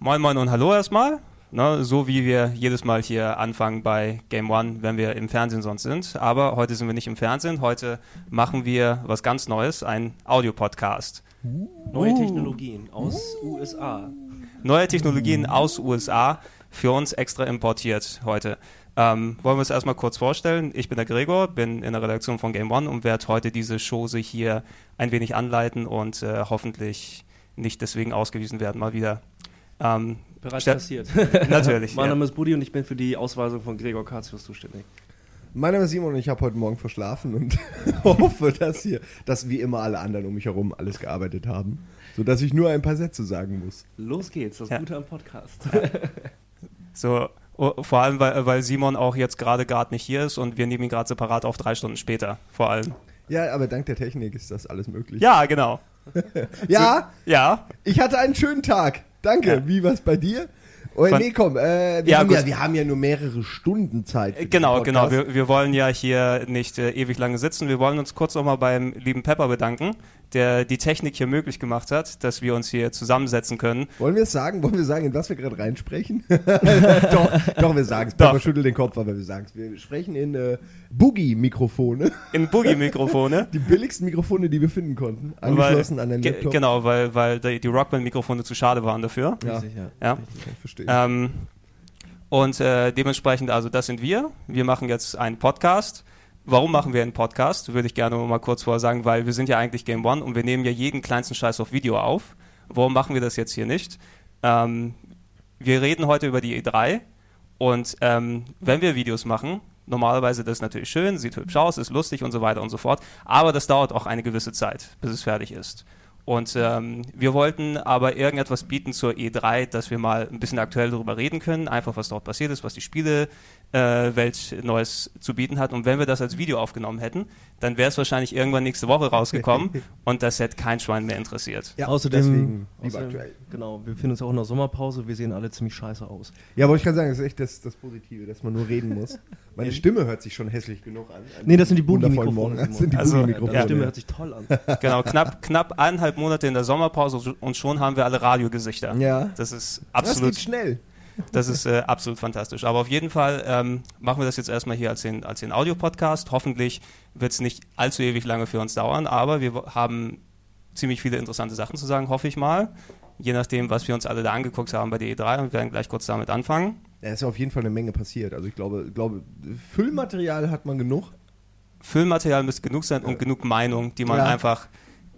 Moin Moin und Hallo erstmal. Ne, so wie wir jedes Mal hier anfangen bei Game One, wenn wir im Fernsehen sonst sind. Aber heute sind wir nicht im Fernsehen. Heute machen wir was ganz Neues, ein Audiopodcast. Neue Technologien aus USA. Neue Technologien aus USA für uns extra importiert heute. Ähm, wollen wir es erstmal kurz vorstellen. Ich bin der Gregor, bin in der Redaktion von Game One und werde heute diese Chose hier ein wenig anleiten und äh, hoffentlich nicht deswegen ausgewiesen werden, mal wieder. Ähm, Bereits Ste- passiert. Natürlich. mein ja. Name ist Buddy und ich bin für die Ausweisung von Gregor Katzius zuständig. Mein Name ist Simon und ich habe heute Morgen verschlafen und hoffe, dass hier, dass wie immer alle anderen um mich herum alles gearbeitet haben, sodass ich nur ein paar Sätze sagen muss. Los geht's, das Ja. Gute am Podcast. So, oh, vor allem, weil, weil Simon auch jetzt gerade gerade nicht hier ist und wir nehmen ihn gerade separat auf drei Stunden später, vor allem. Ja, aber dank der Technik ist das alles möglich. Ja, genau. ja Ja, ich hatte einen schönen Tag. Danke. Ja. Wie war's bei dir? Oh, Von- nee, komm, äh, wir, Ja, haben gut. ja, wir haben ja nur mehrere Stunden Zeit. Genau, genau. Wir, wir wollen ja hier nicht äh, ewig lange sitzen. Wir wollen uns kurz nochmal beim lieben Pepper bedanken, der die Technik hier möglich gemacht hat, dass wir uns hier zusammensetzen können. Wollen wir es sagen? Wollen wir sagen, in was wir gerade reinsprechen? doch, doch, wir sagen es. Doch. Pepper schüttelt den Kopf, aber wir sagen es. Wir sprechen in äh, Boogie-Mikrofone. In Boogie-Mikrofone. Die billigsten Mikrofone, die wir finden konnten. weil- Angeschlossen an den ge- Laptop. Genau, weil, weil die, die Rockband-Mikrofone zu schade waren dafür. Ja. Richtig, ja. Ich verstehe. Ähm, und äh, dementsprechend, also das sind wir. Wir machen jetzt einen Podcast. Warum machen wir einen Podcast? Würde ich gerne mal kurz vorher sagen, weil wir sind ja eigentlich Game One und wir nehmen ja jeden kleinsten Scheiß auf Video auf. Warum machen wir das jetzt hier nicht? Ähm, wir reden heute über die E3 und ähm, wenn wir Videos machen, normalerweise das ist natürlich schön, sieht hübsch aus, ist lustig und so weiter und so fort, aber das dauert auch eine gewisse Zeit, bis es fertig ist. Und ähm, wir wollten aber irgendetwas bieten zur E3, dass wir mal ein bisschen aktuell darüber reden können, einfach was dort passiert ist, was die Spielewelt äh, Welt Neues zu bieten hat. Und wenn wir das als Video aufgenommen hätten, dann wäre es wahrscheinlich irgendwann nächste Woche rausgekommen und das hätte kein Schwein mehr interessiert. ja, Außerdem, deswegen außerdem aktuell. genau, wir befinden uns auch in der Sommerpause, wir sehen alle ziemlich scheiße aus. Ja, wollte ich gerade sagen, das ist echt das, das Positive, dass man nur reden muss. Meine Stimme hört sich schon hässlich genug an. an Nee, das sind die. Das sind die Also, Boogie-Mikrofone. Deine Stimme hört sich toll an. Genau, knapp, knapp eineinhalb Monate in der Sommerpause und schon haben wir alle Radiogesichter. Ja. Das ist Das absolut geht schnell. Das ist äh, absolut fantastisch. Aber auf jeden Fall ähm, machen wir das jetzt erstmal hier als den, als den Audio-Podcast. Hoffentlich wird es nicht allzu ewig lange für uns dauern, aber wir haben ziemlich viele interessante Sachen zu sagen, hoffe ich mal. Je nachdem, was wir uns alle da angeguckt haben bei der E3 und wir werden gleich kurz damit anfangen. Ja, ist ja auf jeden Fall eine Menge passiert. Also ich glaube, glaube Füllmaterial hat man genug. Füllmaterial müsste genug sein und genug Meinung, die man Ja. einfach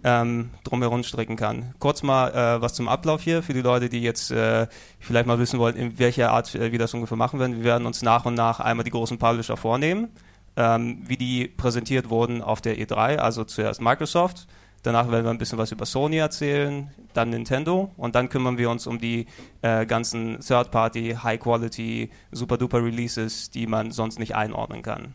ähm, drumherum stricken kann. Kurz mal äh, was zum Ablauf hier für die Leute, die jetzt äh, vielleicht mal wissen wollen, in welcher Art äh, wir das ungefähr machen werden. Wir werden uns nach und nach einmal die großen Publisher vornehmen, ähm, wie die präsentiert wurden auf der E3. Also zuerst Microsoft, danach werden wir ein bisschen was über Sony erzählen, dann Nintendo und dann kümmern wir uns um die äh, ganzen Third-Party, High-Quality, super-duper Releases, die man sonst nicht einordnen kann.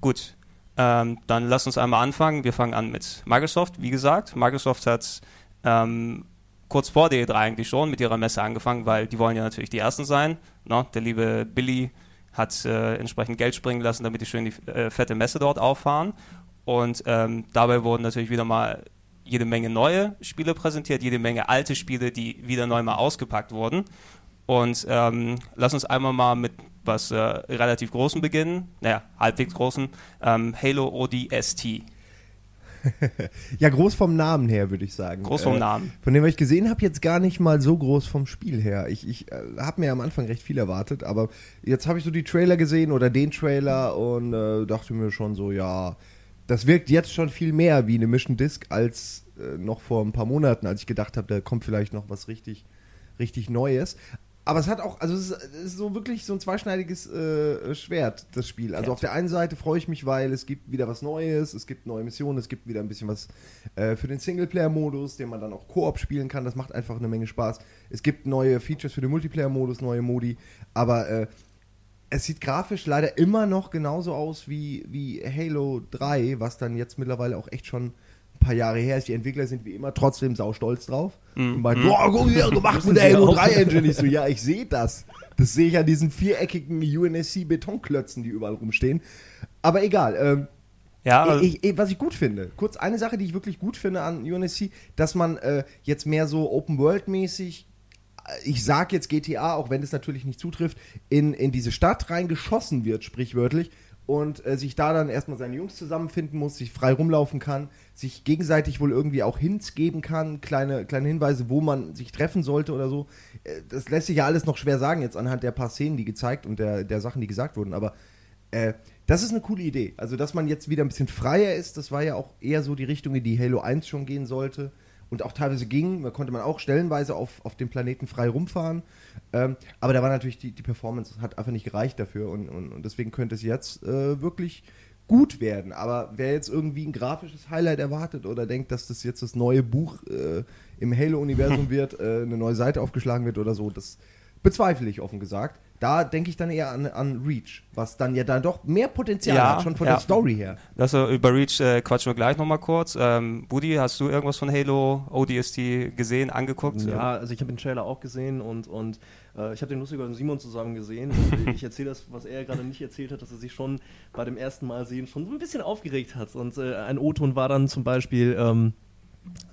Gut, ähm, dann lass uns einmal anfangen. Wir fangen an mit Microsoft. Wie gesagt, Microsoft hat ähm, kurz vor der E3 eigentlich schon mit ihrer Messe angefangen, weil die wollen ja natürlich die Ersten sein. Ne? Der liebe Billy hat äh, entsprechend Geld springen lassen, damit die schön die äh, fette Messe dort auffahren. Und ähm, dabei wurden natürlich wieder mal jede Menge neue Spiele präsentiert, jede Menge alte Spiele, die wieder neu mal ausgepackt wurden. Und ähm, lass uns einmal mal mit was äh, relativ großen beginnen, naja, halbwegs großen, ähm, Halo ODST. Ja, groß vom Namen her, würde ich sagen. Groß vom Äh, Namen. Von dem, was ich gesehen habe, jetzt gar nicht mal so groß vom Spiel her. Ich, ich äh, habe mir am Anfang recht viel erwartet, aber jetzt habe ich so die Trailer gesehen oder den Trailer und äh, dachte mir schon so, ja, das wirkt jetzt schon viel mehr wie eine Mission Disc als äh, noch vor ein paar Monaten, als ich gedacht habe, da kommt vielleicht noch was richtig, richtig Neues. Aber es hat auch, also es ist, es ist so wirklich so ein zweischneidiges äh, Schwert, das Spiel. Also auf der einen Seite freue ich mich, weil es gibt wieder was Neues, es gibt neue Missionen, es gibt wieder ein bisschen was äh, für den Singleplayer-Modus, den man dann auch Koop spielen kann. Das macht einfach eine Menge Spaß. Es gibt neue Features für den Multiplayer-Modus, neue Modi. Aber äh, es sieht grafisch leider immer noch genauso aus wie, wie Halo 3, was dann jetzt mittlerweile auch echt schon paar Jahre her ist. Die Entwickler sind wie immer trotzdem sau stolz drauf. Und meinen, boah, guck, wie er gemacht mit der Halo auch. 3 Engine. Ich so, ja, ich sehe das. Das sehe ich an diesen viereckigen UNSC-Betonklötzen, die überall rumstehen. Aber egal. Ähm, Ja, ich, ich, was ich gut finde, kurz eine Sache, die ich wirklich gut finde an UNSC, dass man äh, jetzt mehr so Open-World-mäßig, äh, ich sag jetzt GTA, auch wenn es natürlich nicht zutrifft, in, in diese Stadt reingeschossen wird, sprichwörtlich, und äh, sich da dann erstmal seine Jungs zusammenfinden muss, sich frei rumlaufen kann, sich gegenseitig wohl irgendwie auch Hints geben kann, kleine, kleine Hinweise, wo man sich treffen sollte oder so. Äh, das lässt sich ja alles noch schwer sagen jetzt anhand der paar Szenen, die gezeigt und der, der Sachen, die gesagt wurden, aber äh, das ist eine coole Idee. Also, dass man jetzt wieder ein bisschen freier ist, das war ja auch eher so die Richtung, in die Halo 1 schon gehen sollte. Und auch teilweise ging, da konnte man auch stellenweise auf, auf dem Planeten frei rumfahren. Ähm, aber da war natürlich die, die Performance, hat einfach nicht gereicht dafür. Und, und, und deswegen könnte es jetzt äh, wirklich gut werden. Aber wer jetzt irgendwie ein grafisches Highlight erwartet oder denkt, dass das jetzt das neue Buch äh, im Halo-Universum wird, äh, eine neue Seite aufgeschlagen wird oder so, das bezweifle ich offen gesagt. Da denke ich dann eher an, an Reach, was dann ja dann doch mehr Potenzial Ja, hat, schon von ja. der Story her. also über Reach äh, quatschen wir gleich nochmal kurz. Ähm, Budi, hast du irgendwas von Halo ODST gesehen, angeguckt? Ja, also ich habe den Trailer auch gesehen und, und äh, ich habe den lustiger mit Simon zusammen gesehen. Und ich erzähle das, was er gerade nicht erzählt hat, dass er sich schon bei dem ersten Mal sehen schon so ein bisschen aufgeregt hat. Und äh, ein O-Ton war dann zum Beispiel, ähm,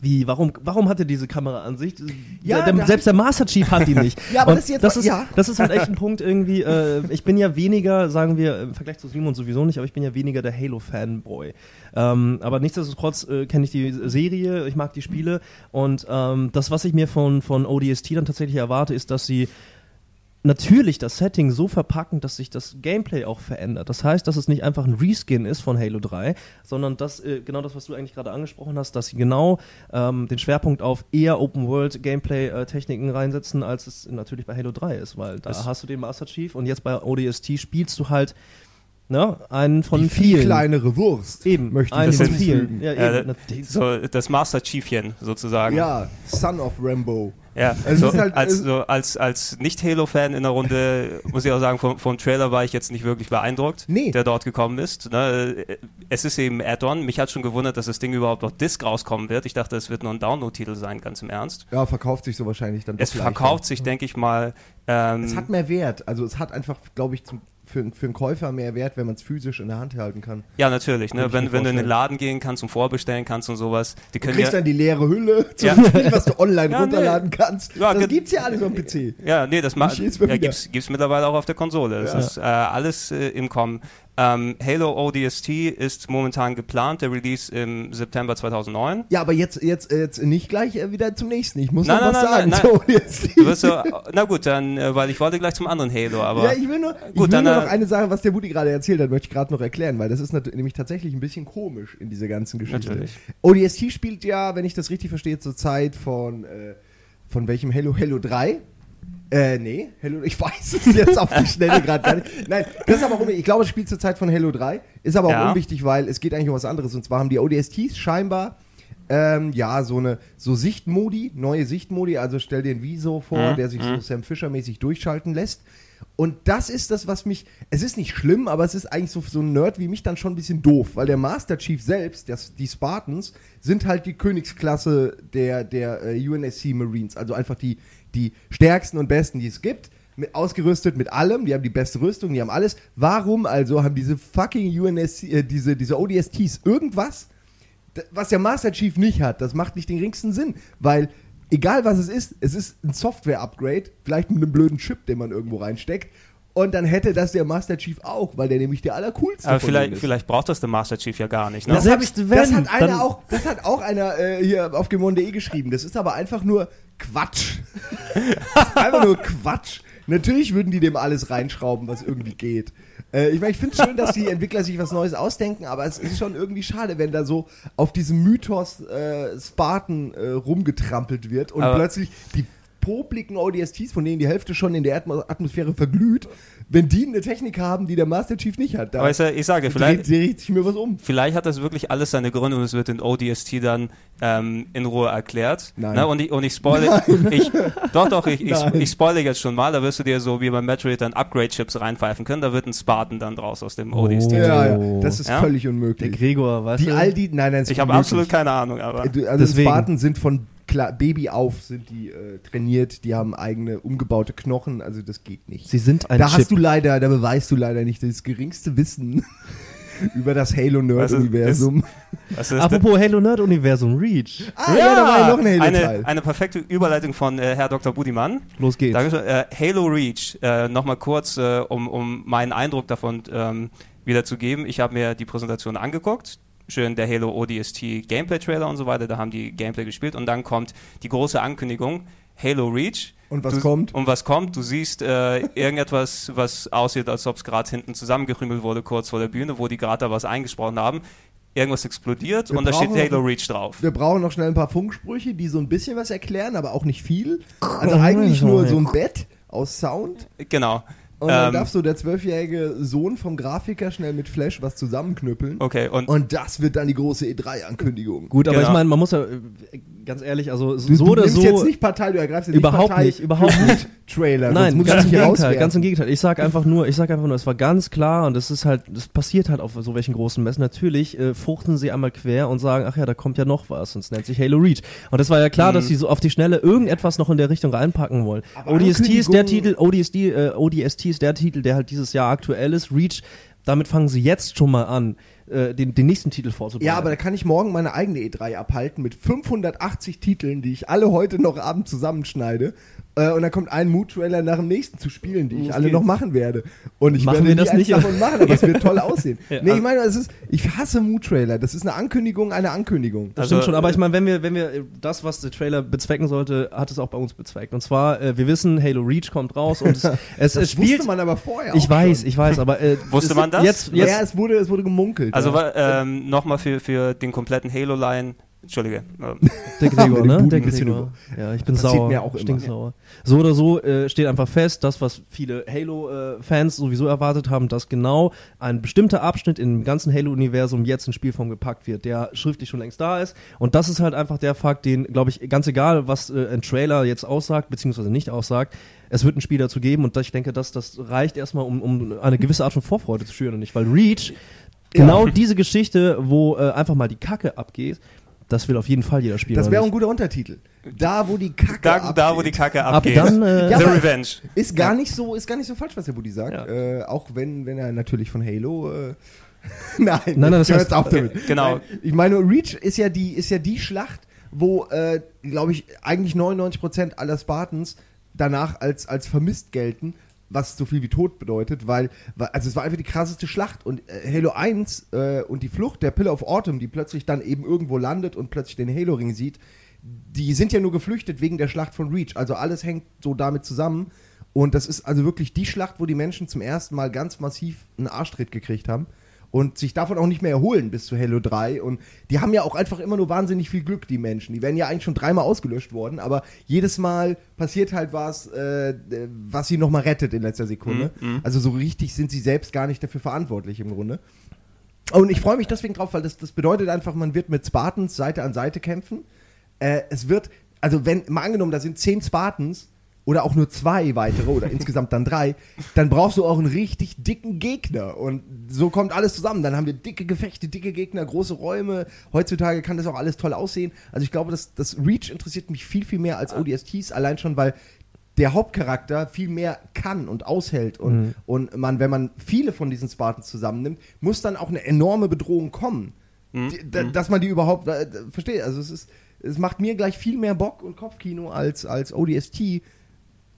wie, warum, warum hat er diese Kameraansicht? Ja, der, der, selbst der Master Chief hat die nicht. Ja, aber Und das ist jetzt das ist, ja. das ist halt echt ein Punkt irgendwie. Äh, ich bin ja weniger, sagen wir, im Vergleich zu Simon sowieso nicht, aber ich bin ja weniger der Halo-Fanboy. Ähm, aber nichtsdestotrotz äh, kenne ich die Serie, ich mag die Spiele und ähm, das, was ich mir von, von ODST dann tatsächlich erwarte, ist, dass sie natürlich das Setting so verpacken, dass sich das Gameplay auch verändert. Das heißt, dass es nicht einfach ein Reskin ist von Halo 3, sondern dass äh, genau das, was du eigentlich gerade angesprochen hast, dass sie genau ähm, den Schwerpunkt auf eher Open-World-Gameplay-Techniken reinsetzen, als es natürlich bei Halo 3 ist, weil da Das- hast du den Master Chief und jetzt bei ODST spielst du halt ne, einen von Die viel vielen. kleinere Wurst. Eben, möchte ich einen von vielen. Ja, Äh, eben. so das Master Chiefchen sozusagen. Ja, Son of Rambo. Ja, Es so, halt- als, so, als, als Nicht-Halo-Fan in der Runde, muss ich auch sagen, vom, vom Trailer war ich jetzt nicht wirklich beeindruckt, Nee. der dort gekommen ist. Ne? Es ist eben Add-on. Mich hat schon gewundert, dass das Ding überhaupt auf Disc rauskommen wird. Ich dachte, es wird nur ein Download-Titel sein, ganz im Ernst. Ja, verkauft sich so wahrscheinlich dann doch Es leichter. verkauft sich, denke ich mal. Ähm, Es hat mehr Wert. Also es hat einfach, glaube ich, zum, für, für einen Käufer mehr Wert, wenn man es physisch in der Hand halten kann. ja, natürlich. Ne? Wenn, wenn du in den. Laden gehen kannst und vorbestellen kannst und sowas. Die Du können kriegst ja, dann die leere Hülle zum Ja. Spiel, was du online Ja, nee. runterladen kannst. Ja, das gibt's ja alles am PC. Ja, nee, das ma- Ich lese mal ja, wieder. gibt's, gibt's mittlerweile auch auf der Konsole. Das Ja. ist äh, alles äh, im Kommen. Ähm, Halo ODST ist momentan geplant, der Release im September 2009. Ja, aber jetzt, jetzt, jetzt nicht gleich äh, wieder zum nächsten. Ich muss Nein, noch nein, was nein, sagen. nein, wirst so, na gut, dann, äh, weil ich wollte gleich zum anderen Halo, aber ja, ich will nur, Gut, will dann, nur äh, noch eine Sache, was der Budi gerade erzählt hat, möchte ich gerade noch erklären, weil das ist nämlich tatsächlich ein bisschen komisch in dieser ganzen Geschichte. Natürlich. ODST spielt ja, wenn ich das richtig verstehe, zur Zeit von, äh, von welchem Halo? Halo 3? Äh, nee, Halo, ich weiß es jetzt auf die Schnelle gerade gar nicht. Nein, das ist aber unwichtig. Ich glaube, es spielt zur Zeit von Halo 3. Ist aber auch Ja. unwichtig, weil es geht eigentlich um was anderes. Und zwar haben die ODSTs scheinbar, ähm, ja, so eine, so Sichtmodi, neue Sichtmodi. Also stell dir einen Viso vor, Mhm, der sich so mhm. Sam Fisher-mäßig durchschalten lässt. Und das ist das, was mich. Es ist nicht schlimm, aber es ist eigentlich so so ein Nerd wie mich dann schon ein bisschen doof, weil der Master Chief selbst, das, die Spartans, sind halt die Königsklasse der, der äh, UNSC Marines. Also einfach die, die stärksten und besten, die es gibt. Mit, ausgerüstet mit allem, die haben die beste Rüstung, die haben alles. Warum also haben diese fucking UNSC, äh, diese, diese ODSTs irgendwas, was der Master Chief nicht hat? Das macht nicht den geringsten Sinn, weil egal was es ist, es ist ein Software-Upgrade, vielleicht mit einem blöden Chip, den man irgendwo reinsteckt. Und dann hätte das der Master Chief auch, weil der nämlich der allercoolste aber von vielleicht, denen ist. vielleicht braucht das der Master Chief ja gar nicht. Ne? Das, selbst hab ich, wenn, das hat einer auch, das hat auch einer äh, hier auf gemon.de geschrieben. Das ist aber einfach nur Quatsch. das ist einfach nur Quatsch. Natürlich würden die dem alles reinschrauben, was irgendwie geht. Äh, ich meine, ich finde es schön, dass die Entwickler sich was Neues ausdenken, aber es ist schon irgendwie schade, wenn da so auf diesem Mythos äh, Spartan äh, rumgetrampelt wird und Aber- plötzlich die popligen ODSTs, von denen die Hälfte schon in der Atmo Atmosphäre verglüht, wenn die eine Technik haben, die der Master Chief nicht hat, Weißt du, ich sage, vielleicht, dreht, sich mir was um. vielleicht hat das wirklich alles seine Gründe und es wird in ODST dann ähm, in Ruhe erklärt. Nein. Ne? Und, ich, und ich spoile, ich, doch, doch, ich, ich, ich spoile jetzt schon mal, da wirst du dir so wie beim Metroid dann Upgrade-Chips reinpfeifen können, da wird ein Spartan dann draus aus dem ODST. Oh. Ja, ja, das ist Ja? völlig Der unmöglich. Gregor, weißt Die all die, nein, nein, Ich habe absolut keine Ahnung, aber. Äh, Also Deswegen. Spartan sind von klar, Baby auf, sind die äh, trainiert, die haben eigene umgebaute Knochen, also das geht nicht. Sie sind ein da Chip. hast du leider, da beweist du leider nicht das geringste Wissen über das Halo-Nerd-Universum. Was ist Apropos Halo Nerd Universum Reach. Ah, ja, da war ja noch ein Halo-Teil. eine, eine perfekte Überleitung von äh, Herr Dr. Budimann. Los geht's. Dankeschön. Äh, Halo Reach, äh, nochmal kurz, äh, um, um meinen Eindruck davon ähm, wiederzugeben. Ich habe mir die Präsentation angeguckt. Schön der Halo ODST Gameplay-Trailer und so weiter, da haben die Gameplay gespielt und dann kommt die große Ankündigung, Halo Reach. Und was du, kommt? Und was kommt? Du siehst äh, irgendetwas, was aussieht, als ob es gerade hinten zusammengekrümelt wurde, kurz vor der Bühne, wo die gerade da was eingesprochen haben. Irgendwas explodiert Wir und da steht Halo noch- Reach drauf. Wir brauchen noch schnell ein paar Funksprüche, die so ein bisschen was erklären, aber auch nicht viel. Also eigentlich nur so ein Bett aus Sound. Genau. Und dann Ähm, darf so der zwölfjährige Sohn vom Grafiker schnell mit Flash was zusammenknüppeln. Okay, und Und das wird dann die große E3-Ankündigung. Gut, aber Genau. ich meine, man muss ja, äh, ganz ehrlich, also Du, so du oder nimmst so. jetzt nicht Partei, du ergreifst jetzt Überhaupt nicht Partei nicht, überhaupt nicht. Trailer. Nein, ganz im Gegenteil, ganz im Gegenteil. Ich sag einfach nur, ich sag einfach nur, es war ganz klar und es ist halt, das passiert halt auf so welchen großen Messen. Natürlich äh, fruchten sie einmal quer und sagen, ach ja, da kommt ja noch was und es nennt sich Halo Reach. Und es war ja klar, dass sie so auf die Schnelle irgendetwas noch in der Richtung reinpacken wollen. Aber ODST ist der Titel, ODST, äh, ODST ist der Titel, der halt dieses Jahr aktuell ist. Reach, damit fangen sie jetzt schon mal an, äh, den, den nächsten Titel vorzubereiten. Ja, aber da kann ich morgen meine eigene E3 abhalten mit 580 Titeln, die ich alle heute noch abend zusammenschneide. Äh, und dann kommt ein Mood-Trailer nach dem nächsten zu spielen, die ich Los alle geht's. noch machen werde. Und ich Machen werde wir das nicht, davon machen, aber es wird toll aussehen. Ja, nee, ich meine, es ist, ich hasse Mood-Trailer. Das ist eine Ankündigung, eine Ankündigung. Das Also, stimmt schon, aber äh, ich meine, wenn wir, wenn wir äh, das, was der Trailer bezwecken sollte, hat es auch bei uns bezweckt. Und zwar, äh, wir wissen, Halo Reach kommt raus und es, es, Das es spielt. wusste man aber vorher ich weiß, schon. ich weiß, aber äh, Wusste es- man das? Jetzt, jetzt, ja, es wurde, es wurde gemunkelt. Also ja. ähm, nochmal für, für den kompletten Halo-Line. Entschuldige. ähm, der Gregor, ne? Der Gregor. Ja, ich bin Passiert sauer. mir auch immer. stinksauer. So oder so äh, steht einfach fest, das, was viele Halo-Fans sowieso erwartet haben, dass genau ein bestimmter Abschnitt im ganzen Halo-Universum jetzt in Spielform gepackt wird, der schriftlich schon längst da ist. Und das ist halt einfach der Fakt, den, glaube ich, ganz egal, was äh, ein Trailer jetzt aussagt, beziehungsweise nicht aussagt, es wird ein Spiel dazu geben und ich denke, dass das reicht erstmal, um, um eine gewisse Art von Vorfreude zu schüren und nicht, weil Reach genau diese Geschichte, wo äh, einfach mal die Kacke abgeht, das will auf jeden Fall jeder spielen. das wäre ein guter Untertitel. Da, wo die Kacke da, da, wo die abgeht. Kacke Ab abgeht. dann, äh, Ja, The Revenge. Ist gar nicht so, ist gar nicht so falsch, was der Buddy sagt. Ja. Äh, auch wenn, wenn er natürlich von Halo. Äh, nein, Nein, nein, das hör heißt- jetzt auf damit. Genau. Nein, ich meine, Reach ist ja die, ist ja die Schlacht, wo, äh, glaube ich, eigentlich 99% aller Spartans danach als, als vermisst gelten, was so viel wie tot bedeutet, weil, weil also es war einfach die krasseste Schlacht und äh, Halo 1 äh, und die Flucht der Pillar of Autumn, die plötzlich dann eben irgendwo landet und plötzlich den Halo-Ring sieht, die sind ja nur geflüchtet wegen der Schlacht von Reach. Also alles hängt so damit zusammen. Und das ist also wirklich die Schlacht, wo die Menschen zum ersten Mal ganz massiv einen Arschtritt gekriegt haben und sich davon auch nicht mehr erholen bis zu Halo 3. Und die haben ja auch einfach immer nur wahnsinnig viel Glück, die Menschen. Die werden ja eigentlich schon dreimal ausgelöscht worden, aber jedes Mal passiert halt was, äh, was sie nochmal rettet in letzter Sekunde. Also so richtig sind sie selbst gar nicht dafür verantwortlich im Grunde. Und ich freue mich deswegen drauf, weil das, das bedeutet einfach, man wird mit Spartans Seite an Seite kämpfen. Äh, es wird, also wenn, mal angenommen, da sind zehn Spartans oder auch nur zwei weitere oder insgesamt dann drei, dann brauchst du auch einen richtig dicken Gegner. Und so kommt alles zusammen. Dann haben wir dicke Gefechte, dicke Gegner, große Räume. Heutzutage kann das auch alles toll aussehen. Also ich glaube, das, das Reach interessiert mich viel, viel mehr als ODSTs, allein schon, weil der Hauptcharakter viel mehr kann und aushält und, und man, wenn man viele von diesen Spartans zusammennimmt, muss dann auch eine enorme Bedrohung kommen. Die, da, dass man die überhaupt äh, versteht. Also es ist, es macht mir gleich viel mehr Bock und Kopfkino als, als ODST.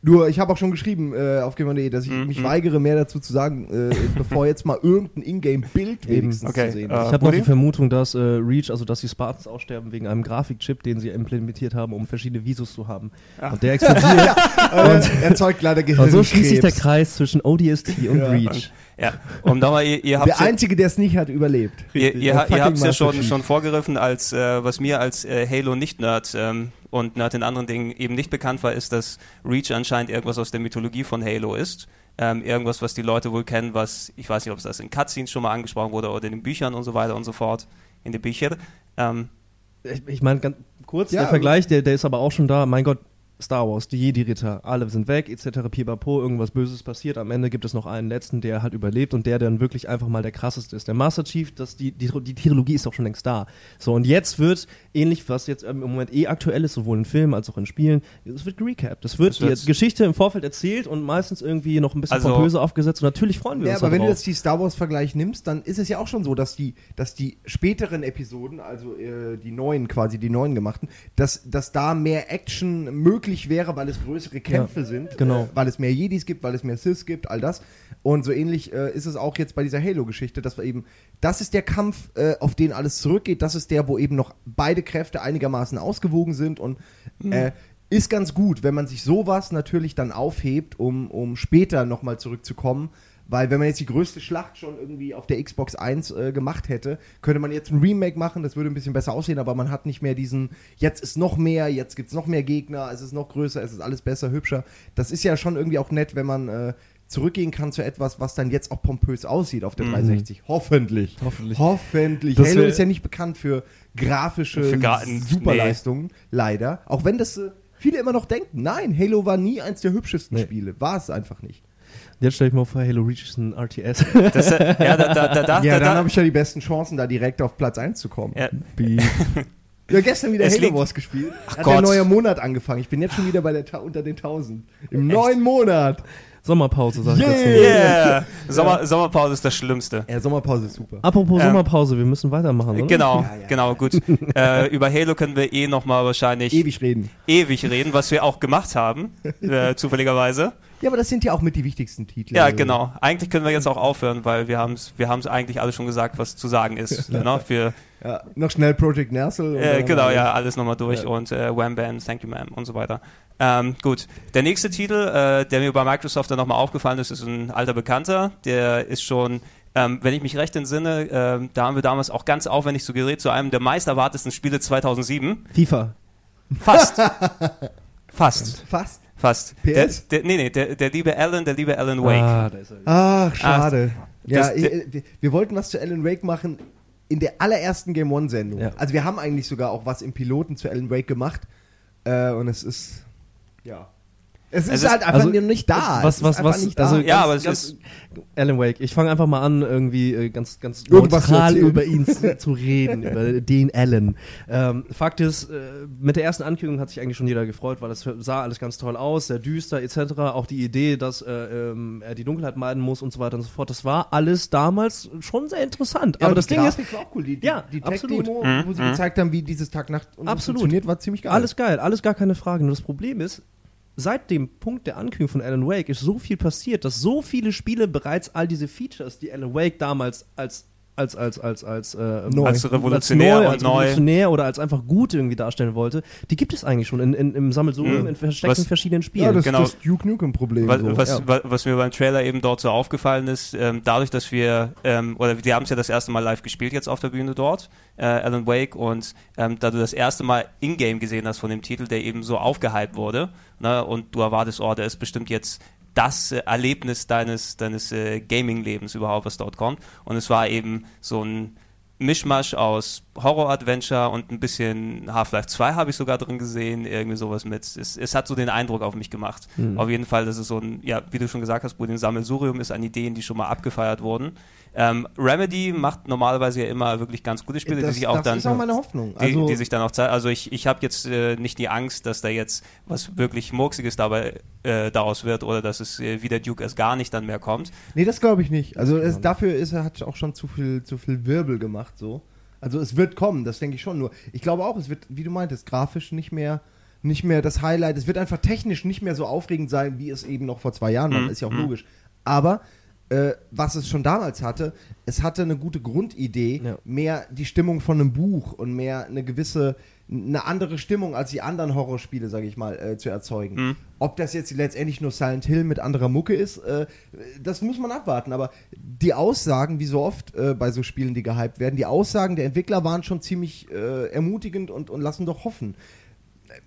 Nur, ich habe auch schon geschrieben äh, auf Gamer.de, dass ich mich weigere, mehr dazu zu sagen, äh, bevor jetzt mal irgendein Ingame-Bild wenigstens Okay, zu sehen äh, ist. Ich habe noch die Vermutung, dass äh, Reach, also dass die Spartans aussterben wegen einem Grafikchip, den sie implementiert haben, um verschiedene Visus zu haben. Und der explodiert. Äh, erzeugt leider und Gehirnkrebs. so schließt sich der Kreis zwischen ODST und Ja. Reach. Ja. Und nochmal, ihr, ihr habt Der Einzige, der es nicht hat, überlebt. Ihr, ihr, ihr habt es ja schon, schon vorgegriffen, als äh, was mir als äh, Halo-Nicht-Nerd ähm, und Nerd in anderen Dingen eben nicht bekannt war, ist, dass Reach anscheinend irgendwas aus der Mythologie von Halo ist. ähm, irgendwas, was die Leute wohl kennen, was, ich weiß nicht, ob es das in Cutscenes schon mal angesprochen wurde oder in den Büchern und so weiter und so fort, in den Büchern. Ähm, Ich, ich meine, ganz kurz, Ja, der Vergleich, der, der ist aber auch schon da. Mein Gott, Star Wars, die Jedi-Ritter, alle sind weg, etc. Pipapo, irgendwas Böses passiert. Am Ende gibt es noch einen letzten, der halt überlebt und der dann wirklich einfach mal der krasseste ist. Der Master Chief, das, die, die, die Trilogie ist doch schon längst da. So, und jetzt wird, ähnlich, was jetzt ähm, im Moment eh aktuell ist, sowohl in Filmen als auch in Spielen, es wird gerecapt. Es wird die Geschichte im Vorfeld erzählt und meistens irgendwie noch ein bisschen Also- pompöser aufgesetzt. Und natürlich freuen wir Ja, uns aber wenn du darauf. jetzt die Star Wars-Vergleich nimmst, dann ist es ja auch schon so, dass die, dass die späteren Episoden, also äh, die neuen quasi, die neuen gemachten, dass, dass da mehr Action möglich wäre, weil es größere Kämpfe sind, genau. äh, weil es mehr Jedis gibt, weil es mehr Sith gibt, all das. Und so ähnlich äh, ist es auch jetzt bei dieser Halo-Geschichte, dass wir eben, das ist der Kampf, äh, auf den alles zurückgeht, das ist der, wo eben noch beide Kräfte einigermaßen ausgewogen sind und äh, ist ganz gut, wenn man sich sowas natürlich dann aufhebt, um, um später nochmal zurückzukommen. Weil wenn man jetzt die größte Schlacht schon irgendwie auf der Xbox 1 äh, gemacht hätte, könnte man jetzt ein Remake machen, das würde ein bisschen besser aussehen, aber man hat nicht mehr diesen, jetzt ist noch mehr, jetzt gibt es noch mehr Gegner, es ist noch größer, es ist alles besser, hübscher. Das ist ja schon irgendwie auch nett, wenn man äh, zurückgehen kann zu etwas, was dann jetzt auch pompös aussieht auf der 360. Hoffentlich. Hoffentlich. Hoffentlich. Das Halo ist ja nicht bekannt für grafische Für Superleistungen, leider. Auch wenn das äh, viele immer noch denken. Nein, Halo war nie eins der hübschesten Nee. Spiele. War es einfach nicht. Jetzt stell ich mir vor, Halo Reach ist ein RTS. das, äh, ja, da, da, da, da, ja, da, dann da, habe ich ja die besten Chancen, da direkt auf Platz 1 zu kommen. ja, Ja, gestern wieder Es Halo liegt- Wars gespielt. Hat Gott. der neue Monat angefangen. Ich bin jetzt schon wieder bei der unter den 1000. Im neuen Monat. Sommerpause, sag ich Yeah. dazu. yeah. Sommer, Sommerpause ist das Schlimmste. Ja, Sommerpause ist super. Apropos Ähm, Sommerpause, wir müssen weitermachen, oder? Genau, Ja, ja. genau, gut. äh, über Halo können wir eh nochmal wahrscheinlich Ewig reden. ewig reden, was wir auch gemacht haben, äh, zufälligerweise. Ja, aber das sind ja auch mit die wichtigsten Titel. Ja, Also, genau. Eigentlich können wir jetzt auch aufhören, weil wir haben es wir haben's eigentlich alles schon gesagt, was zu sagen ist. ne? für, Ja, noch schnell Project Nerzel. und äh, genau, ja, alles nochmal durch Ja. und äh, Wham Bam, Thank You Ma'am und so weiter. Ähm, gut, der nächste Titel, äh, der mir bei Microsoft dann nochmal aufgefallen ist, ist ein alter Bekannter. Der ist schon, ähm, wenn ich mich recht entsinne, ähm, da haben wir damals auch ganz aufwendig zu gerät zu einem der meist erwartetsten Spiele 2007. FIFA. Fast. Fast. Fast. Fast. PS? Der, der, nee, nee, der, der liebe Alan, der liebe Alan Wake. Ah, da ist er. Ach, schade. ja, das- ich, wir, wir wollten was zu Alan Wake machen in der allerersten Game One-Sendung. Ja. Also wir haben eigentlich sogar auch was im Piloten zu Alan Wake gemacht. Äh, und es ist. Ja. Es ist, Es ist- halt einfach also, nicht da. Was, es was, ist was, nicht da. also Ja, ganz, aber es ganz, ist- Alan Wake. Ich fange einfach mal an, irgendwie äh, ganz, ganz Irgendwas neutral über ihn zu, zu reden, über den Alan. Ähm, Fakt ist, äh, mit der ersten Ankündigung hat sich eigentlich schon jeder gefreut, weil es sah alles ganz toll aus, sehr düster etc. Auch die Idee, dass äh, ähm, er die Dunkelheit meiden muss und so weiter und so fort. Das war alles damals schon sehr interessant. Ja, aber das Ding ist, war auch cool. Die, die, Ja, die. Tech-Demo, Mhm, wo sie mhm. gezeigt haben, wie dieses Tag-Nacht funktioniert, war ziemlich geil. Alles geil, alles gar keine Frage. Nur das Problem ist, seit dem Punkt der Ankündigung von Alan Wake ist so viel passiert, dass so viele Spiele bereits all diese Features, die Alan Wake damals als als als als als äh, Neu. Als revolutionär als neu, als neu. revolutionär oder als einfach gut irgendwie darstellen wollte, die gibt es eigentlich schon in, in, im Sammelsurium Mhm. in versteckten Was- verschiedenen Spielen. ja, das genau. ist das Duke Nukem-Problem. Was, so. was, ja. wa- was mir beim Trailer eben dort so aufgefallen ist, ähm, dadurch, dass wir, ähm, oder wir haben es ja das erste Mal live gespielt jetzt auf der Bühne dort, äh, Alan Wake, und ähm, da du das erste Mal in-game gesehen hast von dem Titel, der eben so aufgehypt wurde, ne, und du erwartest, oh, der ist bestimmt jetzt das äh, Erlebnis deines, deines äh, Gaming-Lebens überhaupt, was dort kommt. Und es war eben so ein Mischmasch aus Horror-Adventure und ein bisschen Half-Life 2 habe ich sogar drin gesehen, irgendwie sowas mit. Es, es hat so den Eindruck auf mich gemacht. Auf jeden Fall, dass es so ein, ja, wie du schon gesagt hast, ein Sammelsurium ist an Ideen, die schon mal abgefeiert wurden. Ähm, Remedy macht normalerweise ja immer wirklich ganz gute Spiele, das, die sich auch das dann ist auch meine Hoffnung. die, Also, die sich dann auch zeigen. Also ich, ich habe jetzt äh, nicht die Angst, dass da jetzt was wirklich Murksiges dabei äh, daraus wird oder dass es äh, wie der Duke erst gar nicht dann mehr kommt. Nee, das glaube ich nicht. Also es, dafür ist er hat auch schon zu viel, zu viel Wirbel gemacht so. Also es wird kommen, das denke ich schon. Nur ich glaube auch, es wird, wie du meintest, grafisch nicht mehr, nicht mehr das Highlight. Es wird einfach technisch nicht mehr so aufregend sein, wie es eben noch vor zwei Jahren war. Mhm. Ist ja auch Mhm. logisch. Aber äh, was es schon damals hatte, es hatte eine gute Grundidee, Ja. mehr die Stimmung von einem Buch und mehr eine gewisse, eine andere Stimmung als die anderen Horrorspiele, sage ich mal, äh, zu erzeugen. Mhm. Ob das jetzt letztendlich nur Silent Hill mit anderer Mucke ist, äh, das muss man abwarten. Aber die Aussagen, wie so oft äh, bei so Spielen, die gehypt werden, die Aussagen der Entwickler waren schon ziemlich äh, ermutigend und, und lassen doch hoffen.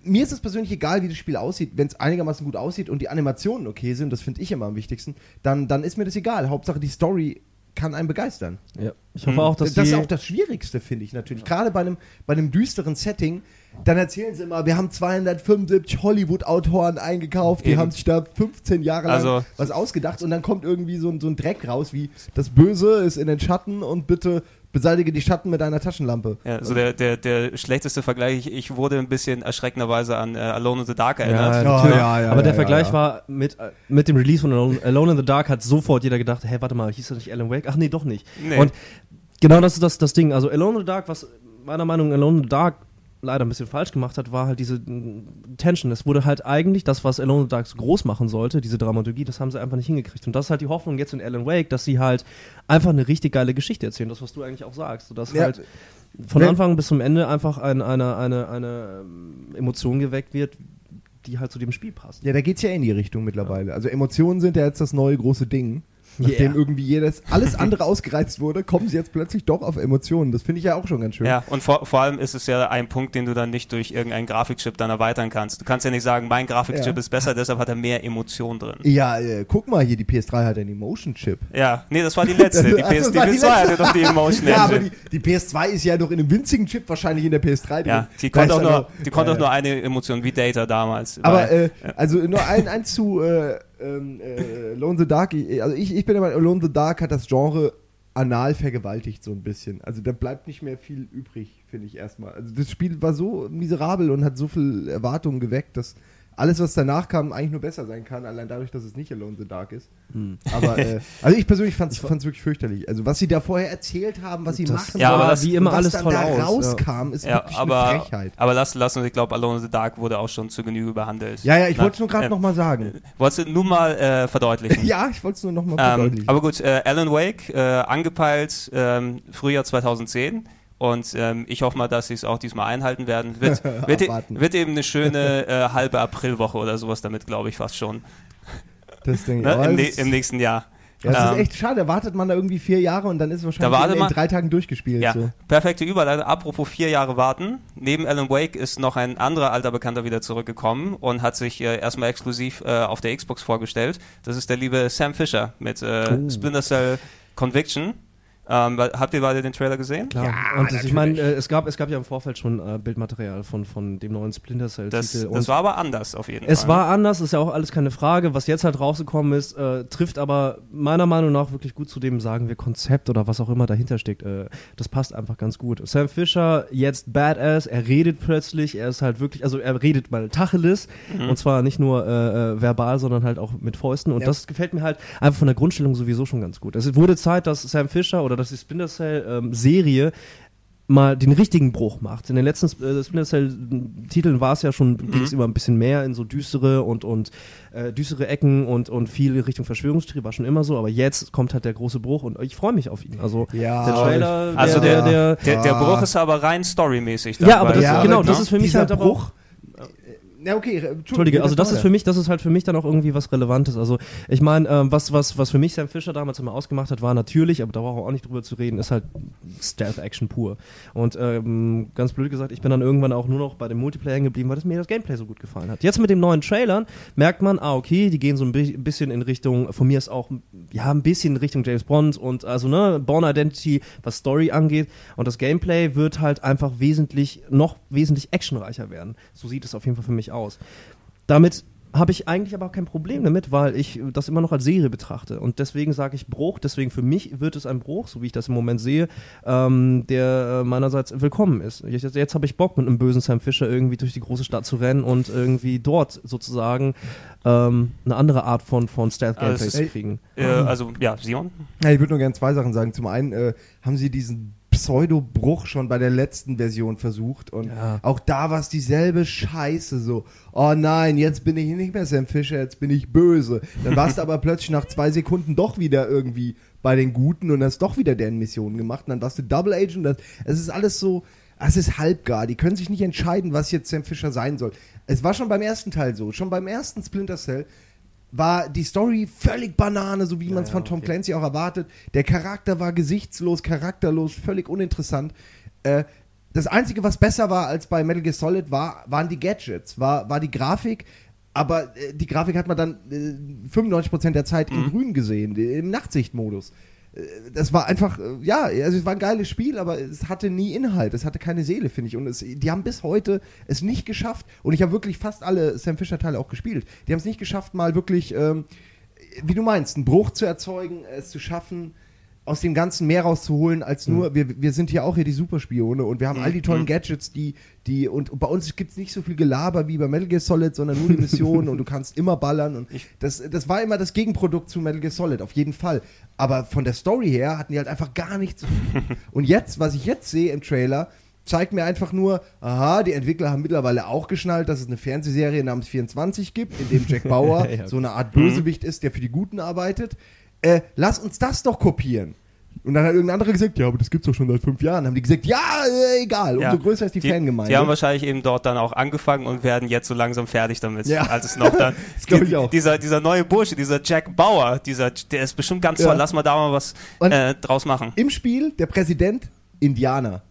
Mir ist es persönlich egal, wie das Spiel aussieht. Wenn es einigermaßen gut aussieht und die Animationen okay sind, das finde ich immer am wichtigsten, dann, dann ist mir das egal. Hauptsache die Story kann einen begeistern. Ja. Ich hoffe auch, dass das ist auch das Schwierigste, finde ich natürlich. Gerade bei einem, bei einem düsteren Setting, dann erzählen sie immer, wir haben 275 Hollywood-Autoren eingekauft, die Eben. haben sich da 15 Jahre lang Also- was ausgedacht und dann kommt irgendwie so, ein- so ein Dreck raus, wie das Böse ist in den Schatten und bitte beseitige die Schatten mit einer Taschenlampe. Ja, so der, der, der schlechteste Vergleich, ich, wurde ein bisschen erschreckenderweise an äh, Alone in the Dark erinnert. Ja, Ja, ja, ja, aber der ja, Vergleich ja. war mit, äh, mit dem Release von Alone, Alone in the Dark hat sofort jeder gedacht, hey, warte mal, hieß das nicht Alan Wake? Ach nee, doch nicht. Nee. Und genau das ist das, das Ding. Also Alone in the Dark, was meiner Meinung nach Alone in the Dark leider ein bisschen falsch gemacht hat, war halt diese mm, Tension. Es wurde halt eigentlich das, was Alone in the Dark so groß machen sollte, diese Dramaturgie, das haben sie einfach nicht hingekriegt. Und das ist halt die Hoffnung jetzt in Alan Wake, dass sie halt einfach eine richtig geile Geschichte erzählen. Das, was du eigentlich auch sagst. Sodass Ja, halt von Anfang bis zum Ende einfach ein, eine, eine, eine ähm, Emotion geweckt wird, die halt zu dem Spiel passt. Ja, da geht's ja in die Richtung mittlerweile. Also Emotionen sind ja jetzt das neue große Ding. Nachdem Yeah. irgendwie jedes, alles andere ausgereizt wurde, kommen sie jetzt plötzlich doch auf Emotionen. Das finde ich ja auch schon ganz schön. Ja, und vor, vor allem ist es ja ein Punkt, den du dann nicht durch irgendeinen Grafikchip dann erweitern kannst. Du kannst ja nicht sagen, mein Grafikchip Ja. ist besser, deshalb hat er mehr Emotion drin. Ja, äh, guck mal hier, die PS3 hat einen Emotion-Chip. Ja, nee, das war die letzte. Die, Ach, das PS, die war die PS2 hatte doch die Emotion Ja, aber die, die PS2 ist ja noch in einem winzigen Chip wahrscheinlich in der PS3 drin. Ja, die konnte auch ja nur, die konnte Ja, auch nur eine Emotion wie Data damals. Aber äh, also nur ein, eins zu äh, ähm, äh, Alone in the Dark. Also ich, ich bin immer Alone in the Dark hat das Genre anal vergewaltigt so ein bisschen. Also da bleibt nicht mehr viel übrig, finde ich erstmal. Also das Spiel war so miserabel und hat so viel Erwartungen geweckt, dass alles, was danach kam, eigentlich nur besser sein kann, allein dadurch, dass es nicht Alone in the Dark ist. Aber äh, also ich persönlich fand es wirklich fürchterlich. Also was sie da vorher erzählt haben, was sie Das machen, Ja, aber sollen das- wie immer was alles dann toll da aus, ja. rauskam, ist ja, wirklich aber, eine Frechheit. aber lass, lass uns, ich glaube, Alone in the Dark wurde auch schon zu Genüge behandelt. Ja, ja, ich wollte es nur gerade äh, noch mal sagen. Wolltest du nur mal äh, verdeutlichen? Ja, ich wollte es nur noch mal Ähm, verdeutlichen. aber gut, äh, Alan Wake, äh, angepeilt ähm, Frühjahr 2010. Und ähm, ich hoffe mal, dass sie es auch diesmal einhalten werden. Wird, wird, wird eben eine schöne äh, halbe Aprilwoche oder sowas damit, glaube ich, fast schon. Das ich. Ne? Im, ne Im nächsten Jahr. Ja, das Ähm, ist echt schade. Da wartet man da irgendwie vier Jahre und dann ist es wahrscheinlich Da in man- drei Tagen durchgespielt. Ja, So. perfekte Überleitung. Apropos vier Jahre warten. Neben Alan Wake ist noch ein anderer alter Bekannter wieder zurückgekommen und hat sich äh, erstmal exklusiv äh, auf der Xbox vorgestellt. Das ist der liebe Sam Fisher mit äh, Oh. Splinter Cell Conviction. Ähm, habt ihr beide den Trailer gesehen? Klar. Ja, und das, ich meine, äh, es, gab, es gab ja im Vorfeld schon äh, Bildmaterial von, von dem neuen Splinter Das, Cell-Titel. das war aber anders auf jeden es Fall. war anders, ist ja auch alles keine Frage. Was jetzt halt rausgekommen ist, äh, trifft aber meiner Meinung nach wirklich gut zu dem, sagen wir, Konzept oder was auch immer dahinter steckt. Äh, das passt einfach ganz gut. Sam Fisher, jetzt Badass, er redet plötzlich, er ist halt wirklich, also er redet mal Tacheles Mhm. und zwar nicht nur äh, äh, verbal, sondern halt auch mit Fäusten und Ja. das gefällt mir halt einfach von der Grundstellung sowieso schon ganz gut. Es wurde Zeit, dass Sam Fisher oder dass die Splinter Cell ähm, Serie mal den richtigen Bruch macht. In den letzten äh, Splinter Cell Titeln war es ja schon, ging es immer ein bisschen mehr in so düstere und, und äh, düstere Ecken und, und viel Richtung Verschwörungstheorie, war schon immer so, aber jetzt kommt halt der große Bruch und ich freue mich auf ihn. Also Ja, der Trailer, Also der, der, der, der, der Ah. Bruch ist aber rein storymäßig. ja, aber das, Ja, genau, aber das ist für mich halt aber Bruch, auch Ja, okay. Entschuldige, also das ist für mich, das ist halt für mich dann auch irgendwie was Relevantes. Also ich meine, ähm, was, was, was für mich Sam Fisher damals immer ausgemacht hat, war natürlich, aber da brauchen wir auch nicht drüber zu reden, ist halt Stealth-Action pur. Und ähm, ganz blöd gesagt, ich bin dann irgendwann auch nur noch bei dem Multiplayer hängen geblieben, weil das mir das Gameplay so gut gefallen hat. Jetzt mit dem neuen Trailern merkt man, ah, okay, die gehen so ein bi- bisschen in Richtung, von mir ist auch, ja, ein bisschen in Richtung James Bond und also, ne, Born Identity, was Story angeht. Und das Gameplay wird halt einfach wesentlich, noch wesentlich actionreicher werden. So sieht es auf jeden Fall für mich aus. Damit habe ich eigentlich aber auch kein Problem damit, weil ich das immer noch als Serie betrachte. Und deswegen sage ich Bruch, deswegen für mich wird es ein Bruch, so wie ich das im Moment sehe, ähm, der äh, meinerseits willkommen ist. Jetzt, jetzt habe ich Bock, mit einem bösen Sam Fisher irgendwie durch die große Stadt zu rennen und irgendwie dort sozusagen ähm, eine andere Art von, von Stealth-Gameplay Also zu kriegen. Äh, also, ja, Sion? Ja, ich würde nur gerne zwei Sachen sagen. Zum einen äh, haben sie diesen Pseudo-Bruch schon bei der letzten Version versucht und Ja. auch da war es dieselbe Scheiße so. Oh nein, jetzt bin ich nicht mehr Sam Fisher, jetzt bin ich böse. Dann warst du aber plötzlich nach zwei Sekunden doch wieder irgendwie bei den Guten und hast doch wieder deren Missionen gemacht und dann warst du Double Agent. Das, es ist alles so, es ist halbgar. Die können sich nicht entscheiden, was jetzt Sam Fisher sein soll. Es war schon beim ersten Teil so. Schon beim ersten Splinter Cell war die Story völlig Banane, so wie man es ja, von Tom okay. Clancy auch erwartet. Der Charakter war gesichtslos, charakterlos, völlig uninteressant. Äh, das Einzige, was besser war als bei Metal Gear Solid, war, waren die Gadgets, war, war die Grafik. Aber äh, die Grafik hat man dann äh, 95% der Zeit in grün gesehen, im Nachtsichtmodus. Äh, Das war einfach, äh, ja, also es war ein geiles Spiel, aber es hatte nie Inhalt, es hatte keine Seele, finde ich. Und es, die haben bis heute es nicht geschafft, und ich habe wirklich fast alle Sam Fisher-Teile auch gespielt, die haben es nicht geschafft, mal wirklich, ähm, wie du meinst, einen Bruch zu erzeugen, es zu schaffen, aus dem Ganzen mehr rauszuholen als nur, wir, wir sind hier auch hier die Superspione und wir haben all die tollen Gadgets, die, die, und, bei uns gibt es nicht so viel Gelaber wie bei Metal Gear Solid, sondern nur die Missionen und du kannst immer ballern und das, das war immer das Gegenprodukt zu Metal Gear Solid, auf jeden Fall. Aber von der Story her hatten die halt einfach gar nichts. und jetzt, was ich jetzt sehe im Trailer, zeigt mir einfach nur, aha, die Entwickler haben mittlerweile auch geschnallt, dass es eine Fernsehserie namens 24 gibt, in dem Jack Bauer Ja. so eine Art Bösewicht ist, der für die Guten arbeitet. Äh, lass uns das doch kopieren. Und dann hat irgendein anderer gesagt, ja, aber das gibt's doch schon seit fünf Jahren. Haben die gesagt, ja, äh, egal. Umso Ja. größer ist die, Fangemeinde. Die haben wahrscheinlich eben dort dann auch angefangen und werden jetzt so langsam fertig damit. Ja. Als es noch dann. Das glaub ich auch. Dieser, dieser neue Bursche, dieser Jack Bauer, dieser, der ist bestimmt ganz Ja. toll. Lass mal da mal was äh, draus machen. Im Spiel der Präsident Indianer.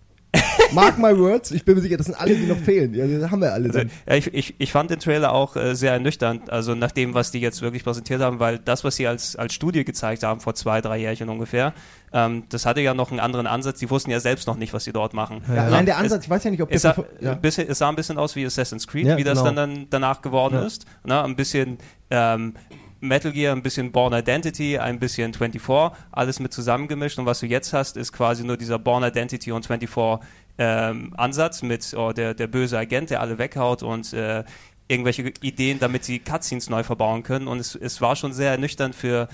Mark my words, ich bin mir sicher, das sind alle, die noch fehlen. Ja, das haben wir alle. Also, ja, ich, ich, ich fand den Trailer auch äh, sehr ernüchternd, also nach dem, was die jetzt wirklich präsentiert haben, weil das, was sie als, als Studie gezeigt haben, vor zwei, drei Jährchen ungefähr, ähm, das hatte ja noch einen anderen Ansatz. Die wussten ja selbst noch nicht, was sie dort machen. Ja, Ja. allein der Es- Ansatz, ich weiß ja nicht, ob Es der sah, ja. ein bisschen, es sah ein bisschen aus wie Assassin's Creed, wie das genau. dann, dann danach geworden ist. Ne? Ein bisschen ähm, Metal Gear, ein bisschen Born Identity, ein bisschen 24, alles mit zusammengemischt. Und was du jetzt hast, ist quasi nur dieser Born Identity und 24 ähm, Ansatz mit oh, der, der böse Agent, der alle weghaut und äh, irgendwelche Ideen, damit sie Cutscenes neu verbauen können. Und es, es war schon sehr ernüchternd für,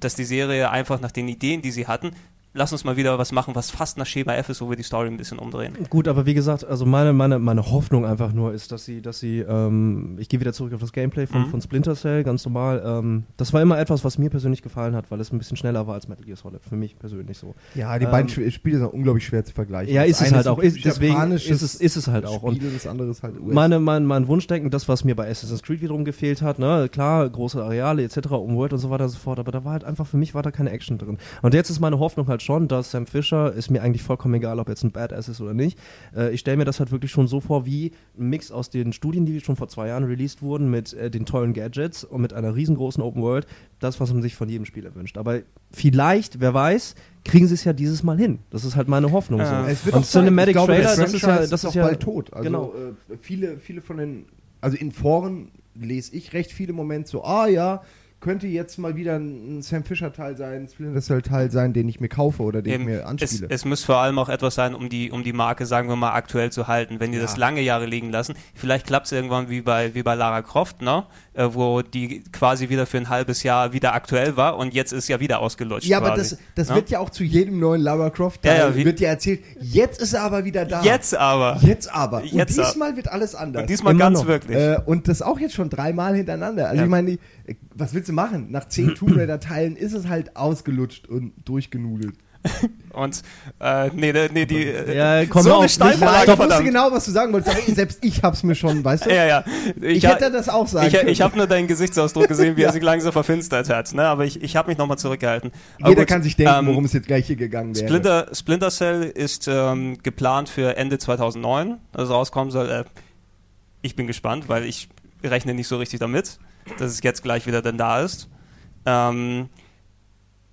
dass die Serie einfach nach den Ideen, die sie hatten, lass uns mal wieder was machen, was fast nach Schema F ist, wo wir die Story ein bisschen umdrehen. Gut, aber wie gesagt, also meine, meine, meine Hoffnung einfach nur ist, dass sie, dass sie, ähm, ich gehe wieder zurück auf das Gameplay von, Mhm. von Splinter Cell, ganz normal. Ähm, das war immer etwas, was mir persönlich gefallen hat, weil es ein bisschen schneller war als Metal Gear Solid, für mich persönlich so. ja, die ähm, beiden Sp- Spiele sind unglaublich schwer zu vergleichen. Ja, ist es halt ein auch. Ist, deswegen ist es, ist es halt auch. Und Spiel, das andere ist halt US. meine, mein, mein Wunschdenken, das, was mir bei Assassin's Creed wiederum gefehlt hat, ne, klar, große Areale etc., Umworld und so weiter und so fort, aber da war halt einfach, für mich war da keine Action drin. Und jetzt ist meine Hoffnung halt schon, dass Sam Fisher, ist mir eigentlich vollkommen egal, ob jetzt ein Badass ist oder nicht, äh, ich stelle mir das halt wirklich schon so vor, wie ein Mix aus den Studien, die schon vor zwei Jahren released wurden, mit äh, den tollen Gadgets und mit einer riesengroßen Open World, das, was man sich von jedem Spieler wünscht. Aber vielleicht, wer weiß, kriegen sie es ja dieses Mal hin. Das ist halt meine Hoffnung. Ja. so. Es wird und. Cinematic glaube, Trailer, das das ist ja, das ist auch ja bald tot. Also genau. äh, viele, viele von den, also in Foren lese ich recht viele Momente so, ah ja, könnte jetzt mal wieder ein Sam Fisher Teil sein, ein Splinter Cell Teil sein, den ich mir kaufe oder den Eben, ich mir es, anspiele. es muss vor allem auch etwas sein, um die, um die Marke, sagen wir mal, aktuell zu halten. Wenn die Ja. das lange Jahre liegen lassen, vielleicht klappt es irgendwann wie bei, wie bei Lara Croft, ne? Äh, wo die quasi wieder für ein halbes Jahr wieder aktuell war und jetzt ist ja wieder ausgelutscht. ja, aber quasi. das, das Ja? wird ja auch zu jedem neuen Lara Croft Teil Ja, ja, wird ja erzählt, jetzt ist er aber wieder da. Jetzt aber. Jetzt aber. Und Jetzt ab- diesmal wird alles anders. Und diesmal Immer ganz noch. wirklich. Äh, und das auch jetzt schon dreimal hintereinander. Also Ja. ich meine, die- was willst du machen? Nach zehn Tomb Raider Teilen ist es halt ausgelutscht und durchgenudelt. Und äh, nee, nee, die äh, Ja, komm so auf, eine ich wusste genau, was du sagen wolltest, aber selbst ich hab's mir schon, weißt du? Ja, ja. Ich, ha- hätte das auch sagen Ich, können. ich habe nur deinen Gesichtsausdruck gesehen, wie Ja. er sich langsam verfinstert hat. Ne? Aber ich, ich habe mich nochmal zurückgehalten. Aber Jeder gut, kann sich denken, ähm, worum es jetzt gleich hier gegangen wäre. Splinter, Splinter Cell ist ähm, geplant für Ende 2009, dass es rauskommen soll. Äh, ich bin gespannt, weil ich rechne nicht so richtig damit, dass es jetzt gleich wieder denn da ist. Ähm,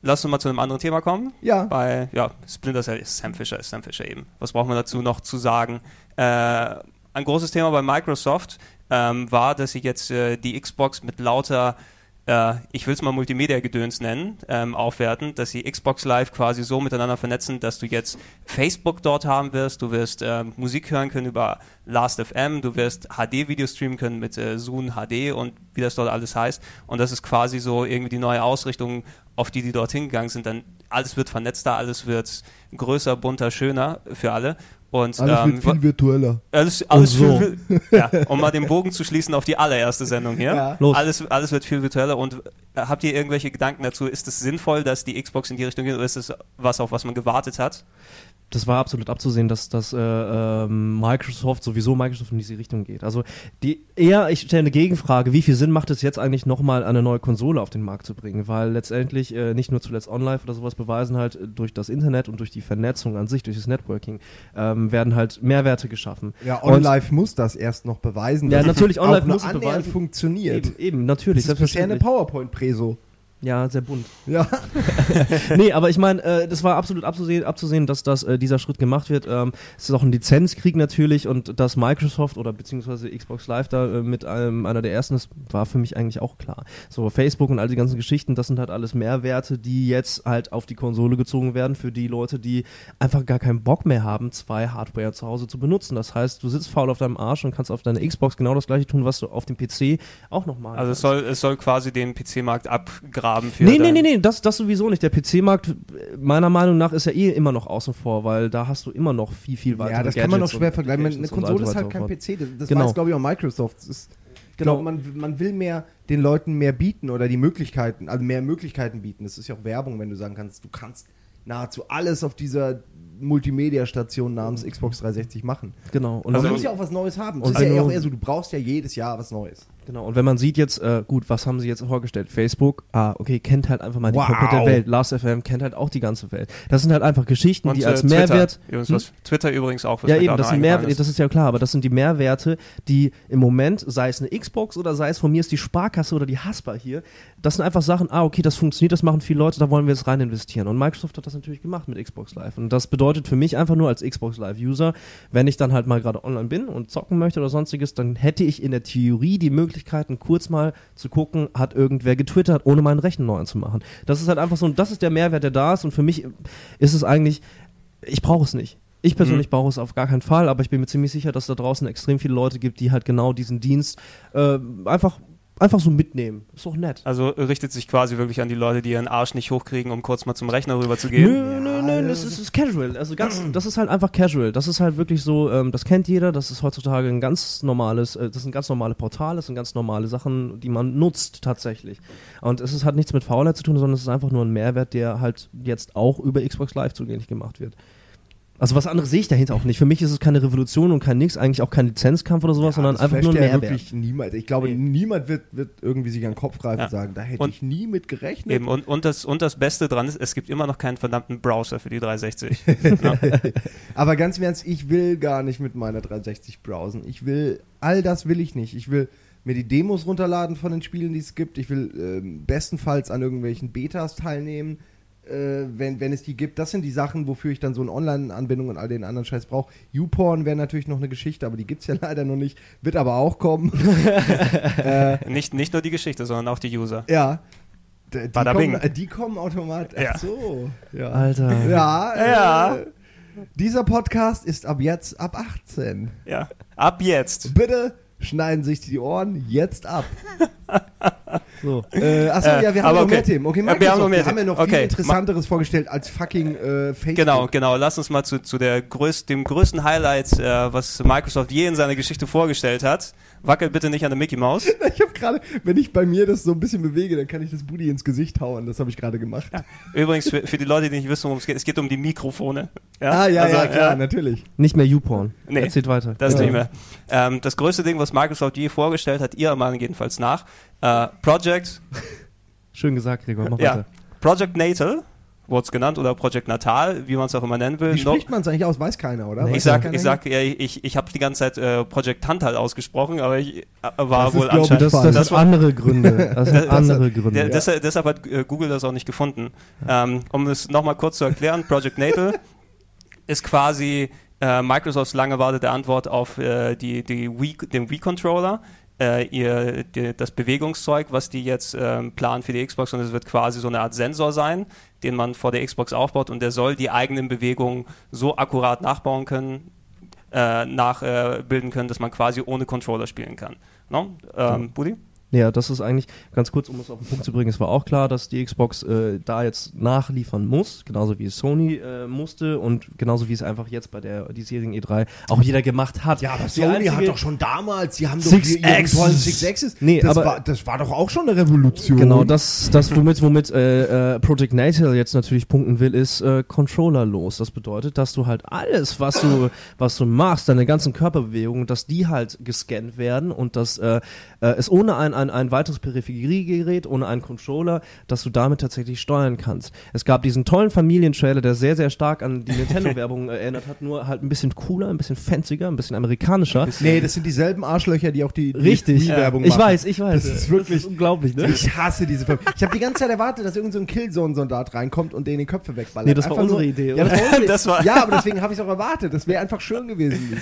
lass uns mal zu einem anderen Thema kommen. Ja. Bei ja, Splinter Cell ist Sam Fisher, ist Sam Fisher eben. Was braucht man dazu noch zu sagen? Äh, ein großes Thema bei Microsoft ähm, war, dass sie jetzt äh, die Xbox mit lauter äh, ich will es mal Multimedia-Gedöns nennen, ähm, aufwerten, dass sie Xbox Live quasi so miteinander vernetzen, dass du jetzt Facebook dort haben wirst, du wirst ähm, Musik hören können über Last.fm, du wirst HD-Videos streamen können mit äh, Zoom HD und wie das dort alles heißt. Und das ist quasi so irgendwie die neue Ausrichtung, auf die die dorthin gegangen sind. Dann alles wird vernetzter, alles wird größer, bunter, schöner für alle. Und Alles ähm, wird viel virtueller. alles, alles so. viel, ja, um mal den Bogen zu schließen auf die allererste Sendung hier. Ja. Los. Alles, alles wird viel virtueller. Und äh, habt ihr irgendwelche Gedanken dazu? Ist es sinnvoll, dass die Xbox in die Richtung geht oder ist es was, auf was man gewartet hat? Das war absolut abzusehen, dass, dass äh, ähm, Microsoft sowieso Microsoft in diese Richtung geht. Also die eher, ich stelle eine Gegenfrage, wie viel Sinn macht es jetzt eigentlich nochmal eine neue Konsole auf den Markt zu bringen? Weil letztendlich äh, nicht nur zuletzt online oder sowas beweisen halt äh, durch das Internet und durch die Vernetzung an sich, durch das Networking, ähm, werden halt Mehrwerte geschaffen. Ja, OnLive muss das erst noch beweisen. Ja, natürlich, nur muss es beweisen. funktioniert. Eben, eben, natürlich, Das ist bisher eine. PowerPoint-Preso. Ja, sehr bunt. Ja. nee, aber ich meine, äh, das war absolut abzusehen, abzusehen dass das, äh, dieser Schritt gemacht wird. Ähm, es ist auch ein Lizenzkrieg natürlich und dass Microsoft oder beziehungsweise Xbox Live da äh, mit einem, einer der ersten ist, war für mich eigentlich auch klar. So Facebook und all die ganzen Geschichten, das sind halt alles Mehrwerte, die jetzt halt auf die Konsole gezogen werden für die Leute, die einfach gar keinen Bock mehr haben, zwei Hardware zu Hause zu benutzen. Das heißt, du sitzt faul auf deinem Arsch und kannst auf deiner Xbox genau das gleiche tun, was du auf dem PC auch nochmal Also es soll, es soll quasi den PC-Markt abgraben für Nee, nee, nee, nee, das, das sowieso nicht. Der PC-Markt, meiner Meinung nach, ist ja eh immer noch außen vor, weil da hast du immer noch viel, viel weiter. Ja, das kann man noch schwer vergleichen. Eine Konsole ist halt kein PC. Das, das Genau. weiß, glaube ich, auch Microsoft. Ist, Genau. man, man will mehr den Leuten mehr bieten oder die Möglichkeiten, also mehr Möglichkeiten bieten. Das ist ja auch Werbung, wenn du sagen kannst, du kannst nahezu alles auf dieser Multimedia-Station namens Xbox 360 machen. Genau. Und Also- man muss ja auch was Neues haben. Und Das ist ja auch du- eher so, du brauchst ja jedes Jahr was Neues. Genau, und wenn man sieht jetzt, äh, gut, was haben sie jetzt vorgestellt? Facebook, ah, okay, kennt halt einfach mal die Wow. komplette Welt. Last.fm kennt halt auch die ganze Welt. Das sind halt einfach Geschichten, Und die äh, als Twitter. Mehrwert. Übrigens, Hm? was, Twitter übrigens auch. was Ja, eben, gerade das sind Mehr, eingefallen ist. das ist ja klar, aber das sind die Mehrwerte, die im Moment, sei es eine Xbox oder sei es von mir ist die Sparkasse oder die Haspa hier, das sind einfach Sachen, ah, okay, das funktioniert, das machen viele Leute, da wollen wir jetzt rein investieren. Und Microsoft hat das natürlich gemacht mit Xbox Live. Und das bedeutet für mich einfach nur als Xbox Live-User, wenn ich dann halt mal gerade online bin und zocken möchte oder sonstiges, dann hätte ich in der Theorie die Möglichkeiten, kurz mal zu gucken, hat irgendwer getwittert, ohne meinen Rechner neu anzumachen. Das ist halt einfach so, und das ist der Mehrwert, der da ist. Und für mich ist es eigentlich, ich brauche es nicht. Ich persönlich Mhm. brauche es auf gar keinen Fall, aber ich bin mir ziemlich sicher, dass da draußen extrem viele Leute gibt, die halt genau diesen Dienst äh, einfach, einfach so mitnehmen. Ist doch nett. Also richtet sich quasi wirklich an die Leute, die ihren Arsch nicht hochkriegen, um kurz mal zum Rechner rüber zu gehen. Nö, nö, nö, das ist, ist casual. Also ganz, das ist halt einfach casual. Das ist halt wirklich so, ähm, das kennt jeder, das ist heutzutage ein ganz normales, äh, das sind ganz normale Portale, das sind ganz normale Sachen, die man nutzt tatsächlich. Und es ist, hat nichts mit Faulheit zu tun, sondern es ist einfach nur ein Mehrwert, der halt jetzt auch über Xbox Live zugänglich gemacht wird. Also was anderes sehe ich dahinter auch nicht. Für mich ist es keine Revolution und kein nix, eigentlich auch kein Lizenzkampf oder sowas, sondern das einfach nur ein ja Mehrwert. wirklich niemand. Ich glaube, Nee. niemand wird, wird irgendwie sich an den Kopf greifen Ja. und sagen, da hätte Und- ich nie mit gerechnet. Eben, und, und, das, und das Beste dran ist, es gibt immer noch keinen verdammten Browser für die 360. ja. Aber ganz im Ernst, ich will gar nicht mit meiner 360 browsen. Ich will, all das will ich nicht. Ich will mir die Demos runterladen von den Spielen, die es gibt. Ich will ähm, bestenfalls an irgendwelchen Betas teilnehmen, äh, wenn, wenn es die gibt. Das sind die Sachen, wofür ich dann so eine Online-Anbindung und all den anderen Scheiß brauche. YouPorn wäre natürlich noch eine Geschichte, aber die gibt es ja leider noch nicht. Wird aber auch kommen. äh, nicht, nicht nur die Geschichte, sondern auch die User. ja. D- Die Bada kommen, bing. äh, die kommen automatisch. Ach Ja. so. Ja. Alter. Ja, äh, Ja. Dieser Podcast ist ab jetzt ab 18. Ja. Ab jetzt. Bitte schneiden sich die Ohren jetzt ab. So. Äh, achso, Äh, ja, wir haben noch okay. mehr Themen. Okay, Ja, wir haben Microsoft, noch mehr wir haben ja noch viel Okay, Interessanteres vorgestellt als fucking äh, Facebook. Genau, genau. Lass uns mal zu, zu der größ, dem größten Highlight, äh, was Microsoft je in seiner Geschichte vorgestellt hat. Wackel bitte nicht an der Mickey Maus. Ich habe gerade, wenn ich bei mir das so ein bisschen bewege, dann kann ich das Booty ins Gesicht hauen. Das habe ich gerade gemacht. Übrigens, für, für die Leute, die nicht wissen, worum es geht, es geht um die Mikrofone. ah, ja, Also, ja, klar, natürlich. Nicht mehr YouPorn. Nee. Erzählt weiter. Das Ja. nicht mehr. Ähm, das größte Ding, was Microsoft je vorgestellt hat, ihr Meinung jedenfalls nach, äh, Project, Schön gesagt, Gregor. Mach ja, weiter. Project Natal, wurde es genannt, oder Project Natal, wie man es auch immer nennen will. Wie No- spricht man es eigentlich aus? Weiß keiner, oder? Weiß ich sag, keiner? ich sag, ja, ich, ich habe die ganze Zeit äh, Project Tantal ausgesprochen, aber ich äh, war Das ist, wohl ich, anscheinend. Das, das, Das hat war- andere Gründe. Das Das- andere Gründe. Der, deshalb, deshalb hat äh, Google das auch nicht gefunden. Ähm, um es nochmal kurz zu erklären, Project Natal ist quasi äh, Microsofts lange erwartete Antwort auf äh, die, die Wii, den Wii-Controller. Äh, ihr, die, das Bewegungszeug, was die jetzt ähm, planen für die Xbox und es wird quasi so eine Art Sensor sein, den man vor der Xbox aufbaut und der soll die eigenen Bewegungen so akkurat nachbauen können, äh, nachbilden äh, bilden können, dass man quasi ohne Controller spielen kann. No? Ähm, Budi? Ja, das ist eigentlich ganz kurz, um es auf den Punkt zu bringen. Es war auch klar, dass die Xbox äh, da jetzt nachliefern muss, genauso wie es Sony äh, musste und genauso wie es einfach jetzt bei der diesjährigen E3 auch jeder gemacht hat. Ja, aber Die Sony hat doch schon damals, die haben doch Six ihren Axis. tollen Six Axis. Nee, das, aber- war, das war doch auch schon eine Revolution. Genau, das, das womit, womit äh, äh, Project Natal jetzt natürlich punkten will, ist äh, controllerlos. Das bedeutet, dass du halt alles, was du, was du machst, deine ganzen Körperbewegungen, dass die halt gescannt werden und dass äh, es ohne ein, ein, ein weiteres Peripheriegerät, ohne einen Controller, dass du damit tatsächlich steuern kannst. Es gab diesen tollen Familientrailer, der sehr, sehr stark an die Nintendo-Werbung erinnert hat, nur halt ein bisschen cooler, ein bisschen fancier, ein bisschen amerikanischer. Nee, das sind dieselben Arschlöcher, die auch die, die Richtig, Wii-Werbung ich machen. weiß, ich weiß. Das ist wirklich- unglaublich, ne? Ich hasse diese Film. Ich habe die ganze Zeit erwartet, dass irgendein so Killzone-Soldat reinkommt und denen die Köpfe wegballert. Nee, das war Einfach unsere nur- Idee, Ja, das war, Das war- ja aber deswegen habe ich es auch erwartet. Das wäre einfach schön gewesen.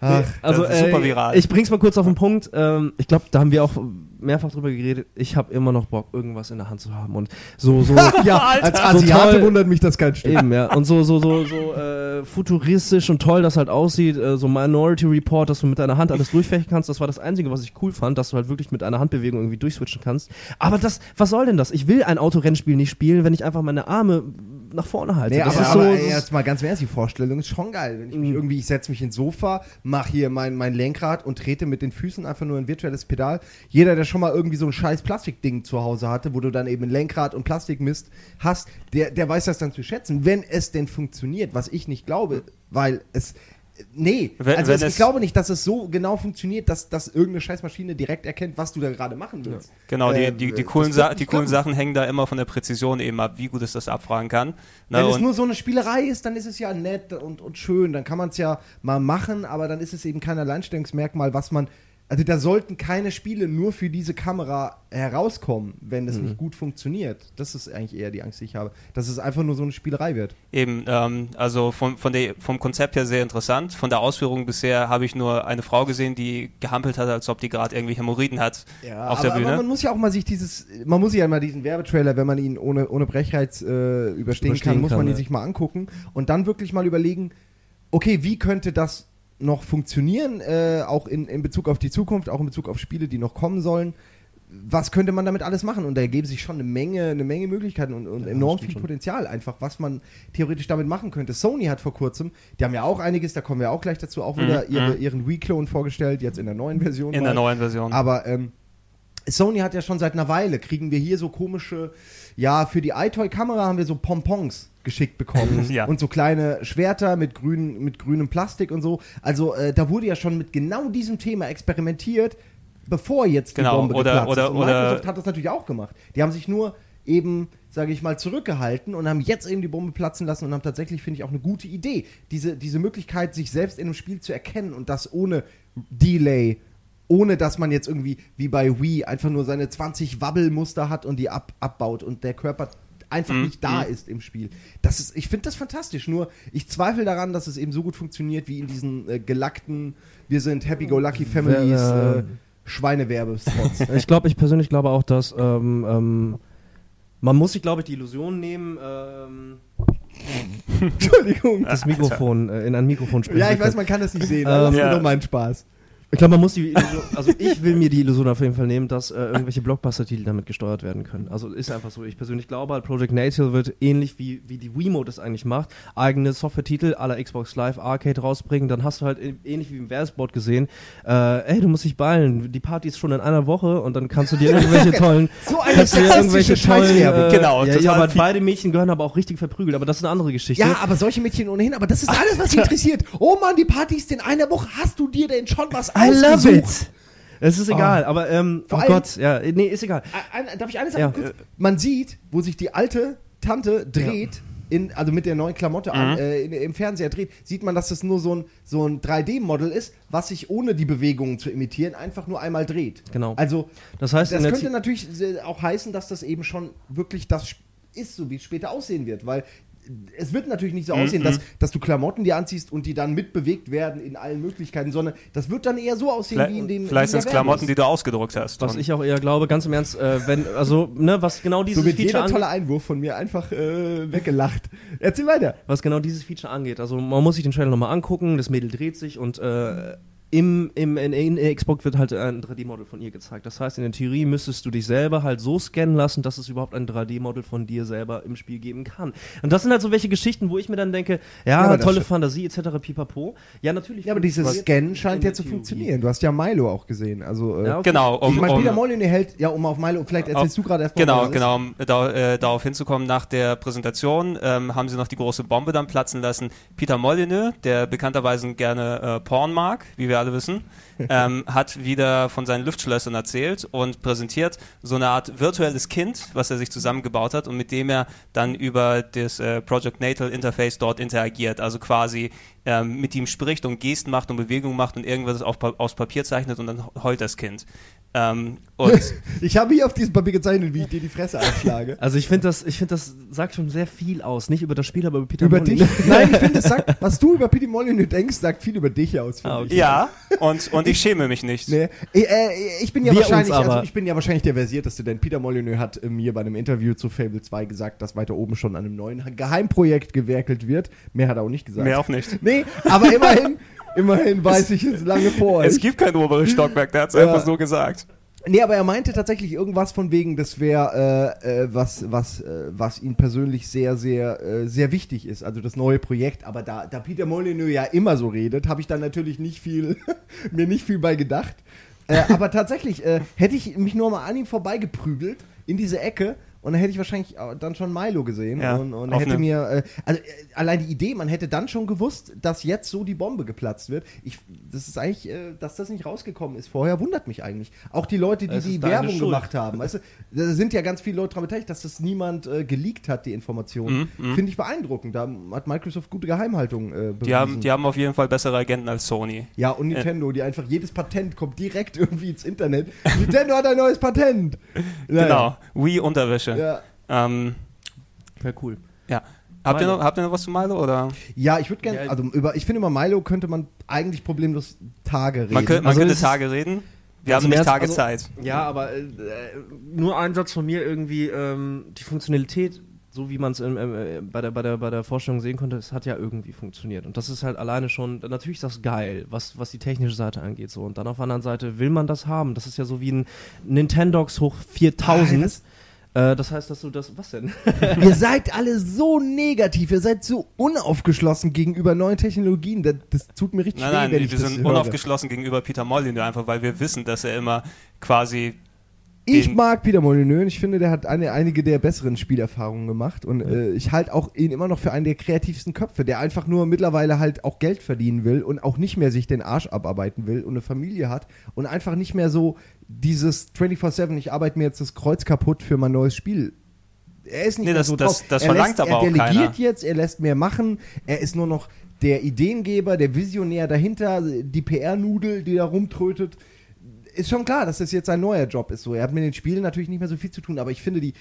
Ach, Also, Das ist super äh, viral. Ich bring's mal kurz auf den Punkt. Ähm, ich glaube, da haben wir auch mehrfach drüber geredet. Ich habe immer noch Bock, irgendwas in der Hand zu haben. Und so, so. ja, als So Asiate toll. wundert mich das kein Stück. Eben, ja. Und so, so, so, so äh, futuristisch und toll das halt aussieht. Äh, so Minority Report, dass du mit deiner Hand alles durchfechten kannst. Das war das Einzige, was ich cool fand, dass du halt wirklich mit einer Handbewegung irgendwie durchswitchen kannst. Aber das, was soll denn das? Ich will ein Autorennspiel nicht spielen, wenn ich einfach meine Arme nach vorne halte. Nee, das aber, ist so. aber ey, jetzt mal ganz im Ernst, die Vorstellung ist schon geil. Wenn ich mich Mhm. irgendwie, ich setze mich ins Sofa, mache hier mein, mein Lenkrad und trete mit den Füßen einfach nur ein virtuelles Pedal. Jeder, der schon mal irgendwie so ein scheiß Plastikding zu Hause hatte, wo du dann eben ein Lenkrad und Plastikmist hast, der, der weiß das dann zu schätzen, wenn es denn funktioniert, was ich nicht glaube, weil es. Nee, Wenn- also wenn es, ich glaube nicht, dass es so genau funktioniert, dass, dass irgendeine Scheißmaschine direkt erkennt, was du da gerade machen willst. Genau, die, Äh, die, die, das coolen, wird Sa die coolen. Sachen hängen da immer von der Präzision eben ab, wie gut es das abfragen kann. Ne, Wenn es nur so eine Spielerei ist, dann ist es ja nett und, und schön, dann kann man es ja mal machen, aber dann ist es eben kein Alleinstellungsmerkmal, was man. Also da sollten keine Spiele nur für diese Kamera herauskommen, wenn Mhm. es nicht gut funktioniert. Das ist eigentlich eher die Angst, die ich habe. Dass es einfach nur so eine Spielerei wird. Eben, ähm, also vom, von der, vom Konzept her sehr interessant. Von der Ausführung bisher habe ich nur eine Frau gesehen, die gehampelt hat, als ob die gerade irgendwie Hämorrhoiden hat auf aber, der aber Bühne. man muss ja auch mal sich dieses, man muss ja mal diesen Werbetrailer, wenn man ihn ohne, ohne Brechreiz äh, überstehen, Überstehen kann, muss kann, man ihn ja. sich mal angucken und dann wirklich mal überlegen, okay, wie könnte das noch funktionieren, äh, auch in, in Bezug auf die Zukunft, auch in Bezug auf Spiele, die noch kommen sollen. Was könnte man damit alles machen? Und da ergeben sich schon eine Menge, eine Menge Möglichkeiten und, und Ja, enorm viel schon. Potenzial, einfach, was man theoretisch damit machen könnte. Sony hat vor kurzem, die haben ja auch einiges, da kommen wir auch gleich dazu, auch Mhm, wieder ihre, mhm. ihren Wii-Clone vorgestellt, jetzt in der neuen Version. in mal. der neuen Version. Aber ähm, Sony hat ja schon seit einer Weile, kriegen wir hier so komische, ja, für die iToy-Kamera haben wir so Pompons geschickt bekommen. Ja. Und so kleine Schwerter mit, grün, mit grünem Plastik und so. Also äh, da wurde ja schon mit genau diesem Thema experimentiert, bevor jetzt die Genau, Bombe oder- geplatzt oder- ist. Und Microsoft hat das natürlich auch gemacht. Die haben sich nur eben, sage ich mal, zurückgehalten und haben jetzt eben die Bombe platzen lassen und haben tatsächlich, finde ich, auch eine gute Idee. Diese, diese Möglichkeit, sich selbst in einem Spiel zu erkennen und das ohne Delay, ohne dass man jetzt irgendwie, wie bei Wii, einfach nur seine 20 Wabbelmuster hat und die ab, abbaut und der Körper einfach Mhm, nicht da mhm. ist im Spiel. Das ist, ich finde das fantastisch, nur ich zweifle daran, dass es eben so gut funktioniert wie in diesen äh, gelackten, wir sind Happy-Go-Lucky Families, Wer- äh, Schweinewerbespots. Ich glaube, ich persönlich glaube auch, dass ähm, ähm, man muss sich, glaube ich, die Illusion nehmen, ähm, Entschuldigung. das Mikrofon äh, in ein Mikrofon sprechen. Ja, ich weiß, man kann das nicht sehen. Ähm, aber das ist ja. nur mein Spaß. Ich glaube, man muss die Illusion, also ich will mir die Illusion auf jeden Fall nehmen, dass äh, irgendwelche Blockbuster-Titel damit gesteuert werden können. Also ist einfach so. Ich persönlich glaube halt, Project Natal wird ähnlich wie, wie die Wiimote es eigentlich macht, eigene Software-Titel aller Xbox Live Arcade rausbringen. Dann hast du halt äh, ähnlich wie im Werbespot gesehen, äh, ey, du musst dich beeilen, die Party ist schon in einer Woche und dann kannst du dir irgendwelche tollen So eine irgendwelche tollen, äh, Genau, ja, ja, aber beide Mädchen gehören aber auch richtig verprügelt, aber das ist eine andere Geschichte. Ja, aber solche Mädchen ohnehin, aber das ist alles, was sie interessiert. Oh Mann, die Party ist in einer Woche. Hast du dir denn schon was I love it. Es ist egal, aber ähm, Vor oh allem- Gott, ja, nee, ist egal. Ein, darf ich eine Sache Ja. kurz? Man sieht, wo sich die alte Tante dreht, in, also mit der neuen Klamotte an, Mhm. äh, in, im Fernseher dreht, sieht man, dass das nur so ein, so ein 3D-Model ist, was sich ohne die Bewegungen zu imitieren einfach nur einmal dreht. Genau. Also, Das heißt, das könnte natürlich äh, auch heißen, dass das eben schon wirklich das ist, so wie es später aussehen wird, weil es wird natürlich nicht so Mhm, aussehen, dass, dass du Klamotten dir anziehst und die dann mitbewegt werden in allen Möglichkeiten, sondern das wird dann eher so aussehen wie in dem Vielleicht in sind es Klamotten, die du ausgedruckt hast. Was ich auch eher glaube, ganz im Ernst, äh, wenn, also, ne, was genau dieses So wird Feature jeder angeht, tolle Einwurf von mir einfach äh, weggelacht. Erzähl weiter. was genau dieses Feature angeht. Also man muss sich den Trailer nochmal angucken, das Mädel dreht sich und äh, im, im, in, in Xbox wird halt ein 3D-Model von ihr gezeigt. Das heißt, in der Theorie müsstest du dich selber halt so scannen lassen, dass es überhaupt ein 3D-Model von dir selber im Spiel geben kann. Und das sind halt so welche Geschichten, wo ich mir dann denke, ja, das tolle. Fantasie etc. pipapo. Ja, natürlich. Ja, aber dieses Scannen scheint in ja zu Theorie. funktionieren. Du hast ja Milo auch gesehen. Also, äh, Ja, okay. Genau, um, ich meine, um, Peter Molyneux hält, ja, um auf Milo, vielleicht erzählst du gerade erstmal. Genau, was es genau, um da, äh, darauf hinzukommen, nach der Präsentation ähm, haben sie noch die große Bombe dann platzen lassen. Peter Molyneux, der bekannterweise gerne äh, Porn mag, wie wir alle wissen, ähm, hat wieder von seinen Luftschlössern erzählt und präsentiert so eine Art virtuelles Kind, was er sich zusammengebaut hat und mit dem er dann über das äh, Project Natal Interface dort interagiert. Also quasi ähm, mit ihm spricht und Gesten macht und Bewegungen macht und irgendwas auf, aufs Papier zeichnet und dann heult das Kind. Ähm, und Ich habe hier auf diesem Papier gezeichnet, wie ich dir die Fresse einschlage. Also ich finde das, ich finde das sagt schon sehr viel aus, nicht über das Spiel, aber über Peter über Molyneux. dich? Nein, ich finde, sagt, was du über Peter Molyneux denkst, sagt viel über dich aus. Ah, ich. okay. ja, und, und ich schäme mich nicht. Nee. Äh, äh, ich bin ja Wir wahrscheinlich, also ich bin ja wahrscheinlich der versierteste, denn Peter Molyneux hat äh, mir bei einem Interview zu Fable 2 gesagt, dass weiter oben schon an einem neuen Geheimprojekt gewerkelt wird. Mehr hat er auch nicht gesagt. Mehr auch nicht. Nee, aber immerhin, immerhin weiß ich es lange vor. Es gibt kein oberes Stockwerk, der hat es Ja. einfach so gesagt. Nee, aber er meinte tatsächlich irgendwas von wegen, das wäre äh, äh, was, was, äh, was ihm persönlich sehr, sehr, äh, sehr wichtig ist. Also das neue Projekt. Aber da, da Peter Molyneux ja immer so redet, habe ich dann natürlich nicht viel, mir nicht viel bei gedacht. Äh, aber tatsächlich äh, hätte ich mich nur mal an ihm vorbeigeprügelt in diese Ecke. Und dann hätte ich wahrscheinlich äh, dann schon Milo gesehen Ja, und, und hätte mir, äh, also äh, allein die Idee, man hätte dann schon gewusst, dass jetzt so die Bombe geplatzt wird. Ich, das ist eigentlich, äh, dass das nicht rausgekommen ist vorher, wundert mich eigentlich. Auch die Leute, die die Werbung Schuld. gemacht haben, weißt du, da sind ja ganz viele Leute daran beteiligt, dass das niemand äh, geleakt hat, die Informationen. Mhm, Finde ich beeindruckend. Da hat Microsoft gute Geheimhaltung äh, bewiesen. Die haben, die haben auf jeden Fall bessere Agenten als Sony. ja, und Nintendo, die einfach jedes Patent kommt direkt irgendwie ins Internet. Nintendo hat ein neues Patent. Naja. Genau, Wii-Unterwäsche. Ja. Ähm, Wäre cool. ja. Habt ihr, noch, habt ihr noch was zu Milo? Oder? Ja, ich würde gerne, Ja. also über, ich finde über Milo könnte man eigentlich problemlos Tage reden. Man, könnte, man Also könnte Tage reden. Wir Also haben nicht Tage also- Zeit. Ja, aber äh, äh, nur ein Satz von mir irgendwie, ähm, die Funktionalität, so wie man es äh, bei, der, bei, der, bei der Vorstellung sehen konnte, es hat ja irgendwie funktioniert. Und das ist halt alleine schon, natürlich ist das geil, was, was die technische Seite angeht. So. Und dann auf der anderen Seite will man das haben. Das ist ja so wie ein Nintendox hoch 4000. Was? Äh, das heißt, dass du das, was denn? Ihr seid alle so negativ, ihr seid so unaufgeschlossen gegenüber neuen Technologien. Das, das tut mir richtig Nein, weh, nein, wenn wir ich das sind höre. unaufgeschlossen gegenüber Peter Molyneux, einfach weil wir wissen, dass er immer quasi Ich mag Peter Molyneux. Ich finde, der hat eine, einige der besseren Spielerfahrungen gemacht und äh, ich halte auch ihn immer noch für einen der kreativsten Köpfe, der einfach nur mittlerweile halt auch Geld verdienen will und auch nicht mehr sich den Arsch abarbeiten will und eine Familie hat und einfach nicht mehr so dieses 24/7, ich arbeite mir jetzt das Kreuz kaputt für mein neues Spiel. Er ist nicht Nee, mehr das- so das- drauf. das er verlangt aber er auch delegiert keiner. jetzt, er lässt mehr machen, er ist nur noch der Ideengeber, der Visionär dahinter, die PR-Nudel, die da rumtrötet ist schon klar, dass das jetzt ein neuer Job ist. So, er hat mit den Spielen natürlich nicht mehr so viel zu tun, aber ich finde die.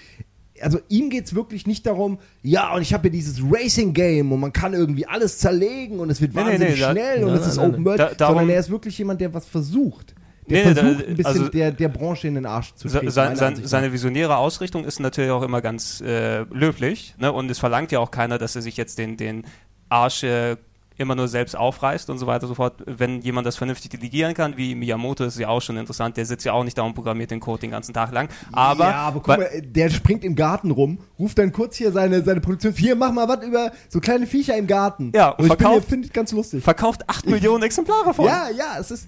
Also ihm geht es wirklich nicht darum, ja, und ich habe hier dieses Racing-Game und man kann irgendwie alles zerlegen und es wird Nee, wahnsinnig nee, da- schnell und nein, es ist Open. World, Da- darum- sondern er ist wirklich jemand, der was versucht. Der Nee, nee, da- versucht, ein bisschen also- der, der Branche in den Arsch zu treten. sein, sein, seine visionäre Ausrichtung ist natürlich auch immer ganz äh, löblich. Ne? Und es verlangt ja auch keiner, dass er sich jetzt den, den Arsch äh, immer nur selbst aufreißt und so weiter und so fort. Wenn jemand das vernünftig delegieren kann, wie Miyamoto, ist ja auch schon interessant. Der sitzt ja auch nicht da und programmiert den Code den ganzen Tag lang. Aber, ja, aber guck mal, der springt im Garten rum, ruft dann kurz hier seine, seine Produktion, hier, mach mal was über so kleine Viecher im Garten. Ja, und ich bin- verkauft- finde ich ganz lustig. verkauft 8 Millionen Exemplare von. Ja, ja, es ist.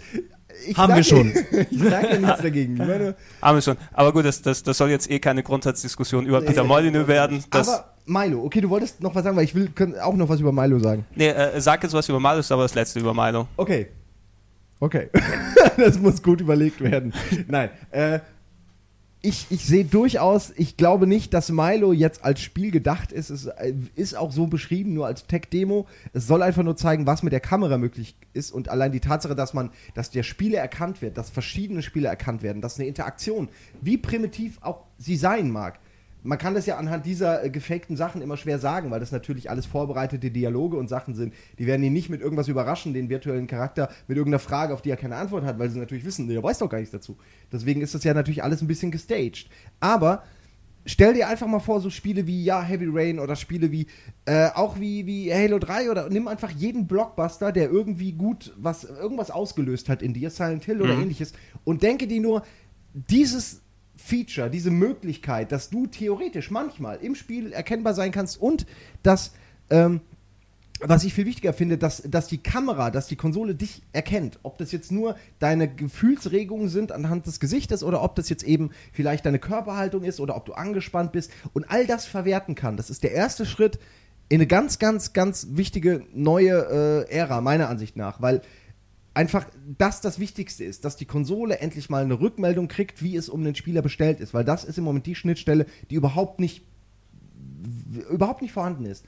Ich Haben wir sag schon. Ich sage ja nichts dagegen. Meine, Haben wir schon. Aber gut, das, das, das soll jetzt eh keine Grundsatzdiskussion über Peter. Molyneux werden. Das, aber Milo, okay, du wolltest noch was sagen, weil ich will auch noch was über Milo sagen. nee, äh, sag jetzt was über Milo, ist aber das letzte über Milo. Okay. Okay. das muss gut überlegt werden. Nein. Äh, ich, ich sehe durchaus, ich glaube nicht, dass Milo jetzt als Spiel gedacht ist. Es äh, ist auch so beschrieben, nur als Tech-Demo. Es soll einfach nur zeigen, was mit der Kamera möglich ist und allein die Tatsache, dass man, dass der Spieler erkannt wird, dass verschiedene Spieler erkannt werden, dass eine Interaktion, wie primitiv auch sie sein mag, man kann das ja anhand dieser äh, gefakten Sachen immer schwer sagen, weil das natürlich alles vorbereitete Dialoge und Sachen sind. Die werden ihn nicht mit irgendwas überraschen, den virtuellen Charakter, mit irgendeiner Frage, auf die er keine Antwort hat, weil sie natürlich wissen, der weiß doch gar nichts dazu. Deswegen ist das ja natürlich alles ein bisschen gestaged. Aber stell dir einfach mal vor, so Spiele wie ja, Heavy Rain oder Spiele wie äh, auch wie, wie Halo 3 oder nimm einfach jeden Blockbuster, der irgendwie gut was irgendwas ausgelöst hat in dir, Silent Hill oder Mhm. ähnliches, und denke dir nur, dieses Feature, diese Möglichkeit, dass du theoretisch manchmal im Spiel erkennbar sein kannst und dass ähm, was ich viel wichtiger finde, dass, dass die Kamera, dass die Konsole dich erkennt. Ob das jetzt nur deine Gefühlsregungen sind anhand des Gesichtes oder ob das jetzt eben vielleicht deine Körperhaltung ist oder ob du angespannt bist und all das verwerten kann. Das ist der erste Schritt in eine ganz, ganz, ganz wichtige neue äh, Ära, meiner Ansicht nach, weil einfach das das Wichtigste ist, dass die Konsole endlich mal eine Rückmeldung kriegt, wie es um den Spieler bestellt ist, weil das ist im Moment die Schnittstelle, die überhaupt nicht überhaupt nicht vorhanden ist.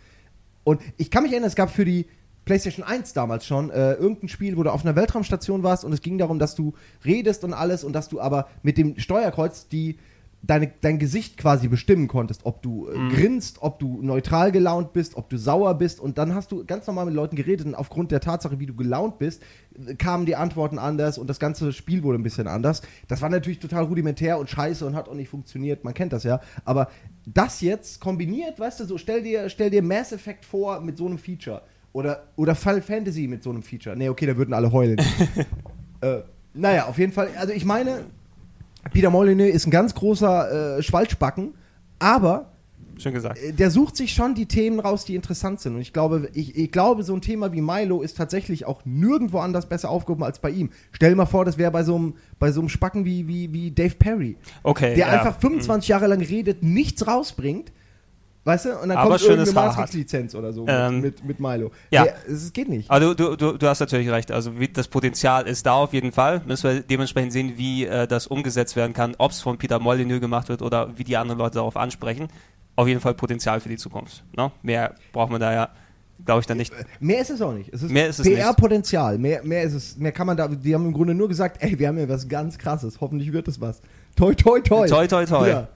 Und ich kann mich erinnern, es gab für die PlayStation 1 damals schon äh, irgendein Spiel, wo du auf einer Weltraumstation warst und es ging darum, dass du redest und alles und dass du aber mit dem Steuerkreuz die deine, dein Gesicht quasi bestimmen konntest, ob du äh, grinst, ob du neutral gelaunt bist, ob du sauer bist und dann hast du ganz normal mit Leuten geredet und aufgrund der Tatsache, wie du gelaunt bist, äh, kamen die Antworten anders und das ganze Spiel wurde ein bisschen anders. Das war natürlich total rudimentär und scheiße und hat auch nicht funktioniert, man kennt das ja, aber das jetzt kombiniert, weißt du, so stell dir, stell dir Mass Effect vor mit so einem Feature oder, oder Final Fantasy mit so einem Feature. Nee, okay, da würden alle heulen. äh, naja, auf jeden Fall, also ich meine, Peter Molyneux ist ein ganz großer äh, Schwalzbacken, aber Schön gesagt. äh, der sucht sich schon die Themen raus, die interessant sind. Und ich glaube, ich, ich glaube, so ein Thema wie Milo ist tatsächlich auch nirgendwo anders besser aufgehoben als bei ihm. Stell dir mal vor, das wäre bei so einem bei so einem Spacken wie, wie, wie Dave Perry, Okay. der ja. einfach 25 Jahre lang redet, nichts rausbringt. Weißt du? Und dann Aber kommt irgendeine hat. Matrix-Lizenz oder so Ähm, mit, mit, Milo. ja. Es geht nicht. Aber du, du, du, hast natürlich recht. Also wie, das Potenzial ist da auf jeden Fall. Müssen wir dementsprechend sehen, wie äh, das umgesetzt werden kann, ob es von Peter Molyneux gemacht wird oder wie die anderen Leute darauf ansprechen. Auf jeden Fall Potenzial für die Zukunft. Ne? Mehr braucht man da ja, glaube ich, dann nicht. Mehr ist es auch nicht. Es ist Mehr ist es. PR-Potenzial. Mehr, mehr ist es. Mehr kann man da. Die haben im Grunde nur gesagt, ey, wir haben hier was ganz krasses. Hoffentlich wird es was. Toi, toi, toi. Toi, toi, toi. Ja.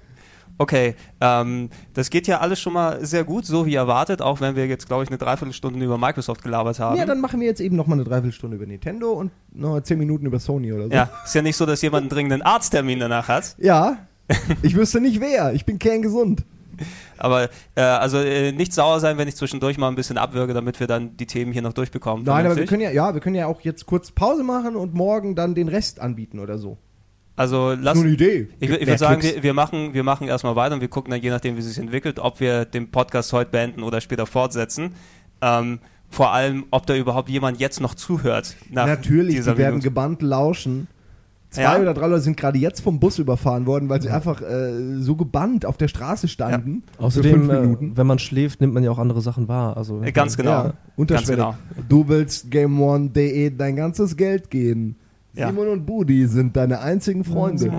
Okay, ähm, das geht ja alles schon mal sehr gut, so wie erwartet, auch wenn wir jetzt, glaube ich, eine Dreiviertelstunde über Microsoft gelabert haben. ja, dann machen wir jetzt eben noch mal eine Dreiviertelstunde über Nintendo und noch zehn Minuten über Sony oder so. Ja, ist ja nicht so, dass jemand einen dringenden Arzttermin danach hat. Ja. Ich wüsste nicht wer. Ich bin kerngesund. Aber äh, also äh, nicht sauer sein, wenn ich zwischendurch mal ein bisschen abwürge, damit wir dann die Themen hier noch durchbekommen. Nein, aber wir können ja, ja, wir können ja auch jetzt kurz Pause machen und morgen dann den Rest anbieten oder so. Also lass, Nur eine Idee. ich, ich würde sagen, wir, wir, machen, wir machen erstmal weiter und wir gucken dann, je nachdem, wie es sich entwickelt, ob wir den Podcast heute beenden oder später fortsetzen. Ähm, vor allem, ob da überhaupt jemand jetzt noch zuhört. Nach Natürlich, die werden Minute. gebannt lauschen. Zwei Ja. oder drei Leute sind gerade jetzt vom Bus überfahren worden, weil sie einfach äh, so gebannt auf der Straße standen. Für Außerdem, fünf äh, Minuten. wenn man schläft, nimmt man ja auch andere Sachen wahr. Also, Äh, Ganz genau. Ja, Ganz genau. Du willst GameOne.de dein ganzes Geld geben. Ja. Simon und Budi sind deine einzigen Freunde.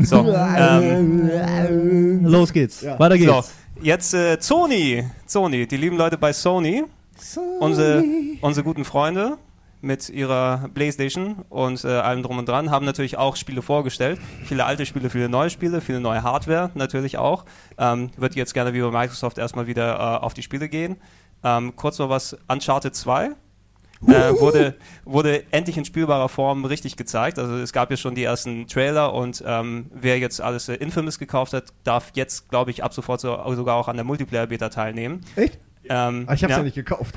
So, ähm, Los geht's. Ja. Weiter geht's. so, jetzt äh, Sony. Sony, die lieben Leute bei Sony. Unsere, unsere guten Freunde mit ihrer Playstation und äh, allem drum und dran haben natürlich auch Spiele vorgestellt. Viele alte Spiele, viele neue Spiele, viele neue Hardware natürlich auch. Ähm, wird jetzt gerne wie bei Microsoft erstmal wieder äh, auf die Spiele gehen. Ähm, kurz noch was, Uncharted 2 äh, wurde, wurde endlich in spielbarer Form richtig gezeigt. Also es gab ja schon die ersten Trailer und ähm, wer jetzt alles äh, Infamous gekauft hat, darf jetzt, glaube ich, ab sofort so, sogar auch an der Multiplayer-Beta teilnehmen. Echt? Ähm, Ah, ich hab's ja. nicht gekauft.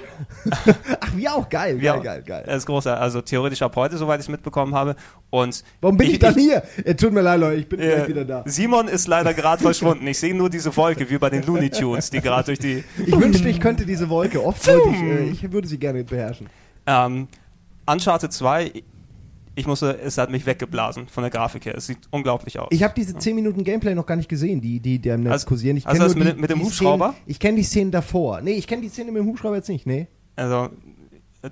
Ach, wie auch geil, Ja, geil, geil, geil. Das ist großartig. Also theoretisch ab heute, soweit ich es mitbekommen habe. Und Warum bin ich, dann hier? Äh, tut mir leid, Leute, ich bin äh, gleich wieder da. Simon ist leider gerade verschwunden. Ich sehe nur diese Wolke, wie bei den Looney Tunes, die gerade durch die. Ich wünschte, ich könnte diese Wolke. Oft wollte ich, äh, ich würde sie gerne beherrschen. Ähm, Uncharted 2, ich musste, es hat mich weggeblasen von der Grafik her. Es sieht unglaublich aus. Ich habe diese 10 Minuten Gameplay noch gar nicht gesehen, die, die, die im Netz Also- kursieren. Ich also das nur mit die, dem- mit dem Hubschrauber? Szenen, ich kenne die Szenen davor. Nee, ich kenne die Szene mit dem Hubschrauber jetzt nicht, nee. also,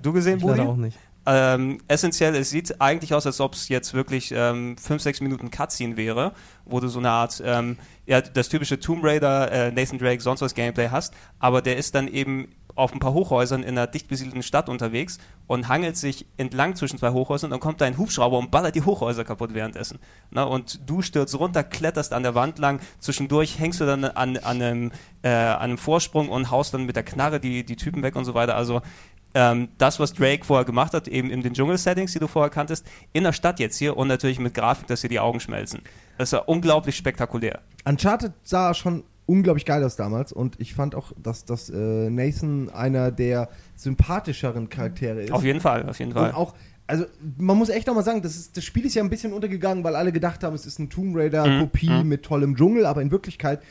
du gesehen, Ich Budi? auch nicht. Ähm, essentiell, es sieht eigentlich aus, als ob es jetzt wirklich 5, 6 Minuten Cutscene wäre, wo du so eine Art, ähm, ja, das typische Tomb Raider, äh, Nathan Drake, sonst was Gameplay hast, aber der ist dann eben auf ein paar Hochhäusern in einer dicht besiedelten Stadt unterwegs und hangelt sich entlang zwischen zwei Hochhäusern und dann kommt da ein Hubschrauber und ballert die Hochhäuser kaputt währenddessen. Na, und du stürzt runter, kletterst an der Wand lang, zwischendurch hängst du dann an, an, einem, äh, an einem Vorsprung und haust dann mit der Knarre die, die Typen weg und so weiter. Also ähm, das, was Drake vorher gemacht hat, eben in den Dschungel-Settings, die du vorher kanntest, in der Stadt jetzt hier und natürlich mit Grafik, dass hier die Augen schmelzen. Das war unglaublich spektakulär. Uncharted sah schon unglaublich geil aus damals und ich fand auch, dass, dass äh, Nathan einer der sympathischeren Charaktere ist. Auf jeden Fall, auf jeden Fall. Und auch, also man muss echt auch mal sagen, das, ist, das Spiel ist ja ein bisschen untergegangen, weil alle gedacht haben, es ist ein Tomb Raider-Kopie Mhm, mhm. mit tollem Dschungel, aber in Wirklichkeit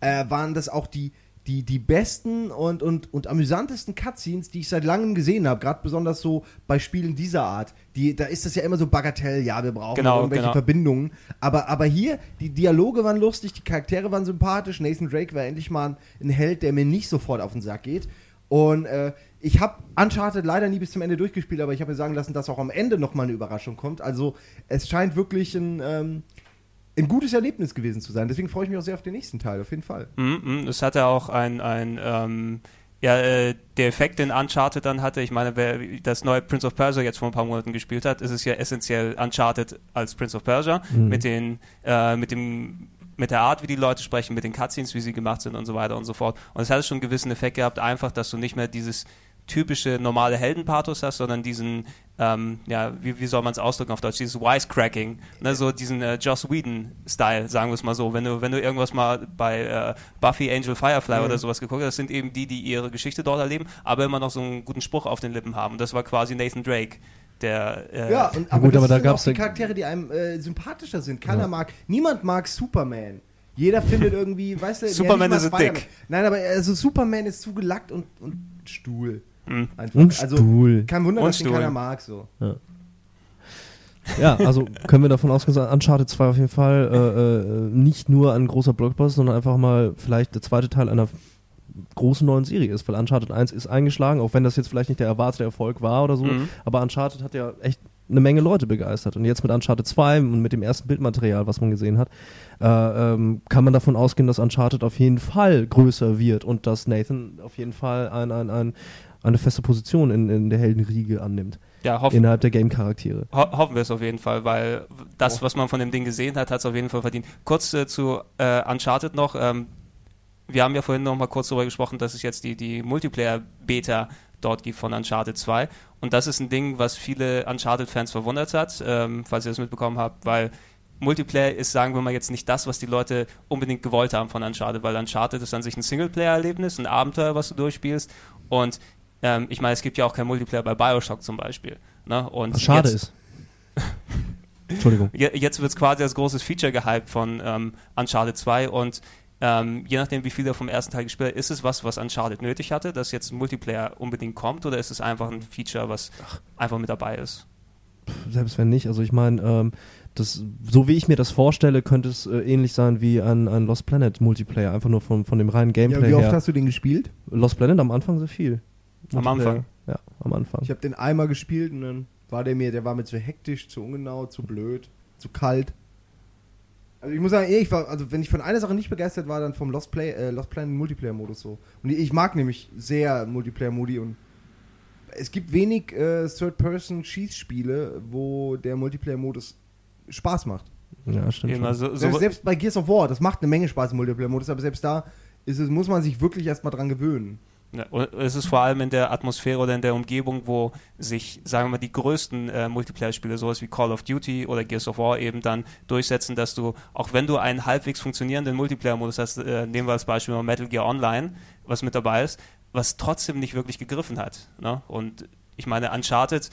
äh, waren das auch die, die, die besten und, und, und amüsantesten Cutscenes, die ich seit langem gesehen habe, gerade besonders so bei Spielen dieser Art. Die, da ist das ja immer so Bagatell, ja, wir brauchen Genau, irgendwelche genau. Verbindungen. Aber, aber hier, die Dialoge waren lustig, die Charaktere waren sympathisch. Nathan Drake war endlich mal ein, Held, der mir nicht sofort auf den Sack geht. Und äh, ich habe Uncharted leider nie bis zum Ende durchgespielt, aber ich habe mir sagen lassen, dass auch am Ende nochmal eine Überraschung kommt. Also es scheint wirklich ein, ähm, ein gutes Erlebnis gewesen zu sein. Deswegen freue ich mich auch sehr auf den nächsten Teil, auf jeden Fall. Mhm, mhm. Es hatte auch ein, ein ähm, ja, äh, der Effekt, den Uncharted dann hatte, ich meine, wer das neue Prince of Persia jetzt vor ein paar Monaten gespielt hat, ist es ja essentiell Uncharted als Prince of Persia, mit den, äh, mit dem mit der Art, wie die Leute sprechen, mit den Cutscenes, wie sie gemacht sind und so weiter und so fort. Und es hatte schon einen gewissen Effekt gehabt, einfach, dass du nicht mehr dieses typische normale Heldenpathos hast, sondern diesen, ähm, ja, wie, wie soll man es ausdrücken auf Deutsch, dieses Wisecracking, ne, so diesen äh, Joss Whedon-Style, sagen wir es mal so. Wenn du, wenn du irgendwas mal bei äh, Buffy, Angel, Firefly oder sowas geguckt hast, das sind eben die, die ihre Geschichte dort erleben, aber immer noch so einen guten Spruch auf den Lippen haben. Und das war quasi Nathan Drake, der äh, Ja, und, Ja gut, das aber da die ja- Charaktere, die einem äh, sympathischer sind. Keiner mag, niemand mag Superman. Jeder findet irgendwie, weißt du, ja, Superman ist. Dick. Nein, aber also Superman ist zugelackt und, und Stuhl. Mhm. Und also, Stuhl. Kein Wunder, Und dass den Stuhl. keiner mag so. Ja, also können wir davon ausgehen, dass Uncharted 2 auf jeden Fall äh, äh, nicht nur ein großer Blockbuster, sondern einfach mal vielleicht der zweite Teil einer großen neuen Serie ist, weil Uncharted 1 ist eingeschlagen, auch wenn das jetzt vielleicht nicht der erwartete Erfolg war oder so, Mhm. aber Uncharted hat ja echt eine Menge Leute begeistert und jetzt mit Uncharted 2 und mit dem ersten Bildmaterial, was man gesehen hat, äh, ähm, kann man davon ausgehen, dass Uncharted auf jeden Fall größer wird und dass Nathan auf jeden Fall ein, ein, ein, eine feste Position in, in der Heldenriege annimmt, ja, hoff, innerhalb der Game-Charaktere. Ho hoffen wir es auf jeden Fall, weil das, was man von dem Ding gesehen hat, hat es auf jeden Fall verdient. Kurz äh, zu äh, Uncharted noch. Ähm, wir haben ja vorhin noch mal kurz darüber gesprochen, dass es jetzt die, die Multiplayer-Beta dort gibt von Uncharted 2. Und das ist ein Ding, was viele Uncharted-Fans verwundert hat, ähm, falls ihr das mitbekommen habt, weil Multiplayer ist, sagen wir mal, jetzt nicht das, was die Leute unbedingt gewollt haben von Uncharted, weil Uncharted ist an sich ein Singleplayer-Erlebnis, ein Abenteuer, was du durchspielst. Und ähm, ich meine, es gibt ja auch kein Multiplayer bei Bioshock zum Beispiel. Ne? Und Was schade jetzt, ist. Entschuldigung. Je- Jetzt wird es quasi als großes Feature gehypt von ähm, Uncharted 2 und ähm, je nachdem, wie viel er vom ersten Teil gespielt hat, ist es was, was Uncharted nötig hatte, dass jetzt ein Multiplayer unbedingt kommt oder ist es einfach ein Feature, was einfach mit dabei ist? Selbst wenn nicht, also ich meine, ähm, das, so wie ich mir das vorstelle, könnte es äh, ähnlich sein wie ein, ein Lost Planet Multiplayer, einfach nur von, von dem reinen Ja, Gameplay wie oft her. hast du den gespielt? Lost Planet am Anfang sehr viel. Am Multiplayer. Anfang? Ja, am Anfang. Ich habe den einmal gespielt und dann war der mir, der war mir zu hektisch, zu ungenau, zu blöd, zu kalt. Also ich muss sagen, ich war, also wenn ich von einer Sache nicht begeistert war, dann vom Lost, Play, äh, Lost Planet Multiplayer-Modus so. Und ich mag nämlich sehr Multiplayer-Modi und es gibt wenig äh, Third-Person-Schießspiele, wo der Multiplayer-Modus Spaß macht. ja, stimmt. Eben, schon. also, so, Selbst, selbst bei Gears of War, das macht eine Menge Spaß im Multiplayer-Modus, aber selbst da ist es, muss man sich wirklich erstmal dran gewöhnen. Es ist vor allem in der Atmosphäre oder in der Umgebung, wo sich, sagen wir mal, die größten äh, Multiplayer-Spiele, sowas wie Call of Duty oder Gears of War eben dann durchsetzen, dass du, auch wenn du einen halbwegs funktionierenden Multiplayer-Modus hast, äh, nehmen wir als Beispiel mal Metal Gear Online, was mit dabei ist, was trotzdem nicht wirklich gegriffen hat. Ne? Und ich meine, Uncharted,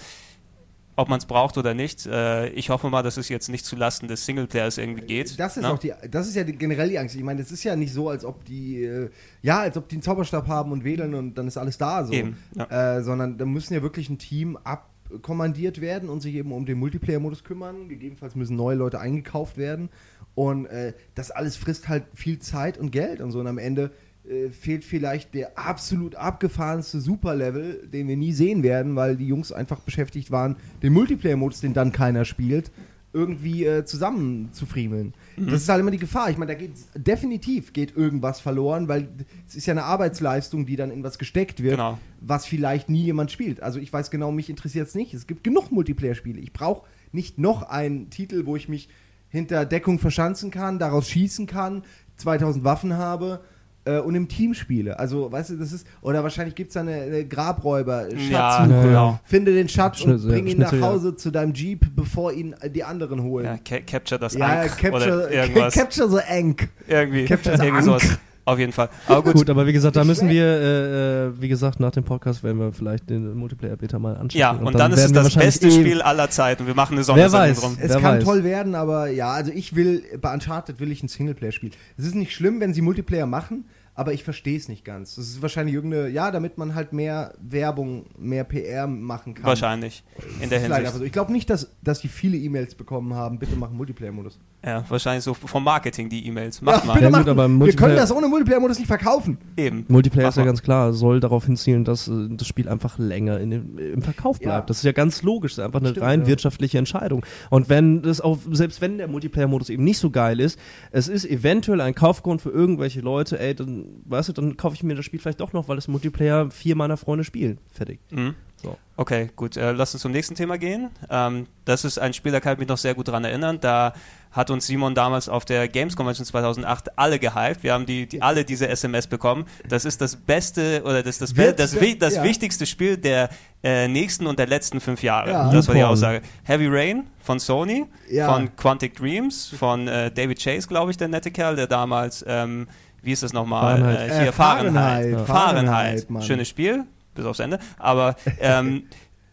ob man es braucht oder nicht, äh, ich hoffe mal, dass es jetzt nicht zulasten des Singleplayers irgendwie geht. Das ist ne? auch die, das ist ja die, generell die Angst. Ich meine, es ist ja nicht so, als ob die, äh, ja, als ob die einen Zauberstab haben und wählen und dann ist alles da so. Eben, ja. Äh, sondern da müssen ja wirklich ein Team abkommandiert werden und sich eben um den Multiplayer-Modus kümmern. Gegebenenfalls müssen neue Leute eingekauft werden. Und äh, das alles frisst halt viel Zeit und Geld und so. Und am Ende äh, fehlt vielleicht der absolut abgefahrenste Superlevel, den wir nie sehen werden, weil die Jungs einfach beschäftigt waren, den Multiplayer-Modus, den dann keiner spielt, irgendwie äh, zusammen zu friemeln. Mhm. Das ist halt immer die Gefahr. Ich meine, da geht definitiv geht irgendwas verloren, weil es ist ja eine Arbeitsleistung, die dann in was gesteckt wird, Genau. was vielleicht nie jemand spielt. Also ich weiß genau, mich interessiert es nicht. Es gibt genug Multiplayer-Spiele. Ich brauche nicht noch einen Titel, wo ich mich hinter Deckung verschanzen kann, daraus schießen kann, 2000 Waffen habe äh, und im Team spiele. Also, weißt du, das ist, oder wahrscheinlich gibt es da eine, eine Grabräuber, Ja, Schatzsuche. Ja, genau. Finde den Schatz und Schnitzel, ja, bring ihn nach Schnitzel, ja. Hause zu deinem Jeep, bevor ihn die anderen holen. Ja, ca capture das Ja, Ankh capture, oder irgendwas. capture the Ank. irgendwie, capture the irgendwie Ankh. sowas. Auf jeden Fall. Aber gut, Gut, aber wie gesagt, da müssen wir, äh, äh, wie gesagt, nach dem Podcast werden wir vielleicht den Multiplayer-Beta mal anschauen. ja, und, dann, ist es das beste eh- Spiel aller Zeiten. Wir machen eine Wer Sondersendung weiß. drum. Es Wer kann weiß. toll werden, aber ja, also ich will, bei Uncharted will ich ein Singleplayer-Spiel. Es ist nicht schlimm, wenn sie Multiplayer machen, aber ich verstehe es nicht ganz. Das ist wahrscheinlich irgendeine, ja, damit man halt mehr Werbung, mehr PR machen kann. Wahrscheinlich. In der Hinsicht. so. Ich glaube nicht, dass, dass die viele E-Mails bekommen haben, bitte machen Multiplayer-Modus. Ja, wahrscheinlich so vom Marketing die E-Mails. Macht Ja, mal. bitte Ja, machen. aber Wir können das ohne Multiplayer-Modus nicht verkaufen. Eben. Multiplayer Mach ist ja mal. ganz klar, soll darauf hinzielen, dass äh, das Spiel einfach länger in im Verkauf Ja. bleibt. Das ist ja ganz logisch, das ist einfach eine Stimmt, rein ja. wirtschaftliche Entscheidung. Und wenn das auch, selbst wenn der Multiplayer-Modus eben nicht so geil ist, es ist eventuell ein Kaufgrund für irgendwelche Leute, ey, dann, weißt du, dann kaufe ich mir das Spiel vielleicht doch noch, weil das Multiplayer vier meiner Freunde spielen. Fertig. Mhm. So. Okay, gut. Äh, lass uns zum nächsten Thema gehen. Ähm, das ist ein Spiel, da kann ich mich noch sehr gut dran erinnern. Da hat uns Simon damals auf der Games Convention 2008 alle gehypt. Wir haben die, die alle diese SMS bekommen. Das ist das beste oder das, das, Wird- das, wi- das ja. wichtigste Spiel der äh, nächsten und der letzten fünf Jahre. Ja. Das war die. Aussage. Heavy Rain von Sony, Ja. von Quantic Dreams, von äh, David Chase, glaube ich, der nette Kerl, der damals, ähm, wie ist das nochmal? Fahrenheit. Äh, hier, Äh, Fahrenheit. Fahrenheit, Fahrenheit. Fahrenheit. Schönes Spiel, bis aufs Ende. Aber ähm,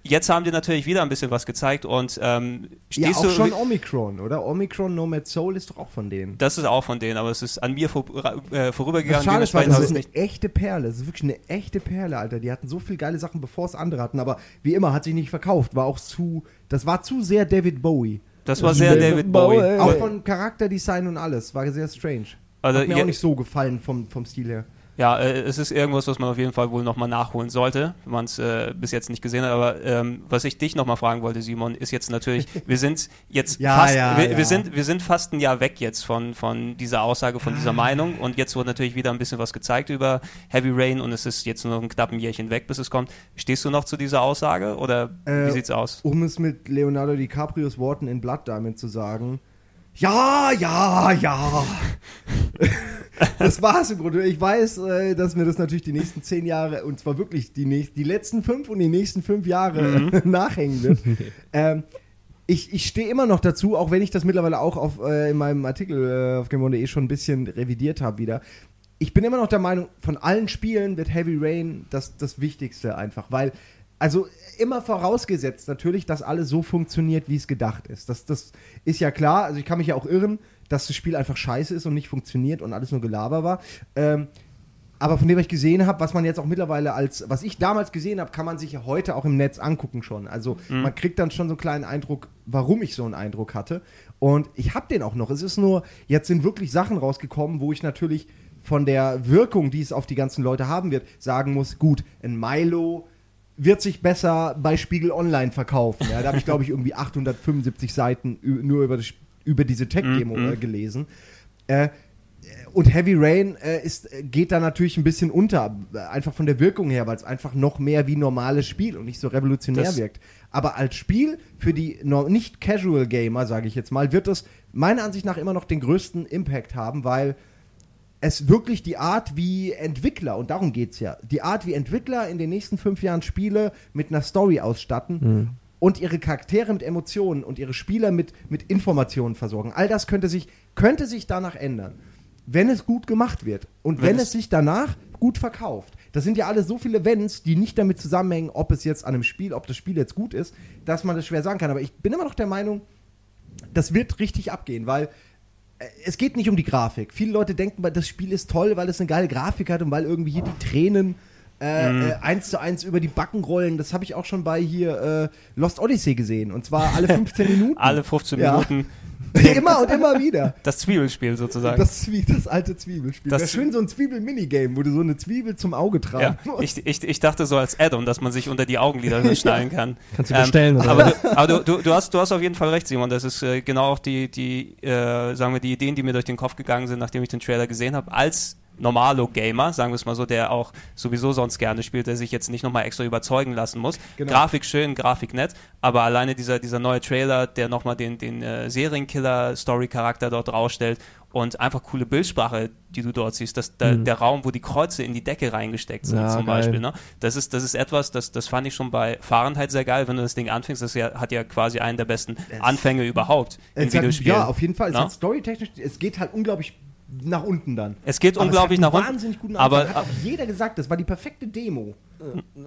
jetzt haben die natürlich wieder ein bisschen was gezeigt und ähm, Ja, auch schon Omicron, oder? Omicron Nomad Soul ist doch auch von denen. das ist auch von denen, aber es ist an mir vor, äh, vorübergegangen. schade dementsprechend das ist eine nicht. echte Perle. Das ist wirklich eine echte Perle, Alter. Die hatten so viele geile Sachen, bevor es andere hatten. Aber wie immer, hat sich nicht verkauft. War auch zu, das war zu sehr David Bowie. Das war sehr David David Bowie. Bowie. Auch von Charakterdesign und alles. War sehr strange. Also, Hat mir auch nicht so gefallen vom, vom Stil her. Ja, äh, es ist irgendwas, was man auf jeden Fall wohl nochmal nachholen sollte, wenn man es äh, bis jetzt nicht gesehen hat. Aber ähm, was ich dich nochmal fragen wollte, Simon, ist jetzt natürlich, wir sind jetzt Ja, fast, ja, wir, ja. wir sind, wir sind fast ein Jahr weg jetzt von, von dieser Aussage, von dieser Meinung und jetzt wurde natürlich wieder ein bisschen was gezeigt über Heavy Rain und es ist jetzt nur noch ein knappen Jährchen weg, bis es kommt. Stehst du noch zu dieser Aussage oder Äh, wie sieht's aus? Um es mit Leonardo DiCaprios Worten in Blood Diamond zu sagen. Ja, ja, ja. das war's im Grunde. Ich weiß, äh, dass mir das natürlich die nächsten zehn Jahre, und zwar wirklich die, nächsten, die letzten fünf und die nächsten fünf Jahre Mhm. nachhängen wird. ähm, ich, ich stehe immer noch dazu, auch wenn ich das mittlerweile auch auf, äh, in meinem Artikel äh, auf Game.de schon ein bisschen revidiert habe wieder. Ich bin immer noch der Meinung, von allen Spielen wird Heavy Rain das, das Wichtigste einfach, weil, also immer vorausgesetzt natürlich, dass alles so funktioniert, wie es gedacht ist. Das, das ist ja klar, also ich kann mich ja auch irren, dass das Spiel einfach scheiße ist und nicht funktioniert und alles nur Gelaber war. Ähm, aber von dem, was ich gesehen habe, was man jetzt auch mittlerweile als, was ich damals gesehen habe, kann man sich ja heute auch im Netz angucken schon. Also man kriegt dann schon so einen kleinen Eindruck, warum ich so einen Eindruck hatte. Und ich habe den auch noch. Es ist nur, jetzt sind wirklich Sachen rausgekommen, wo ich natürlich von der Wirkung, die es auf die ganzen Leute haben wird, sagen muss, gut, ein Milo wird sich besser bei Spiegel Online verkaufen. Ja, da habe ich, glaube ich, irgendwie 875 Seiten nur über, das, über diese Tech-Demo Mhm. äh, gelesen. Äh, und Heavy Rain äh, ist, äh, geht da natürlich ein bisschen unter, äh, einfach von der Wirkung her, weil es einfach noch mehr wie normales Spiel und nicht so revolutionär Das- wirkt. Aber als Spiel für die nicht Casual Gamer, sage ich jetzt mal, wird es meiner Ansicht nach immer noch den größten Impact haben, weil es wirklich die Art, wie Entwickler, und darum geht's ja, die Art, wie Entwickler in den nächsten fünf Jahren Spiele mit einer Story ausstatten und ihre Charaktere mit Emotionen und ihre Spieler mit, mit Informationen versorgen. All das könnte sich, könnte sich danach ändern, wenn es gut gemacht wird und Wenn wenn, es- es sich danach gut verkauft. Das sind ja alle so viele Wenns, die nicht damit zusammenhängen, ob es jetzt an einem Spiel, ob das Spiel jetzt gut ist, dass man das schwer sagen kann. Aber ich bin immer noch der Meinung, das wird richtig abgehen, weil es geht nicht um die Grafik. Viele Leute denken, das Spiel ist toll, weil es eine geile Grafik hat und weil irgendwie hier die Tränen äh, Mhm. äh, eins zu eins über die Backen rollen. Das habe ich auch schon bei hier äh, Lost Odyssey gesehen. Und zwar alle 15 Minuten. Alle 15 Ja. Minuten immer und immer wieder. das Zwiebelspiel sozusagen. Das, Zwie das alte Zwiebelspiel. Das wäre schön so ein Zwiebel-Minigame, wo du so eine Zwiebel zum Auge ja, tragen musst. ich, ich, ich dachte so als Add-on, dass man sich unter die Augenlider schnallen kann. Kannst du bestellen, oder? aber du, aber du, du, du, hast, du hast auf jeden Fall recht, Simon. Das ist äh, genau auch die, die äh, sagen wir, die Ideen, die mir durch den Kopf gegangen sind, nachdem ich den Trailer gesehen habe. Als Normalo-Gamer, sagen wir es mal so, der auch sowieso sonst gerne spielt, der sich jetzt nicht nochmal extra überzeugen lassen muss. Genau. Grafik schön, Grafik nett, aber alleine dieser, dieser neue Trailer, der nochmal den, den äh, Serienkiller-Story-Charakter dort rausstellt und einfach coole Bildsprache, die du dort siehst, dass der, Mhm. der Raum, wo die Kreuze in die Decke reingesteckt sind, Ja, zum geil. Beispiel. Ne? Das, ist, das ist etwas, das, das fand ich schon bei Fahrenheit sehr geil, wenn du das Ding anfängst. Das ja, hat ja quasi einen der besten Anfänge überhaupt in Es Videospielen. ja, auf jeden Fall. Es Na? hat storytechnisch, es geht halt unglaublich nach unten dann. Es geht Aber unglaublich es hat nach unten. wahnsinnig guten aber- Anfang. Hat auch jeder gesagt, das war die perfekte Demo.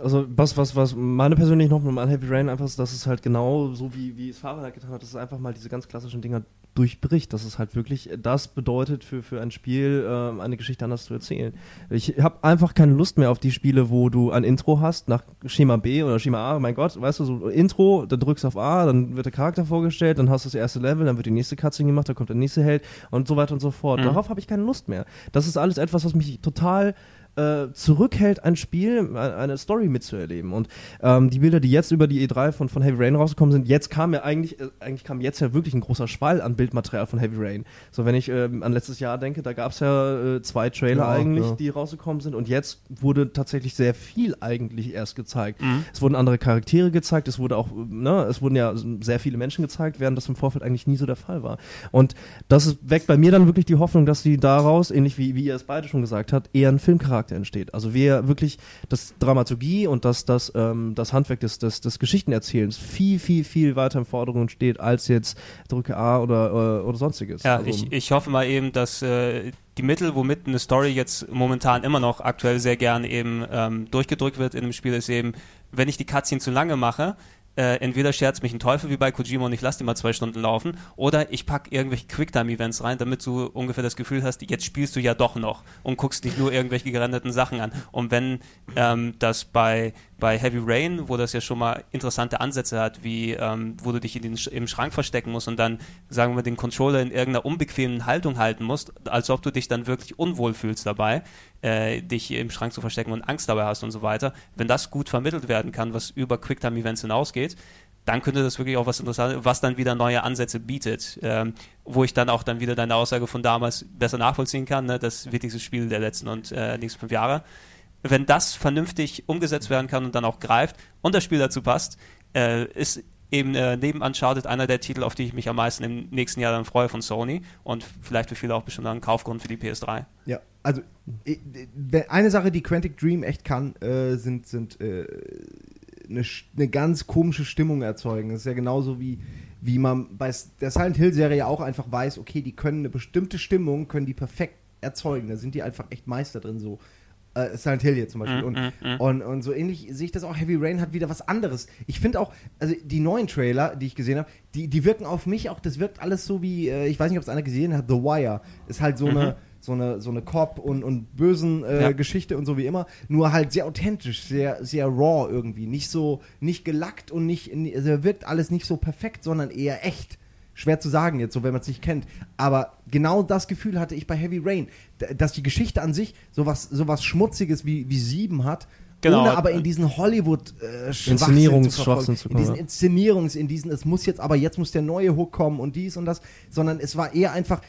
Also was, was, was meine persönliche Hoffnung an Heavy Rain einfach ist, dass es halt genau so wie, wie es Fahrenheit getan hat, dass es einfach mal diese ganz klassischen Dinger durchbricht, dass es halt wirklich das bedeutet für, für ein Spiel, ähm, eine Geschichte anders zu erzählen. Ich habe einfach keine Lust mehr auf die Spiele, wo du ein Intro hast nach Schema B oder Schema A, mein Gott, weißt du, so Intro, dann drückst du auf A, dann wird der Charakter vorgestellt, dann hast du das erste Level, dann wird die nächste Cutscene gemacht, dann kommt der nächste Held und so weiter und so fort. Mhm. Darauf habe ich keine Lust mehr. Das ist alles etwas, was mich total äh, zurückhält, ein Spiel, äh, eine Story mitzuerleben. Und ähm, die Bilder, die jetzt über die E3 von, von Heavy Rain rausgekommen sind, jetzt kam ja eigentlich, äh, eigentlich kam jetzt ja wirklich ein großer Schwall an Bildmaterial von Heavy Rain. So, wenn ich ähm, an letztes Jahr denke, da gab es ja äh, zwei Trailer Ja, eigentlich, ja. die rausgekommen sind. Und jetzt wurde tatsächlich sehr viel eigentlich erst gezeigt. Mhm. Es wurden andere Charaktere gezeigt, es wurde auch, äh, ne, es wurden ja sehr viele Menschen gezeigt, während das im Vorfeld eigentlich nie so der Fall war. Und das weckt bei mir dann wirklich die Hoffnung, dass sie daraus, ähnlich wie, wie ihr es beide schon gesagt habt, eher ein Filmcharakter entsteht. Also wir wirklich das Dramaturgie und das, das, ähm, das Handwerk des, des, des Geschichtenerzählens viel, viel, viel weiter im Vordergrund steht, als jetzt drücke A oder, äh, oder sonstiges. Ja, also, ich, ich hoffe mal eben, dass äh, die Mittel, womit eine Story jetzt momentan immer noch aktuell sehr gern eben ähm, durchgedrückt wird in einem Spiel, ist eben, wenn ich die Cutscene zu lange mache, äh, entweder scherzt mich ein Teufel wie bei Kojima und ich lasse die mal zwei Stunden laufen, oder ich pack irgendwelche Quicktime-Events rein, damit du ungefähr das Gefühl hast, jetzt spielst du ja doch noch und guckst nicht nur irgendwelche gerenderten Sachen an. Und wenn ähm, das bei, bei Heavy Rain, wo das ja schon mal interessante Ansätze hat, wie ähm, wo du dich in den, im Schrank verstecken musst und dann, sagen wir, den Controller in irgendeiner unbequemen Haltung halten musst, als ob du dich dann wirklich unwohl fühlst dabei, äh, dich im Schrank zu verstecken und Angst dabei hast und so weiter. Wenn das gut vermittelt werden kann, was über Quicktime-Events hinausgeht, dann könnte das wirklich auch was Interessantes, was dann wieder neue Ansätze bietet, ähm, wo ich dann auch dann wieder deine Aussage von damals besser nachvollziehen kann, ne? das wichtigste Spiel der letzten und äh, nächsten fünf Jahre. Wenn das vernünftig umgesetzt werden kann und dann auch greift und das Spiel dazu passt, äh, ist eben äh, neben Uncharted einer der Titel, auf die ich mich am meisten im nächsten Jahr dann freue von Sony und vielleicht für viele auch bestimmt ein Kaufgrund für die PS3. Ja, also äh, äh, eine Sache, die Quantic Dream echt kann, äh, sind, sind äh, eine, eine ganz komische Stimmung erzeugen. Das ist ja genauso wie, wie man bei der Silent Hill Serie auch einfach weiß, okay, die können eine bestimmte Stimmung, können die perfekt erzeugen. Da sind die einfach echt Meister drin, so. Äh, Silent Hill jetzt zum Beispiel. Mm, und, mm, mm. und, und so ähnlich sehe ich das auch. Heavy Rain hat wieder was anderes. Ich finde auch, also die neuen Trailer, die ich gesehen habe, die, die wirken auf mich auch, das wirkt alles so wie, äh, ich weiß nicht, ob es einer gesehen hat, The Wire. Ist halt so Mhm. eine so eine, so eine Cop- und, und bösen äh, Ja. Geschichte und so wie immer, nur halt sehr authentisch, sehr, sehr raw irgendwie. Nicht so, nicht gelackt und nicht, also wirkt alles nicht so perfekt, sondern eher echt. Schwer zu sagen jetzt, so wenn man es nicht kennt. Aber genau das Gefühl hatte ich bei Heavy Rain, dass die Geschichte an sich sowas, sowas Schmutziges wie, wie Sieben hat, Genau. ohne aber in diesen Hollywood äh, Inszenierungsschwachsinn zu in kommen, diesen ja. Inszenierungs, in diesen, es muss jetzt aber jetzt muss der neue Hook kommen und dies und das, sondern es war eher einfach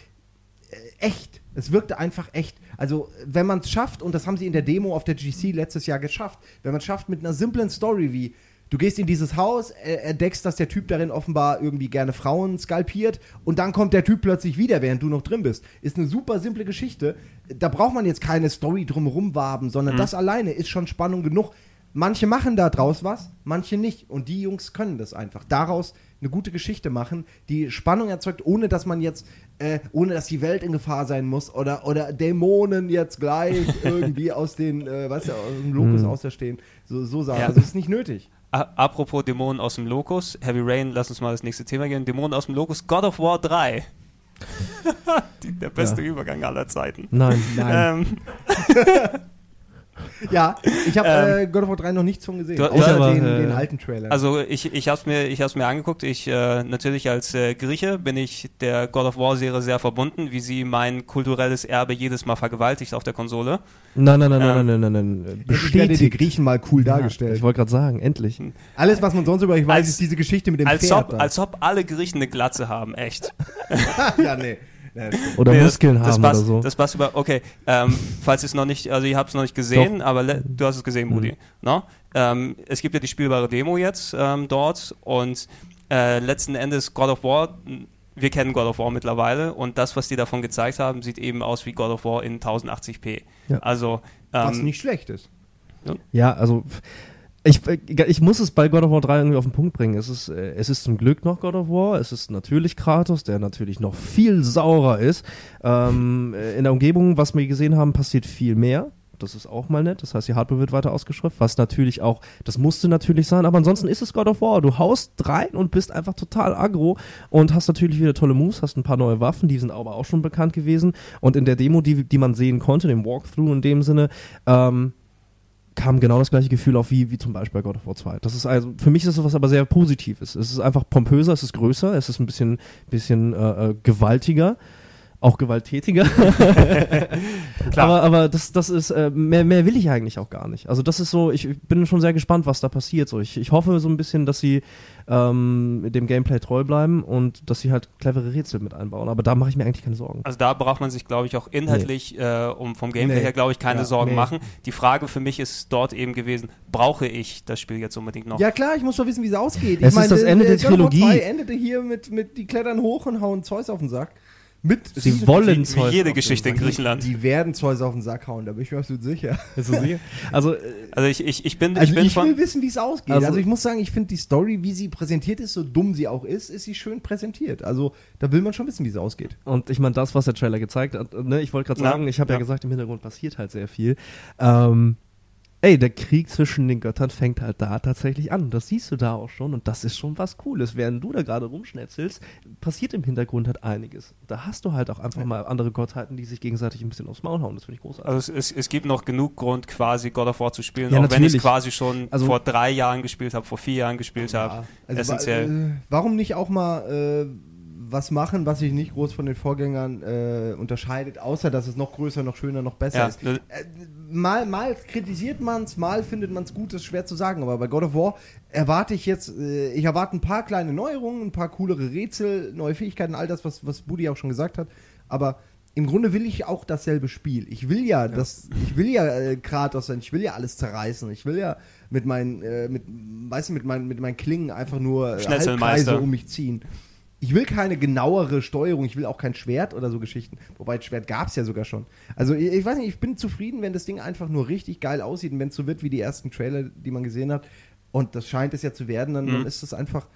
äh, echt. Es wirkte einfach echt. Also, wenn man es schafft, und das haben sie in der Demo auf der GC letztes Jahr geschafft, wenn man es schafft mit einer simplen Story wie, du gehst in dieses Haus, entdeckst, dass der Typ darin offenbar irgendwie gerne Frauen skalpiert und dann kommt der Typ plötzlich wieder, während du noch drin bist. Ist eine super simple Geschichte. Da braucht man jetzt keine Story drumherum waben, sondern das alleine ist schon Spannung genug. Manche machen da draus was, manche nicht. Und die Jungs können das einfach. Daraus eine gute Geschichte machen, die Spannung erzeugt, ohne dass man jetzt, äh, ohne dass die Welt in Gefahr sein muss oder, oder Dämonen jetzt gleich irgendwie aus den, äh, weißt du, aus dem Lokus Hm. außerstehen. So, so sagen. Ja. Also, das ist nicht nötig. Apropos Dämonen aus dem Lokus, Heavy Rain, lass uns mal das nächste Thema gehen. Dämonen aus dem Lokus, God of War 3. Die, der beste Übergang aller Zeiten. Nein. Ähm, Ja, ich habe Ähm, äh, God of War 3 noch nichts von gesehen. du- außer aber, den, äh, den alten Trailer. also ich, ich habe es mir, ich hab's mir angeguckt. Ich äh, natürlich als äh, Grieche bin ich der God of War Serie sehr verbunden, wie sie mein kulturelles Erbe jedes Mal vergewaltigt auf der Konsole. Nein, nein, nein, Ähm, nein, nein, nein, nein. Endlich werden die Bestätigt. Griechen mal cool Ja, dargestellt. ich wollte gerade sagen, endlich. Alles, was man sonst über euch weiß, Als- ist diese Geschichte mit dem Als Pferd. ob, als ob alle Griechen eine Glatze haben, echt. ja, nee. Oder Nee, Muskeln das, das haben passt, oder so. Das passt über. Okay, ähm, falls ihr es noch nicht, also ihr habt es noch nicht gesehen, aber le- du hast es gesehen, Moody. Mhm. No? Ähm, es gibt ja die spielbare Demo jetzt ähm, dort und äh, letzten Endes God of War. Wir kennen God of War mittlerweile und das, was die davon gezeigt haben, sieht eben aus wie God of War in 1080p. Ja. Also Was ähm, nicht schlecht ist. Ja, also ich, ich muss es bei God of War 3 irgendwie auf den Punkt bringen. Es ist, äh, es ist zum Glück noch God of War. Es ist natürlich Kratos, der natürlich noch viel saurer ist. Ähm, äh, in der Umgebung, was wir gesehen haben, passiert viel mehr. Das ist auch mal nett. Das heißt, die Hardware wird weiter ausgeschriftet, was natürlich auch, das musste natürlich sein, aber ansonsten ist es God of War. Du haust rein und bist einfach total aggro und hast natürlich wieder tolle Moves, hast ein paar neue Waffen, die sind aber auch schon bekannt gewesen. Und in der Demo, die, die man sehen konnte, dem Walkthrough in dem Sinne, ähm, kam genau das gleiche Gefühl auf wie, wie zum Beispiel bei God of War 2. Das ist also, für mich ist das was aber sehr Positives. Es ist einfach pompöser, es ist größer, es ist ein bisschen, bisschen äh, äh, gewaltiger, auch gewalttätiger. Klar. Aber, aber das, das ist, äh, mehr, mehr will ich eigentlich auch gar nicht. Also das ist so, ich bin schon sehr gespannt, was da passiert. So, ich, ich hoffe so ein bisschen, dass sie ähm, dem Gameplay treu bleiben und dass sie halt clevere Rätsel mit einbauen. Aber da mache ich mir eigentlich keine Sorgen. Also da braucht man sich, glaube ich, auch inhaltlich, äh, um vom Gameplay Nee. her, glaube ich, keine Ja, Sorgen nee. machen. Die Frage für mich ist dort eben gewesen, brauche ich das Spiel jetzt unbedingt noch? Ja klar, ich muss doch wissen, wie es ausgeht. Es ich ist das Ende der God of War Trilogie. 2 endete hier mit, mit die klettern hoch und hauen Zeus auf den Sack. Mit Sie wollen wie Zeus jede Geschichte in. Griechenland. Die werden Zeus auf den Sack hauen, da bin ich mir absolut sicher. Also, äh, Also ich, ich, ich bin, Also ich bin ich von, will wissen, wie es ausgeht. Also- Also, ich muss sagen, ich finde die Story, wie sie präsentiert ist, so dumm sie auch ist, ist sie schön präsentiert. Also da will man schon wissen, wie es ausgeht. Und ich meine, das, was der Trailer gezeigt hat, ne, ich wollte gerade Ja, sagen, ich habe ja. ja. gesagt, im Hintergrund passiert halt sehr viel. Ähm, ey, der Krieg zwischen den Göttern fängt halt da tatsächlich an. Das siehst du da auch schon und das ist schon was Cooles. Während du da gerade rumschnetzelst, passiert im Hintergrund halt einiges. Da hast du halt auch einfach mal andere Gottheiten, die sich gegenseitig ein bisschen aufs Maul hauen. Das finde ich großartig. also es, es, es gibt noch genug Grund, quasi God of War zu spielen, Ja, auch wenn ich natürlich. es quasi schon Also- vor drei Jahren gespielt habe, vor vier Jahren gespielt habe. Also Essentiell. äh, warum nicht auch mal äh, was machen, was sich nicht groß von den Vorgängern äh, unterscheidet, außer dass es noch größer, noch schöner, noch besser Ja, ist. Äh, mal, mal kritisiert man es, mal findet man es gut, das ist schwer zu sagen. Aber bei God of War erwarte ich jetzt, äh, ich erwarte ein paar kleine Neuerungen, ein paar coolere Rätsel, neue Fähigkeiten, all das, was, was Buddy auch schon gesagt hat. Aber im Grunde will ich auch dasselbe Spiel. Ich will ja, das, ich will ja äh, Kratos sein, ich will ja alles zerreißen. Ich will ja mit meinen, äh, mit, weißt du, mit meinen, mit meinen Klingen einfach nur äh. Halbkreise um mich ziehen. Ich will keine genauere Steuerung, ich will auch kein Schwert oder so Geschichten. Wobei, das Schwert gab es ja sogar schon. Also, ich, ich weiß nicht, ich bin zufrieden, wenn das Ding einfach nur richtig geil aussieht und wenn es so wird wie die ersten Trailer, die man gesehen hat. Und das scheint es ja zu werden, dann, dann Mhm. ist es einfach,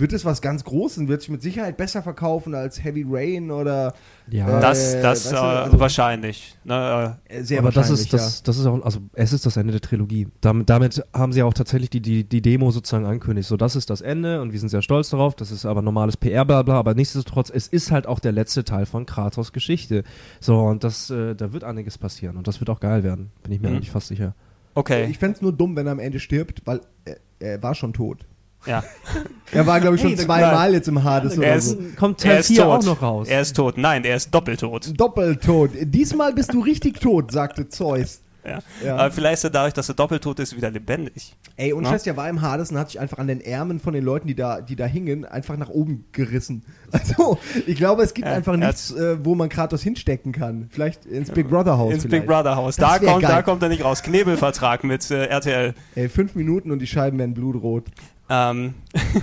wird es was ganz Großes, wird sich mit Sicherheit besser verkaufen als Heavy Rain oder Ja. äh, das das weißt äh, du, also- wahrscheinlich. Ne, äh, sehr aber das wahrscheinlich, ist, das, das ist auch, also es ist das Ende der Trilogie. Damit, damit haben sie auch tatsächlich die, die, die Demo sozusagen angekündigt. So, das ist das Ende und wir sind sehr stolz darauf. Das ist aber normales PR, bla bla. Aber nichtsdestotrotz, es ist halt auch der letzte Teil von Kratos Geschichte. So, und das, äh, da wird einiges passieren und das wird auch geil werden. Bin ich mir Mhm. eigentlich fast sicher. ja. okay. Ich fände es nur dumm, wenn er am Ende stirbt, weil er, er war schon tot. Ja. Er war, glaube ich, schon Hey, zweimal jetzt im Hades Er oder ist- so. Kommt Er Teil ist 4 auch tot. noch raus. Er ist tot. Nein, er ist doppelt tot. Doppeltot. Diesmal bist du richtig tot, sagte Zeus. Ja. Ja. Aber vielleicht ist er dadurch, dass er doppelt tot ist, wieder lebendig. Ey, und? Scheiß, der war im Hades und hat sich einfach an den Ärmeln von den Leuten, die da, die da hingen, einfach nach oben gerissen. Also, ich glaube, es gibt Ja, einfach nichts, äh, wo man Kratos hinstecken kann. Vielleicht ins Big Brother Haus. Ins vielleicht. Big Brother Haus. Das Da kommt, geil. da kommt er nicht raus. Knebelvertrag mit äh, RTL. Ey, fünf Minuten und die Scheiben werden blutrot. Ähm,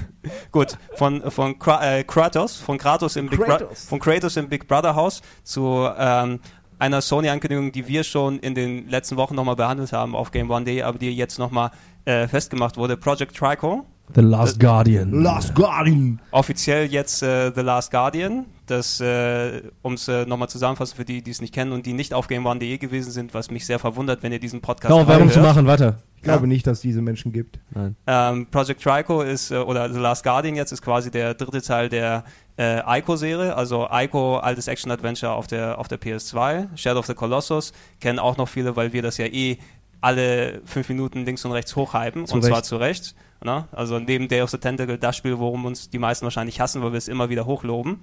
gut, von, von Kra äh, Kratos, von Kratos im Big Kratos. von Kratos im Big Brother Haus zu ähm, einer Sony-Ankündigung, die wir schon in den letzten Wochen nochmal behandelt haben auf Game One Day, aber die jetzt nochmal äh, festgemacht wurde. Project Trico, The Last Guardian. Last Guardian. offiziell jetzt äh, The Last Guardian. Das, äh, um es äh, nochmal zusammenfassen für die, die es nicht kennen und die nicht auf GameOne.de gewesen sind, was mich sehr verwundert, wenn ihr diesen Podcast Genau, Werbung zu machen, weiter. Ich glaube nicht, dass es diese Menschen gibt. Nein. Ähm, Project Trico ist, äh, oder The Last Guardian jetzt, ist quasi der dritte Teil der äh, Ico-Serie. Also Ico, altes Action-Adventure auf der, auf der PS2. Shadow of the Colossus kennen auch noch viele, weil wir das ja eh alle fünf Minuten links und rechts hochhypen. Zu und zwar zu Recht. Ne? Also neben Day of the Tentacle das Spiel, worum uns die meisten wahrscheinlich hassen, weil wir es immer wieder hochloben.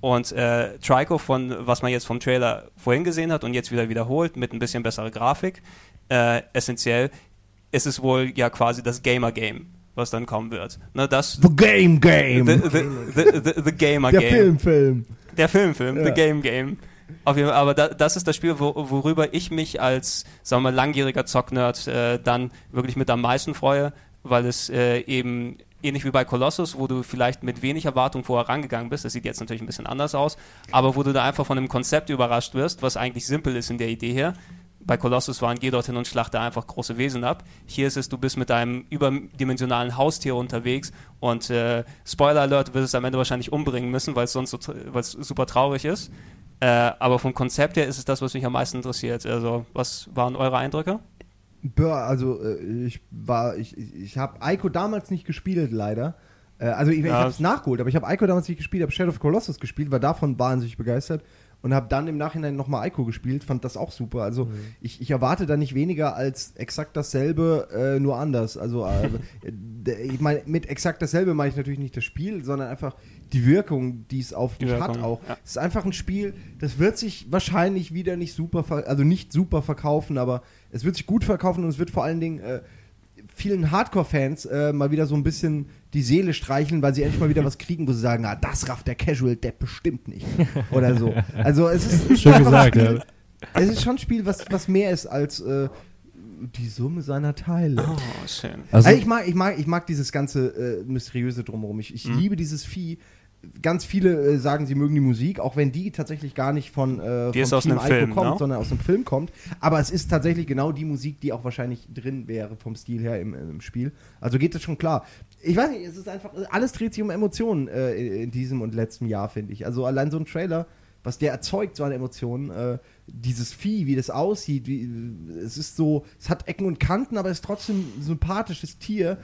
Und äh, Trico, von was man jetzt vom Trailer vorhin gesehen hat und jetzt wieder wiederholt, mit ein bisschen besserer Grafik, äh, essentiell ist es wohl ja quasi das Gamer-Game, was dann kommen wird. Ne, das, The Game Game. the, the, the, the, the Der Gamer-Game. Filmfilm. Der Filmfilm, Ja. The Game Game. Auf jeden Fall, aber da, das ist das Spiel, wo, worüber ich mich als, sagen wir mal, langjähriger Zocknerd äh, dann wirklich mit am meisten freue, weil es äh, eben ähnlich wie bei Colossus, wo du vielleicht mit wenig Erwartung vorher rangegangen bist, das sieht jetzt natürlich ein bisschen anders aus, aber wo du da einfach von einem Konzept überrascht wirst, was eigentlich simpel ist in der Idee her. Bei Colossus waren geh dorthin und schlachte einfach große Wesen ab. Hier ist es, du bist mit deinem überdimensionalen Haustier unterwegs und äh, Spoiler Alert, du wirst es am Ende wahrscheinlich umbringen müssen, weil es sonst so, tr- weil es super traurig ist. Äh, aber vom Konzept her ist es das, was mich am meisten interessiert. Also, was waren eure Eindrücke? Boah, also äh, ich war, ich, ich, ich habe Ico damals nicht gespielt, leider. Äh, also ich, ich Ja. habe es nachgeholt, aber ich habe Ico damals nicht gespielt, habe Shadow of Colossus gespielt, war davon wahnsinnig begeistert und habe dann im Nachhinein nochmal Ico gespielt, fand das auch super. Also Mhm. ich, ich erwarte da nicht weniger als exakt dasselbe, äh, nur anders. Also äh, ich meine, mit exakt dasselbe meine ich natürlich nicht das Spiel, sondern einfach die Wirkung, die es auf mich hat auch. ja. Es ist einfach ein Spiel, das wird sich wahrscheinlich wieder nicht super, also nicht super verkaufen, aber es wird sich gut verkaufen und es wird vor allen Dingen äh, vielen Hardcore-Fans äh, mal wieder so ein bisschen die Seele streicheln, weil sie endlich mal wieder was kriegen, wo sie sagen, ah, das rafft der Casual Depp bestimmt nicht. Oder so. Also es ist ein gesagt, Spiel, ja. Es ist schon ein Spiel, was, was mehr ist als äh, die Summe seiner Teile. Oh, schön. Also, Also, ich, mag, ich, mag, ich mag dieses ganze äh, Mysteriöse drumherum. Ich, ich Mhm. liebe dieses Vieh. Ganz viele äh, sagen, sie mögen die Musik, auch wenn die tatsächlich gar nicht von, äh, Die vom ist aus Team Film, kommt, ne? sondern aus einem Film kommt. Aber es ist tatsächlich genau die Musik, die auch wahrscheinlich drin wäre vom Stil her im, im Spiel. Also geht das schon klar. Ich weiß nicht, es ist einfach, alles dreht sich um Emotionen äh, in, in diesem und letzten Jahr, finde ich. Also allein so ein Trailer, was der erzeugt, so an Emotionen, äh, dieses Vieh, wie das aussieht, wie, es ist so, es hat Ecken und Kanten, aber es ist trotzdem ein sympathisches Tier.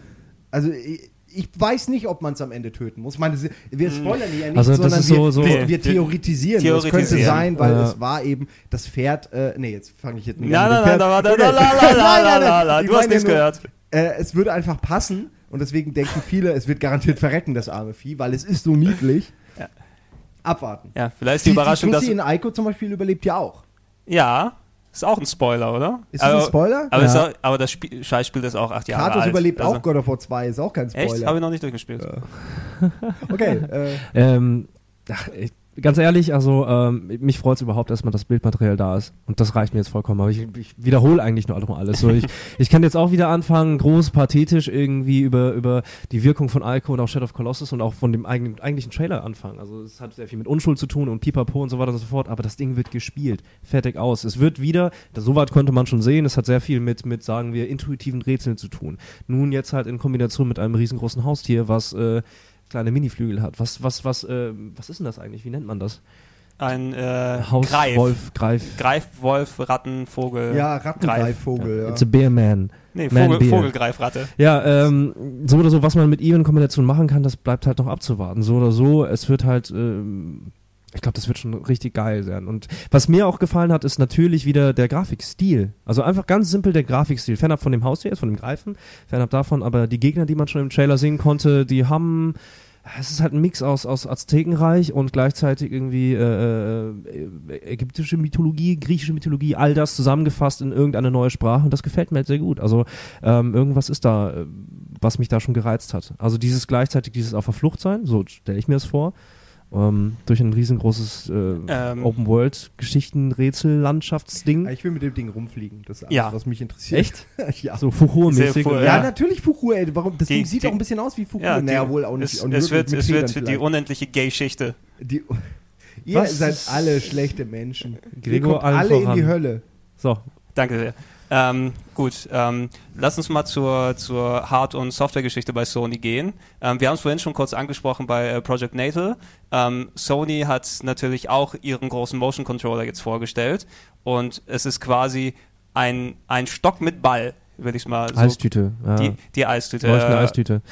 Also ich, ich weiß nicht, ob man es am Ende töten muss. Ich meine, wir spoilern hier ja nicht, Also das sondern ist wir, so- so- wir, wir Nee, theoretisieren. Das könnte theoretisieren. sein, weil Ja. es war eben das Pferd, äh, nee, jetzt fange ich jetzt nicht Nein, an mit nein, nein, Nein, nein, nein. Ich du hast nichts gehört. Äh, es würde einfach passen und deswegen denken viele, es wird garantiert verrecken, das arme Vieh, weil es ist so niedlich. Ja. Abwarten. Ja, vielleicht ist die Überraschung, die dass. In Ico zum Beispiel überlebt ja auch. Ja, ist auch ein Spoiler, oder? Ist das ein aber, Spoiler? Aber, Ja. auch, aber das Spiel, Scheißspiel ist auch acht Jahre Kratos alt. überlebt also, auch God of War 2, ist auch kein Echt? Habe Spoiler. ich noch nicht durchgespielt. Okay, äh, ähm, ach, ich, ganz ehrlich, also ähm, mich freut es überhaupt erstmal, dass Bildmaterial da ist. Und das reicht mir jetzt vollkommen. Aber ich, ich wiederhole eigentlich nur noch alles. So, ich, ich kann jetzt auch wieder anfangen, groß, pathetisch irgendwie über, über die Wirkung von Ico und auch Shadow of Colossus und auch von dem eigenen, eigentlichen Trailer anfangen. Also es hat sehr viel mit Unschuld zu tun und Pipapo und so weiter und so fort. Aber das Ding wird gespielt. Fertig aus. Es wird wieder, das, soweit konnte man schon sehen, es hat sehr viel mit, mit, sagen wir, intuitiven Rätseln zu tun. Nun jetzt halt in Kombination mit einem riesengroßen Haustier, was äh, kleine Miniflügel hat. Was, was, was, äh, was ist denn das eigentlich? Wie nennt man das? Ein äh, Haus, Greif. Wolf, Greif. Greif, Wolf, Ratten, Vogel. ja, Rattengreifvogel, ja. It's a bear man. Nee, Man Vogel, Bear. Vogelgreifratte. Ja, ähm, so oder so, was man mit ihm in Kombination machen kann, das bleibt halt noch abzuwarten. So oder so, es wird halt, ähm, ich glaube, das wird schon richtig geil sein. Und was mir auch gefallen hat, ist natürlich wieder der Grafikstil. Also einfach ganz simpel der Grafikstil. Fernab von dem Haustier, jetzt von dem Greifen, fernab davon, aber die Gegner, die man schon im Trailer sehen konnte, die haben es ist halt ein Mix aus, aus Aztekenreich und gleichzeitig irgendwie äh, äh, ägyptische Mythologie, griechische Mythologie, all das zusammengefasst in irgendeine neue Sprache und das gefällt mir halt sehr gut. Also ähm, irgendwas ist da, äh, was mich da schon gereizt hat. Also dieses gleichzeitig dieses auf der Flucht sein, so stelle ich mir das vor, ähm, durch ein riesengroßes äh, Ähm. Open World Geschichten Rätsel Landschaftsding. Ich will mit dem Ding rumfliegen. Das ist alles, Ja. was mich interessiert. Echt? ja. So Fuchur-mäßig. Sehr fu- Ja, ja. natürlich Fuchur, ey. Warum? Das Die- Ding sieht die- auch ein bisschen aus wie Fuchur. Ja, naja, wohl auch nicht. Es, es wird, es wird Federn die unendliche Gay-Schichte. Die, ihr Was? seid alle schlechte Menschen. Gregor, ihr kommt allen alle in die Hölle. So, Danke sehr. Ähm, gut, ähm, lass uns mal zur, zur Hard- und Softwaregeschichte bei Sony gehen. Ähm, wir haben es vorhin schon kurz angesprochen bei äh, Project Natal. Ähm, Sony hat natürlich auch ihren großen Motion Controller jetzt vorgestellt und es ist quasi ein, ein Stock mit Ball, würde ich mal so. Eistüte. Ja. Die, die Eistüte. Leuchtende äh, Eistüte.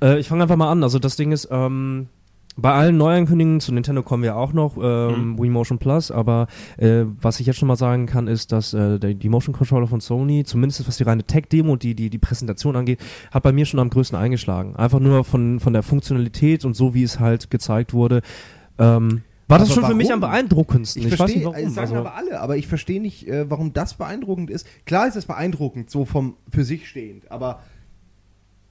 Äh, ich fange einfach mal an. Also das Ding ist, ähm, bei allen Neuankündigungen zu Nintendo kommen wir auch noch, ähm, Mhm. Wii Motion Plus, aber äh, was ich jetzt schon mal sagen kann, ist, dass äh, die Motion Controller von Sony, zumindest was die reine Tech-Demo und die, die, die Präsentation angeht, hat bei mir schon am größten eingeschlagen. Einfach nur von, von der Funktionalität und so, wie es halt gezeigt wurde. Ähm, war das Aber schon für mich warum? am beeindruckendsten. Ich, Ich, weiß verstehe, nicht warum. es sagen also, aber alle, aber ich verstehe nicht, äh, warum das beeindruckend ist. Klar ist es beeindruckend, so vom für sich stehend, aber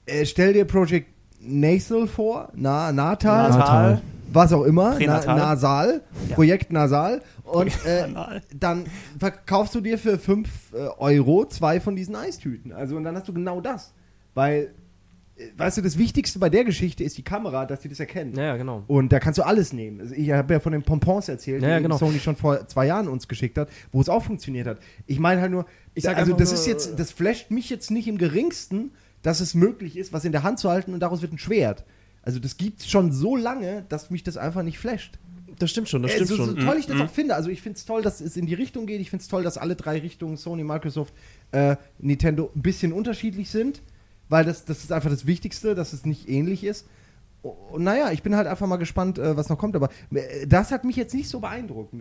äh, stell dir Project Nathal vor, Na, Natal, Natal. was auch immer, na, Pränatal. Nasal, Ja. Projekt Nasal. Und äh, Anal. dann verkaufst du dir für 5 äh, Euro zwei von diesen Eistüten. Also und dann hast du genau das. Weil, äh, weißt du, das Wichtigste bei der Geschichte ist die Kamera, dass die das erkennt. Ja, ja, genau. Und da kannst du alles nehmen. Also ich habe ja von den Pompons erzählt, Ja, ja, die genau. Sony schon vor zwei Jahren uns geschickt hat, wo es auch funktioniert hat. Ich meine halt nur, Ich sag also einfach das nur- ist jetzt, das flasht mich jetzt nicht im geringsten, dass es möglich ist, was in der Hand zu halten und daraus wird ein Schwert. Also das gibt's schon so lange, dass mich das einfach nicht flasht. Das stimmt schon, das Äh, stimmt so, so schon. toll ich das Mhm. auch finde. Also ich finde es toll, dass es in die Richtung geht. Ich finde es toll, dass alle drei Richtungen, Sony, Microsoft, äh, Nintendo, ein bisschen unterschiedlich sind. Weil das, das ist einfach das Wichtigste, dass es nicht ähnlich ist. Und naja, ich bin halt einfach mal gespannt, äh, was noch kommt. Aber äh, das hat mich jetzt nicht so beeindruckt.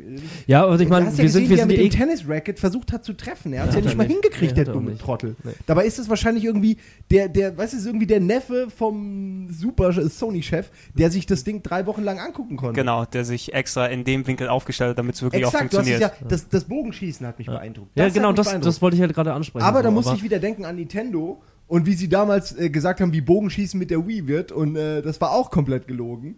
Ja, aber ich meine, hast ja wir sind, gesehen, wir wie er sind mit die dem eh Tennis-Racket versucht hat zu treffen. Er hat es Ja, ja, nicht er mal nicht. hingekriegt, Nee, der er dumme. Trottel. Nee. Dabei ist es wahrscheinlich irgendwie der, der, weißt du, irgendwie der Neffe vom super Sony-Chef, der sich das Ding drei Wochen lang angucken konnte. Genau, der sich extra in dem Winkel aufgestellt hat, damit es wirklich Exakt, auch du hast es funktioniert. ja, das, das Bogenschießen hat mich beeindruckt. Ja, Das hat genau, das, beeindruckt. das wollte ich halt gerade ansprechen. Aber da so, muss ich wieder denken an Nintendo und wie sie damals äh, gesagt haben, wie Bogenschießen mit der Wii wird und äh, das war auch komplett gelogen.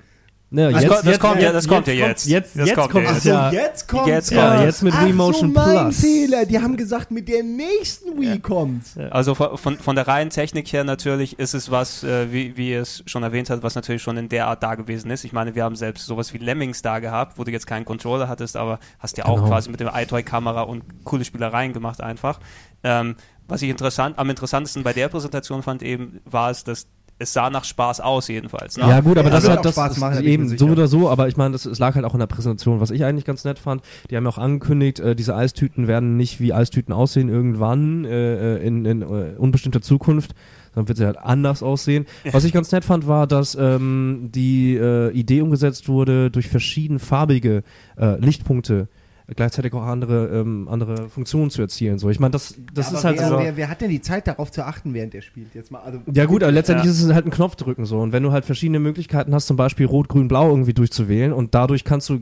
Ja, Das ko- das kommt ja- das kommt ja jetzt. Jetzt, Das jetzt kommt kommt ja es jetzt. ja. jetzt kommt Jetzt Ja, jetzt mit Ach Wii Motion so, mein Plus. Fehler. Die haben gesagt, mit der nächsten Wii kommt's. Also von, von, von der reinen Technik her natürlich ist es was, äh, wie, wie ihr es schon erwähnt habt, was natürlich schon in der Art da gewesen ist. Ich meine, wir haben selbst sowas wie Lemmings da gehabt, wo du jetzt keinen Controller hattest, aber hast ja auch Genau. quasi mit dem iToy-Kamera und coole Spielereien gemacht einfach. Ähm, was ich interessant, am interessantesten bei der Präsentation fand eben, war es, dass es sah nach Spaß aus jedenfalls. Ne? Ja, gut, aber Ja, das wird hat auch das Spaß machen, da bin ich mir eben so oder so, aber ich meine, das, es lag halt auch in der Präsentation, was ich eigentlich ganz nett fand. Die haben ja auch angekündigt, äh, diese Eistüten werden nicht wie Eistüten aussehen irgendwann äh, äh, in, in äh, unbestimmter Zukunft, sondern wird sie halt anders aussehen. Was ich ganz nett fand, war, dass ähm, die äh, Idee umgesetzt wurde, durch verschiedenfarbige äh, Lichtpunkte gleichzeitig auch andere ähm, andere Funktionen zu erzielen. So, ich meine, das das Aber ist halt wer, so. wer, wer hat denn die Zeit darauf zu achten, während er spielt? Jetzt mal, also, Ja gut, aber letztendlich Ja. ist es halt ein Knopf drücken so. Und wenn du halt verschiedene Möglichkeiten hast, zum Beispiel Rot, Grün, Blau irgendwie durchzuwählen und dadurch kannst du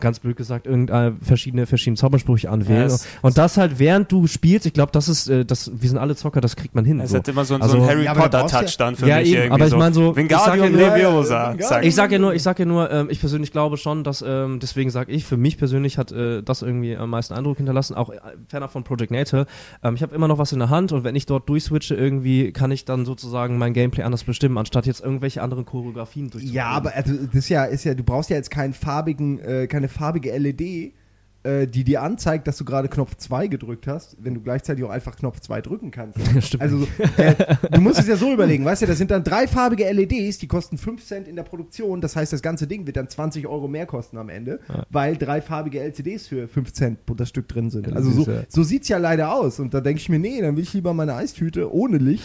ganz blöd gesagt irgendeine verschiedene verschiedene Zaubersprüche anwählen Ja, und das halt während du spielst ich glaube das ist äh, das wir sind alle Zocker das kriegt man hin Es so. hat immer so, Also- so einen Harry Ja, Potter-Touch dann für Ja, mich eben, irgendwie aber ich so. mein so, ich Wingardium sag ja nur- Leviosa. Ich sag ja nur, ich sag ja nur, ähm, ich persönlich glaube schon, dass, ähm, deswegen sage ich, für mich persönlich hat äh, das irgendwie am meisten Eindruck hinterlassen, auch äh, ferner von Project Natal. Ähm, ich habe immer noch was in der Hand und wenn ich dort durchswitche, irgendwie kann ich dann sozusagen mein Gameplay anders bestimmen, anstatt jetzt irgendwelche anderen Choreografien durchzuführen. Ja, aber also, das ist ja, ist ja, du brauchst ja jetzt keinen farbigen, äh, keine farbige LED, äh, die dir anzeigt, dass du gerade Knopf 2 gedrückt hast, wenn du gleichzeitig auch einfach Knopf 2 drücken kannst. Stimmt. Also, äh, du musst es ja so überlegen, weißt du, das sind dann drei farbige LEDs, die kosten 5 Cent in der Produktion, das heißt, das ganze Ding wird dann 20 Euro mehr kosten am Ende, Ja. weil drei farbige LCDs für 5 Cent pro das Stück drin sind. Ja, also so, ja- so sieht's ja leider aus und da denke ich mir, nee, dann will ich lieber meine Eistüte ohne Licht.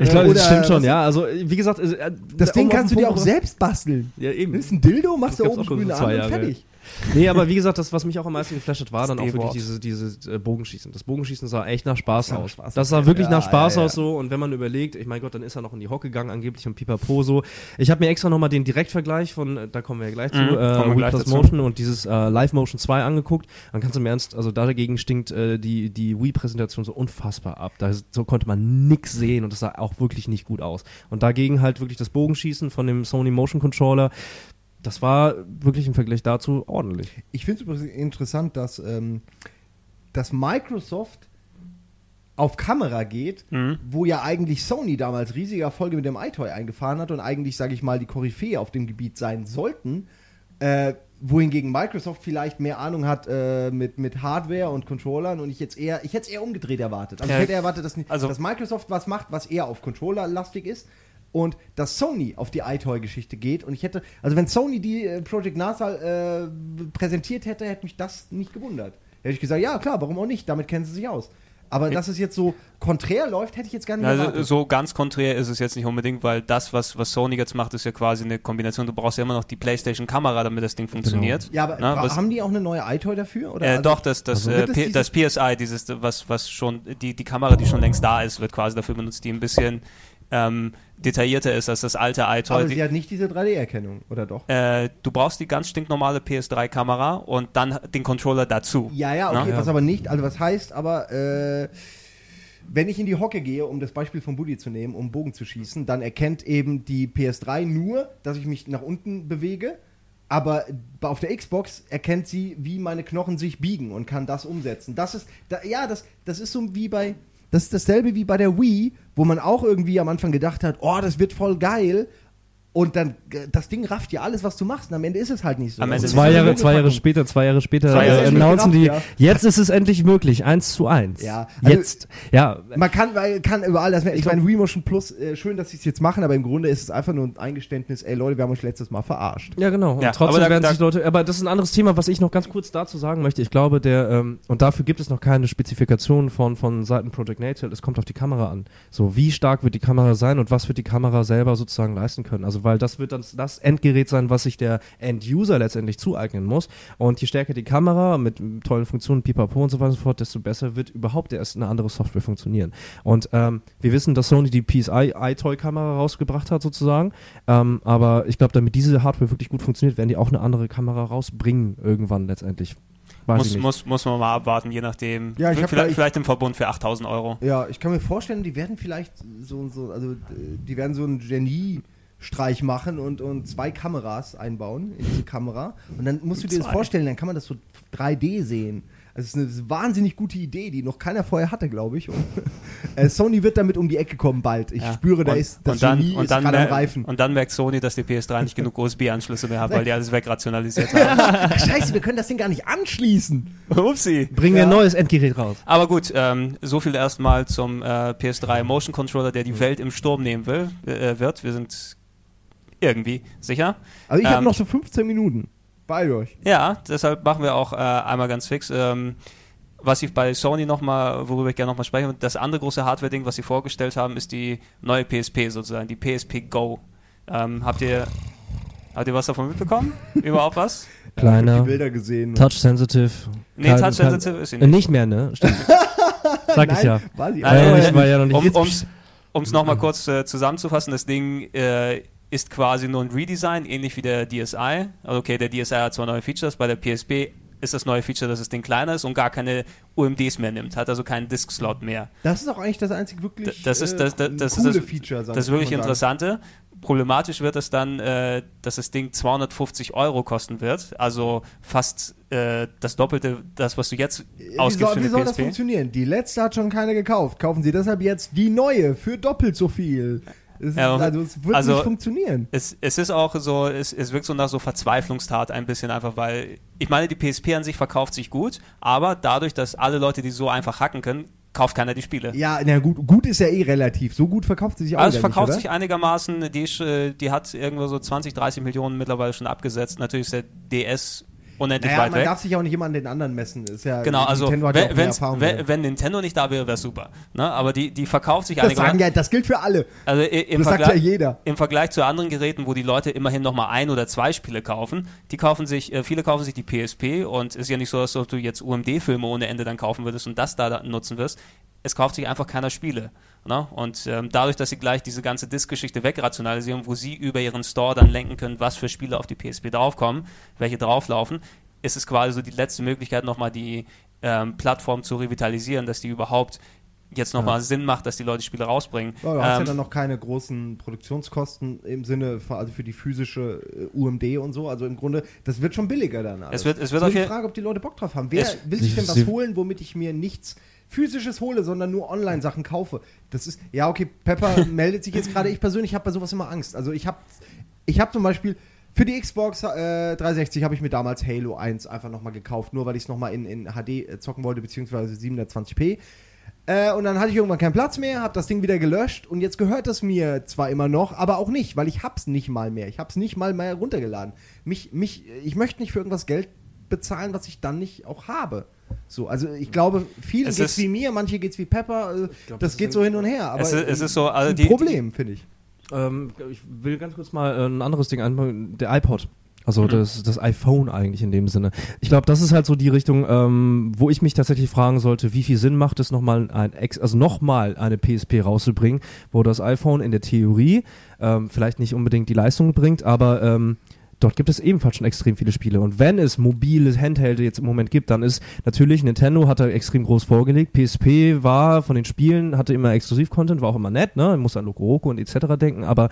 Ich Äh, glaube, das stimmt schon, ja. Also, wie gesagt, äh, Das Ding kannst du dir auch selbst basteln. Ja, eben. Nimmst ein Dildo, machst da oben grün an und fertig. Nee, aber wie gesagt, das, was mich auch am meisten geflasht hat, war dann auch wirklich D-Wort. dieses, dieses äh, Bogenschießen. Das Bogenschießen sah echt nach Spaß Das aus. Spaß das sah wirklich Ja, nach Spaß ja, ja. aus so. Und wenn man überlegt, ich mein Gott, dann ist er noch in die Hocke gegangen angeblich und pipapo so. Ich habe mir extra nochmal den Direktvergleich von, äh, da kommen wir ja gleich Mhm, zu, äh, gleich Plus dazu. Motion und dieses äh, Live Motion 2 angeguckt. Dann kannst du im Ernst, also dagegen stinkt äh, die, die Wii-Präsentation so unfassbar ab. Da so konnte man nix sehen und das sah auch wirklich nicht gut aus. Und dagegen halt wirklich das Bogenschießen von dem Sony Motion Controller. Das war wirklich im Vergleich dazu ordentlich. Ich finde es übrigens interessant, dass, ähm, dass Microsoft auf Kamera geht, Mhm. wo ja eigentlich Sony damals riesige Erfolge mit dem iToy eingefahren hat und eigentlich, sage ich mal, die Koryphäe auf dem Gebiet sein sollten, äh, wohingegen Microsoft vielleicht mehr Ahnung hat äh, mit, mit Hardware und Controllern und ich jetzt eher, ich hätte es eher umgedreht erwartet. Also Ja, ich hätte erwartet, dass, also- dass Microsoft was macht, was eher auf Controller lastig ist und dass Sony auf die iToy-Geschichte geht und ich hätte, also wenn Sony die äh, Project NASA äh, präsentiert hätte, hätte mich das nicht gewundert. Hätte ich gesagt, ja klar, warum auch nicht, damit kennen sie sich aus. Aber dass es jetzt so konträr läuft, hätte ich jetzt gar nicht Also erwartet. so ganz konträr ist es jetzt nicht unbedingt, weil das, was, was Sony jetzt macht, ist ja quasi eine Kombination. Du brauchst ja immer noch die PlayStation-Kamera, damit das Ding funktioniert. ja, aber Na, wa- was- haben die auch eine neue iToy dafür? Oder? Äh, Also- doch, das, das, Also äh, das PSI, dieses, was, was schon, die, die Kamera, die schon längst da ist, wird quasi dafür benutzt, die ein bisschen ähm, detaillierter ist als das alte iToy. aber sie hat nicht diese 3D-Erkennung, oder doch? äh, du brauchst die ganz stinknormale PS3-Kamera und dann den Controller dazu. Ja, ja, Na? okay, Ja. was aber nicht, also was heißt aber, äh, wenn ich in die Hocke gehe, um das Beispiel von Buddy zu nehmen, um Bogen zu schießen, dann erkennt eben die PS3 nur, dass ich mich nach unten bewege aber auf der Xbox erkennt sie, wie meine Knochen sich biegen und kann das umsetzen. Das ist, da, ja, das, das ist so wie bei, das ist dasselbe wie bei der Wii, wo man auch irgendwie am Anfang gedacht hat, oh, das wird voll geil. Und dann, äh, das Ding rafft ja alles, was du machst. Und am Ende ist es halt nicht so. Am Ende Das ist Zwei Jahre, zwei Jahre später, zwei Jahre später Zwei Jahre äh, announcen die, Ja. jetzt ist es endlich möglich, eins zu eins. Ja, also- Jetzt. Ja, Man kann, kann überall das mehr. Ich glaub- meine, Remotion Plus, äh, schön, dass sie es jetzt machen, aber im Grunde ist es einfach nur ein Eingeständnis, ey Leute, wir haben euch letztes Mal verarscht. Ja, genau. Und Ja, trotzdem da- werden sich Leute, aber das ist ein anderes Thema, was ich noch ganz kurz dazu sagen möchte. Ich glaube, der, ähm, und dafür gibt es noch keine Spezifikation von, von Seiten Project Natal. Es kommt auf die Kamera an. So, wie stark wird die Kamera sein und was wird die Kamera selber sozusagen leisten können? Also, weil das wird dann das Endgerät sein, was sich der End-User letztendlich zueignen muss. Und je stärker die Kamera mit tollen Funktionen, pipapo und so weiter und so fort, desto besser wird überhaupt erst eine andere Software funktionieren. Und ähm, wir wissen, dass Sony die PSI iToy-Kamera rausgebracht hat sozusagen. Ähm, aber ich glaube, damit diese Hardware wirklich gut funktioniert, werden die auch eine andere Kamera rausbringen irgendwann letztendlich. Muss, muss, muss man mal abwarten, je nachdem. Ja, vielleicht, da- ich- vielleicht im Verbund für 8000 Euro. Ja, ich kann mir vorstellen, die werden vielleicht so, so also die werden so einen Genie-Streich machen und, und zwei Kameras einbauen in diese Kamera. Und dann musst du dir das Zwei. vorstellen, dann kann man das so 3D sehen. Also es ist eine wahnsinnig gute Idee, die noch keiner vorher hatte, glaube ich. Und, äh, Sony wird damit um die Ecke kommen bald. Ich Ja. spüre, da und, ist das und dann, Genie und ist dann, gerade am Reifen. und dann merkt Sony, dass die PS3 nicht genug USB-Anschlüsse mehr hat, weil die alles wegrationalisiert haben. Scheiße, wir können das Ding gar nicht anschließen. Upsi. Bringen wir Ja. ein neues Endgerät raus. Aber gut, ähm, so viel erstmal zum äh, PS3 Motion Controller, der die Welt im Sturm nehmen will, äh, wird. Wir sind irgendwie sicher. Also ich habe Ähm, noch so 15 Minuten. Bei euch. Ja, deshalb machen wir auch äh, einmal ganz fix. Ähm, was ich bei Sony nochmal, worüber ich gerne nochmal spreche, das andere große Hardware-Ding, was sie vorgestellt haben, ist die neue PSP sozusagen, die PSP Go. Ähm, habt ihr habt ihr was davon mitbekommen? Überhaupt was? Kleiner, Ich die Bilder gesehen. touch sensitive. Nee, Touch Sensitive ist sie Äh, nicht. nicht mehr, ne? Stimmt. Sag ich ja. War sie Nein, nein, nicht, war ja noch nicht. Um ums um's nochmal kurz äh, zusammenzufassen, das Ding äh, ist quasi nur ein Redesign, ähnlich wie der DSi. Also okay, der DSi hat zwar neue Features, bei der PSP ist das neue Feature, dass das Ding kleiner ist und gar keine UMDs mehr nimmt, hat also keinen Disk-Slot mehr. Das ist auch eigentlich das einzig wirklich das ist- das- das- das ist coole das- Feature. Das ist wirklich Interessante. Problematisch wird es dann, äh, dass das Ding 250 Euro kosten wird, also fast äh, das Doppelte, das, was du jetzt sagen. Wie ausgibst soll, wie soll das funktionieren? Die letzte hat schon keiner gekauft. Kaufen Sie deshalb jetzt die neue für doppelt so viel. Es, Ja, ist, also es wird also- nicht funktionieren. Es, es ist auch so, es, es wirkt so nach so Verzweiflungstat ein bisschen einfach, weil ich meine, die PSP an sich verkauft sich gut, aber dadurch, dass alle Leute die so einfach hacken können, kauft keiner die Spiele. Ja, na gut, gut ist ja eh relativ. So gut verkauft sie sich auch Also es verkauft nicht, sich einigermaßen, die, äh, die hat irgendwo so 20, 30 Millionen mittlerweile schon abgesetzt. Natürlich ist der DS unendlich Naja, weit man weg. darf sich auch nicht immer an den anderen messen. Ist ja, Genau, also Nintendo ja wenn, wenn, wenn Nintendo nicht da wäre, wäre super. Ne? Aber die, die verkauft sich das sagen ja, das gilt für alle. Also im Das sagt ja Vergleich, jeder. im Vergleich zu anderen Geräten, wo die Leute immerhin noch mal ein oder zwei Spiele kaufen, die kaufen sich, äh, viele kaufen sich die PSP und es ist ja nicht so, dass du jetzt UMD-Filme ohne Ende dann kaufen würdest und das da, da nutzen wirst. Es kauft sich einfach keiner Spiele. Ne? Und ähm, dadurch, dass sie gleich diese ganze Disk-Geschichte wegrationalisieren, wo sie über ihren Store dann lenken können, was für Spiele auf die PSP draufkommen, welche drauflaufen, ist es quasi so die letzte Möglichkeit, nochmal die ähm, Plattform zu revitalisieren, dass die überhaupt jetzt nochmal Sinn macht, dass die Leute Spiele rausbringen. Ja, du hast Ähm, ja dann noch keine großen Produktionskosten im Sinne, von, also für die physische äh, UMD und so. Also im Grunde, das wird schon billiger dann. Alles. Es wird- es wird Nur auf die Frage, ob die Leute Bock drauf haben. Wer Es- will sich denn was holen, womit ich mir nichts physisches hole, sondern nur Online-Sachen kaufe? Das ist, ja okay, Pepper meldet sich jetzt gerade. Ich persönlich habe bei sowas immer Angst. Also ich habe ich hab zum Beispiel für die Xbox äh, 360 habe ich mir damals Halo 1 einfach nochmal gekauft, nur weil ich es nochmal in, in HD zocken wollte, beziehungsweise 720p. Äh, und dann hatte ich irgendwann keinen Platz mehr, habe das Ding wieder gelöscht und jetzt gehört es mir zwar immer noch, aber auch nicht, weil ich hab's nicht mal mehr. Ich hab's nicht mal mehr runtergeladen. Mich, mich, ich möchte nicht für irgendwas Geld bezahlen, was ich dann nicht auch habe. So, also ich glaube, vielen Es geht's ist- wie mir, manche geht's wie Pepper, äh, glaub, das das geht so hin und her. Aber Es ist- es ist so, also ein die- Problem, finde ich. Ähm, ich will ganz kurz mal äh, ein anderes Ding anfangen. Der iPod. Also Mhm. das, das iPhone eigentlich in dem Sinne. Ich glaube, das ist halt so die Richtung, ähm, wo ich mich tatsächlich fragen sollte, wie viel Sinn macht es nochmal ein Ex also nochmal eine PSP rauszubringen, wo das iPhone in der Theorie ähm, vielleicht nicht unbedingt die Leistung bringt, aber ähm, dort gibt es ebenfalls schon extrem viele Spiele. Und wenn es mobile Handheld jetzt im Moment gibt, dann ist natürlich Nintendo hat da extrem groß vorgelegt. PSP war von den Spielen, hatte immer Exklusiv-Content, war auch immer nett, ne? Man muss an Loco Roco und etc. denken, aber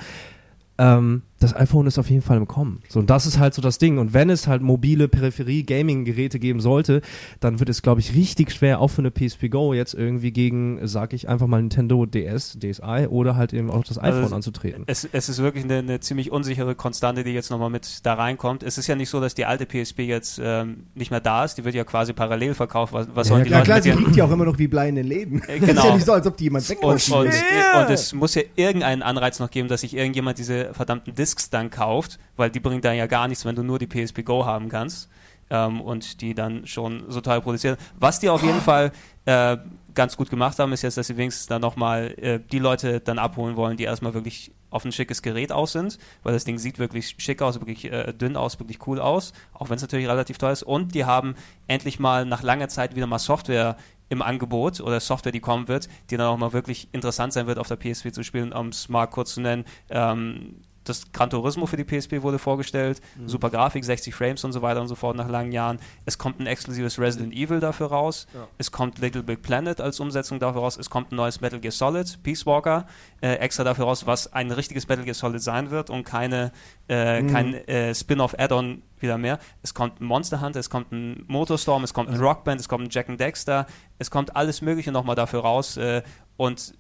ähm, das iPhone ist auf jeden Fall im Kommen. So, und das ist halt so das Ding. Und wenn es halt mobile Peripherie-Gaming-Geräte geben sollte, dann wird es, glaube ich, richtig schwer, auch für eine PSP Go jetzt irgendwie gegen, sag ich einfach mal, Nintendo DS, DSi oder halt eben auch das iPhone Also anzutreten. Es, es ist wirklich eine, eine ziemlich unsichere Konstante, die jetzt nochmal mit da reinkommt. Es ist ja nicht so, dass die alte PSP jetzt ähm, nicht mehr da ist. Die wird ja quasi parallel verkauft. Was, was sollen die Ja Leute klar, sie liegt ja auch immer noch wie Blei in den Läden. Äh, Ist genau. ja nicht so, als ob die jemand und, wegwaschen und, will. und es muss ja irgendeinen Anreiz noch geben, dass sich irgendjemand diese verdammten Discs dann kauft, weil die bringt dann ja gar nichts, wenn du nur die PSP Go haben kannst ähm, und die dann schon so teuer produzieren. Was die auf jeden Fall äh, ganz gut gemacht haben, ist jetzt, dass sie wenigstens dann nochmal äh, die Leute dann abholen wollen, die erstmal wirklich auf ein schickes Gerät aus sind, weil das Ding sieht wirklich schick aus, wirklich äh, dünn aus, wirklich cool aus, auch wenn es natürlich relativ teuer ist. Und die haben endlich mal nach langer Zeit wieder mal Software im Angebot oder Software, die kommen wird, die dann auch mal wirklich interessant sein wird, auf der PSP zu spielen, um es mal kurz zu nennen. Ähm, das Gran Turismo für die PSP wurde vorgestellt, super Grafik, 60 Frames und so weiter und so fort nach langen Jahren. Es kommt ein exklusives Resident Evil dafür raus. Es kommt Little Big Planet als Umsetzung dafür raus. Es kommt ein neues Metal Gear Solid, Peace Walker, äh, extra dafür raus, was ein richtiges Metal Gear Solid sein wird und keine, äh, kein äh, Spin-off-Add-on wieder mehr. Es kommt ein Monster Hunter, es kommt ein Motorstorm, es kommt ein Rockband, es kommt ein Jack and Dexter, es kommt alles Mögliche nochmal dafür raus äh, und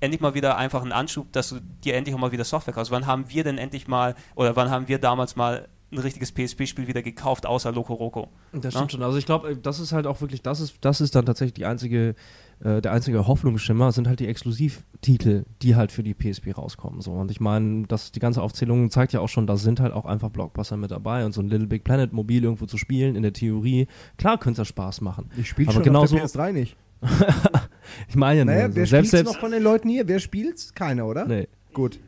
endlich mal wieder einfach einen Anschub, dass du dir endlich auch mal wieder Software kaufst. Wann haben wir denn endlich mal, oder wann haben wir damals mal ein richtiges PSP-Spiel wieder gekauft, außer Loco Roco? Das Ja? stimmt schon. Also ich glaube, das ist halt auch wirklich, das ist, das ist dann tatsächlich die einzige, äh, der einzige Hoffnungsschimmer, sind halt die Exklusivtitel, die halt für die PSP rauskommen. So. Und ich meine, das, die ganze Aufzählung zeigt ja auch schon, da sind halt auch einfach Blockbuster mit dabei und so ein Little Big Planet mobil irgendwo zu spielen, in der Theorie, klar könnte das Spaß machen. Ich spiele schon genauso- auf der PS3 nicht. Ich meine ja nur, Naja, wer selbst, selbst, noch von den Leuten hier? Wer spielt's? Keiner, oder? nee. Gut.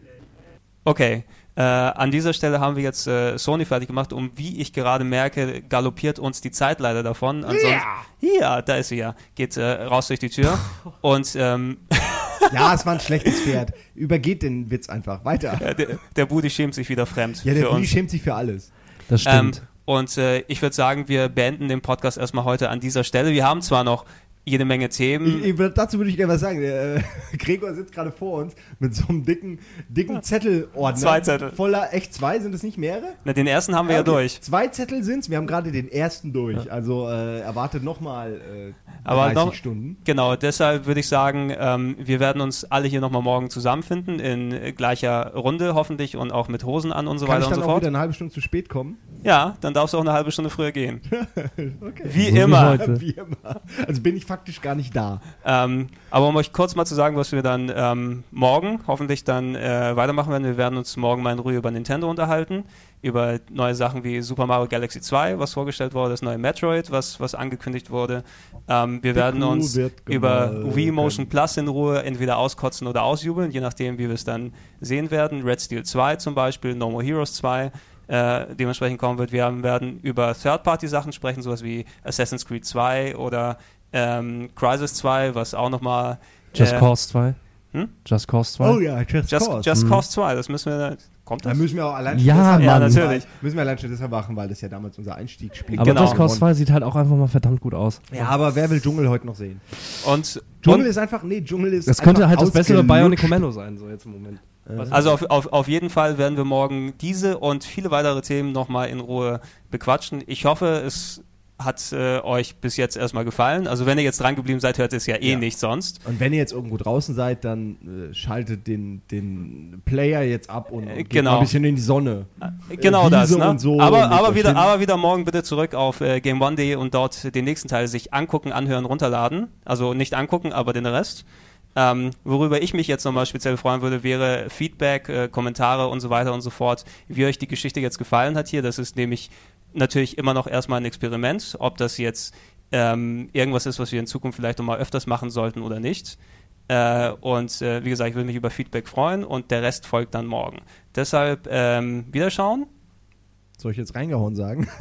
Okay, äh, an dieser Stelle haben wir jetzt äh, Sony fertig gemacht und wie ich gerade merke, galoppiert uns die Zeit leider davon. Ansonsten, ja, da ist sie ja. Geht äh, raus durch die Tür und ähm, Ja, es war ein schlechtes Pferd. Übergeht den Witz einfach. Weiter. äh, der, der Budi schämt sich wieder fremd Ja, der für Bulli uns. schämt sich für alles. Das Ähm, stimmt. und äh, ich würde sagen, wir beenden den Podcast erstmal heute an dieser Stelle. Wir haben zwar noch jede Menge Themen. Ich, ich, dazu würde ich gerne was sagen. Der, äh, Gregor sitzt gerade vor uns mit so einem dicken, dicken Zettelordner. Zwei Zettel. Voller, echt zwei? Sind es nicht mehrere? Na, den ersten haben wir ja Okay, durch. Zwei Zettel sind's. Wir haben gerade den ersten durch. Also äh, erwartet nochmal äh, Aber 30 noch- Stunden. Genau, deshalb würde ich sagen, ähm, wir werden uns alle hier nochmal morgen zusammenfinden, in gleicher Runde hoffentlich und auch mit Hosen an und so Kann weiter ich und dann so auch fort. wieder eine halbe Stunde zu spät kommen? Ja, dann darfst du auch eine halbe Stunde früher gehen. Okay. Wie So wie immer. heute. Wie immer. Also bin ich faktisch gar nicht da. Ähm, aber um euch kurz mal zu sagen, was wir dann ähm, morgen hoffentlich dann äh, weitermachen werden. Wir werden uns morgen mal in Ruhe über Nintendo unterhalten, über neue Sachen wie Super Mario Galaxy 2, was vorgestellt wurde, das neue Metroid, was, was angekündigt wurde. Ähm, wir werden Kuh uns über. Wii Motion Plus in Ruhe entweder auskotzen oder ausjubeln, je nachdem, wie wir es dann sehen werden. Red Steel 2 zum Beispiel, No More Heroes 2 äh, dementsprechend kommen wird. Wir werden über Third-Party-Sachen sprechen, sowas wie Assassin's Creed 2 oder ähm, Crisis 2, was auch nochmal Just äh, Cause 2. Hm? Just Cause 2. Oh ja, Just, Just, Cause. Just Mhm. Cause 2, das müssen wir. Kommt Da das? müssen wir auch allein Ja, deshalb Ja, machen, natürlich. weil- Müssen wir allein schon deshalb machen, weil das ja damals unser Einstiegsspiel Aber Genau. Just Cause 2 sieht halt auch einfach mal verdammt gut aus. Ja, aber wer will Dschungel heute noch sehen? Und, Dschungel und ist einfach, nee, Dschungel ist Das könnte einfach halt das bessere. Bionic Commando sein, so jetzt im Moment. Also auf, auf, auf jeden Fall werden wir morgen diese und viele weitere Themen nochmal in Ruhe bequatschen. Ich hoffe, es hat äh, euch bis jetzt erstmal gefallen. Also wenn ihr jetzt dran geblieben seid, hört ihr es ja eh Ja. nicht sonst. Und wenn ihr jetzt irgendwo draußen seid, dann äh, schaltet den, den Player jetzt ab und, und Äh, geht genau. mal ein bisschen in die Sonne. Genau Wiese das, ne? so aber, aber, wieder, aber wieder morgen bitte zurück auf äh, GameOne.de und dort den nächsten Teil sich angucken, anhören, runterladen. Also nicht angucken, aber den Rest. Ähm, worüber ich mich jetzt nochmal speziell freuen würde, wäre Feedback, äh, Kommentare und so weiter und so fort, wie euch die Geschichte jetzt gefallen hat hier. Das ist nämlich natürlich immer noch erstmal ein Experiment, ob das jetzt ähm, irgendwas ist, was wir in Zukunft vielleicht nochmal öfters machen sollten oder nicht. Äh, und äh, wie gesagt, ich würde mich über Feedback freuen und der Rest folgt dann morgen. Deshalb ähm, wiederschauen. Soll ich jetzt reingehauen sagen?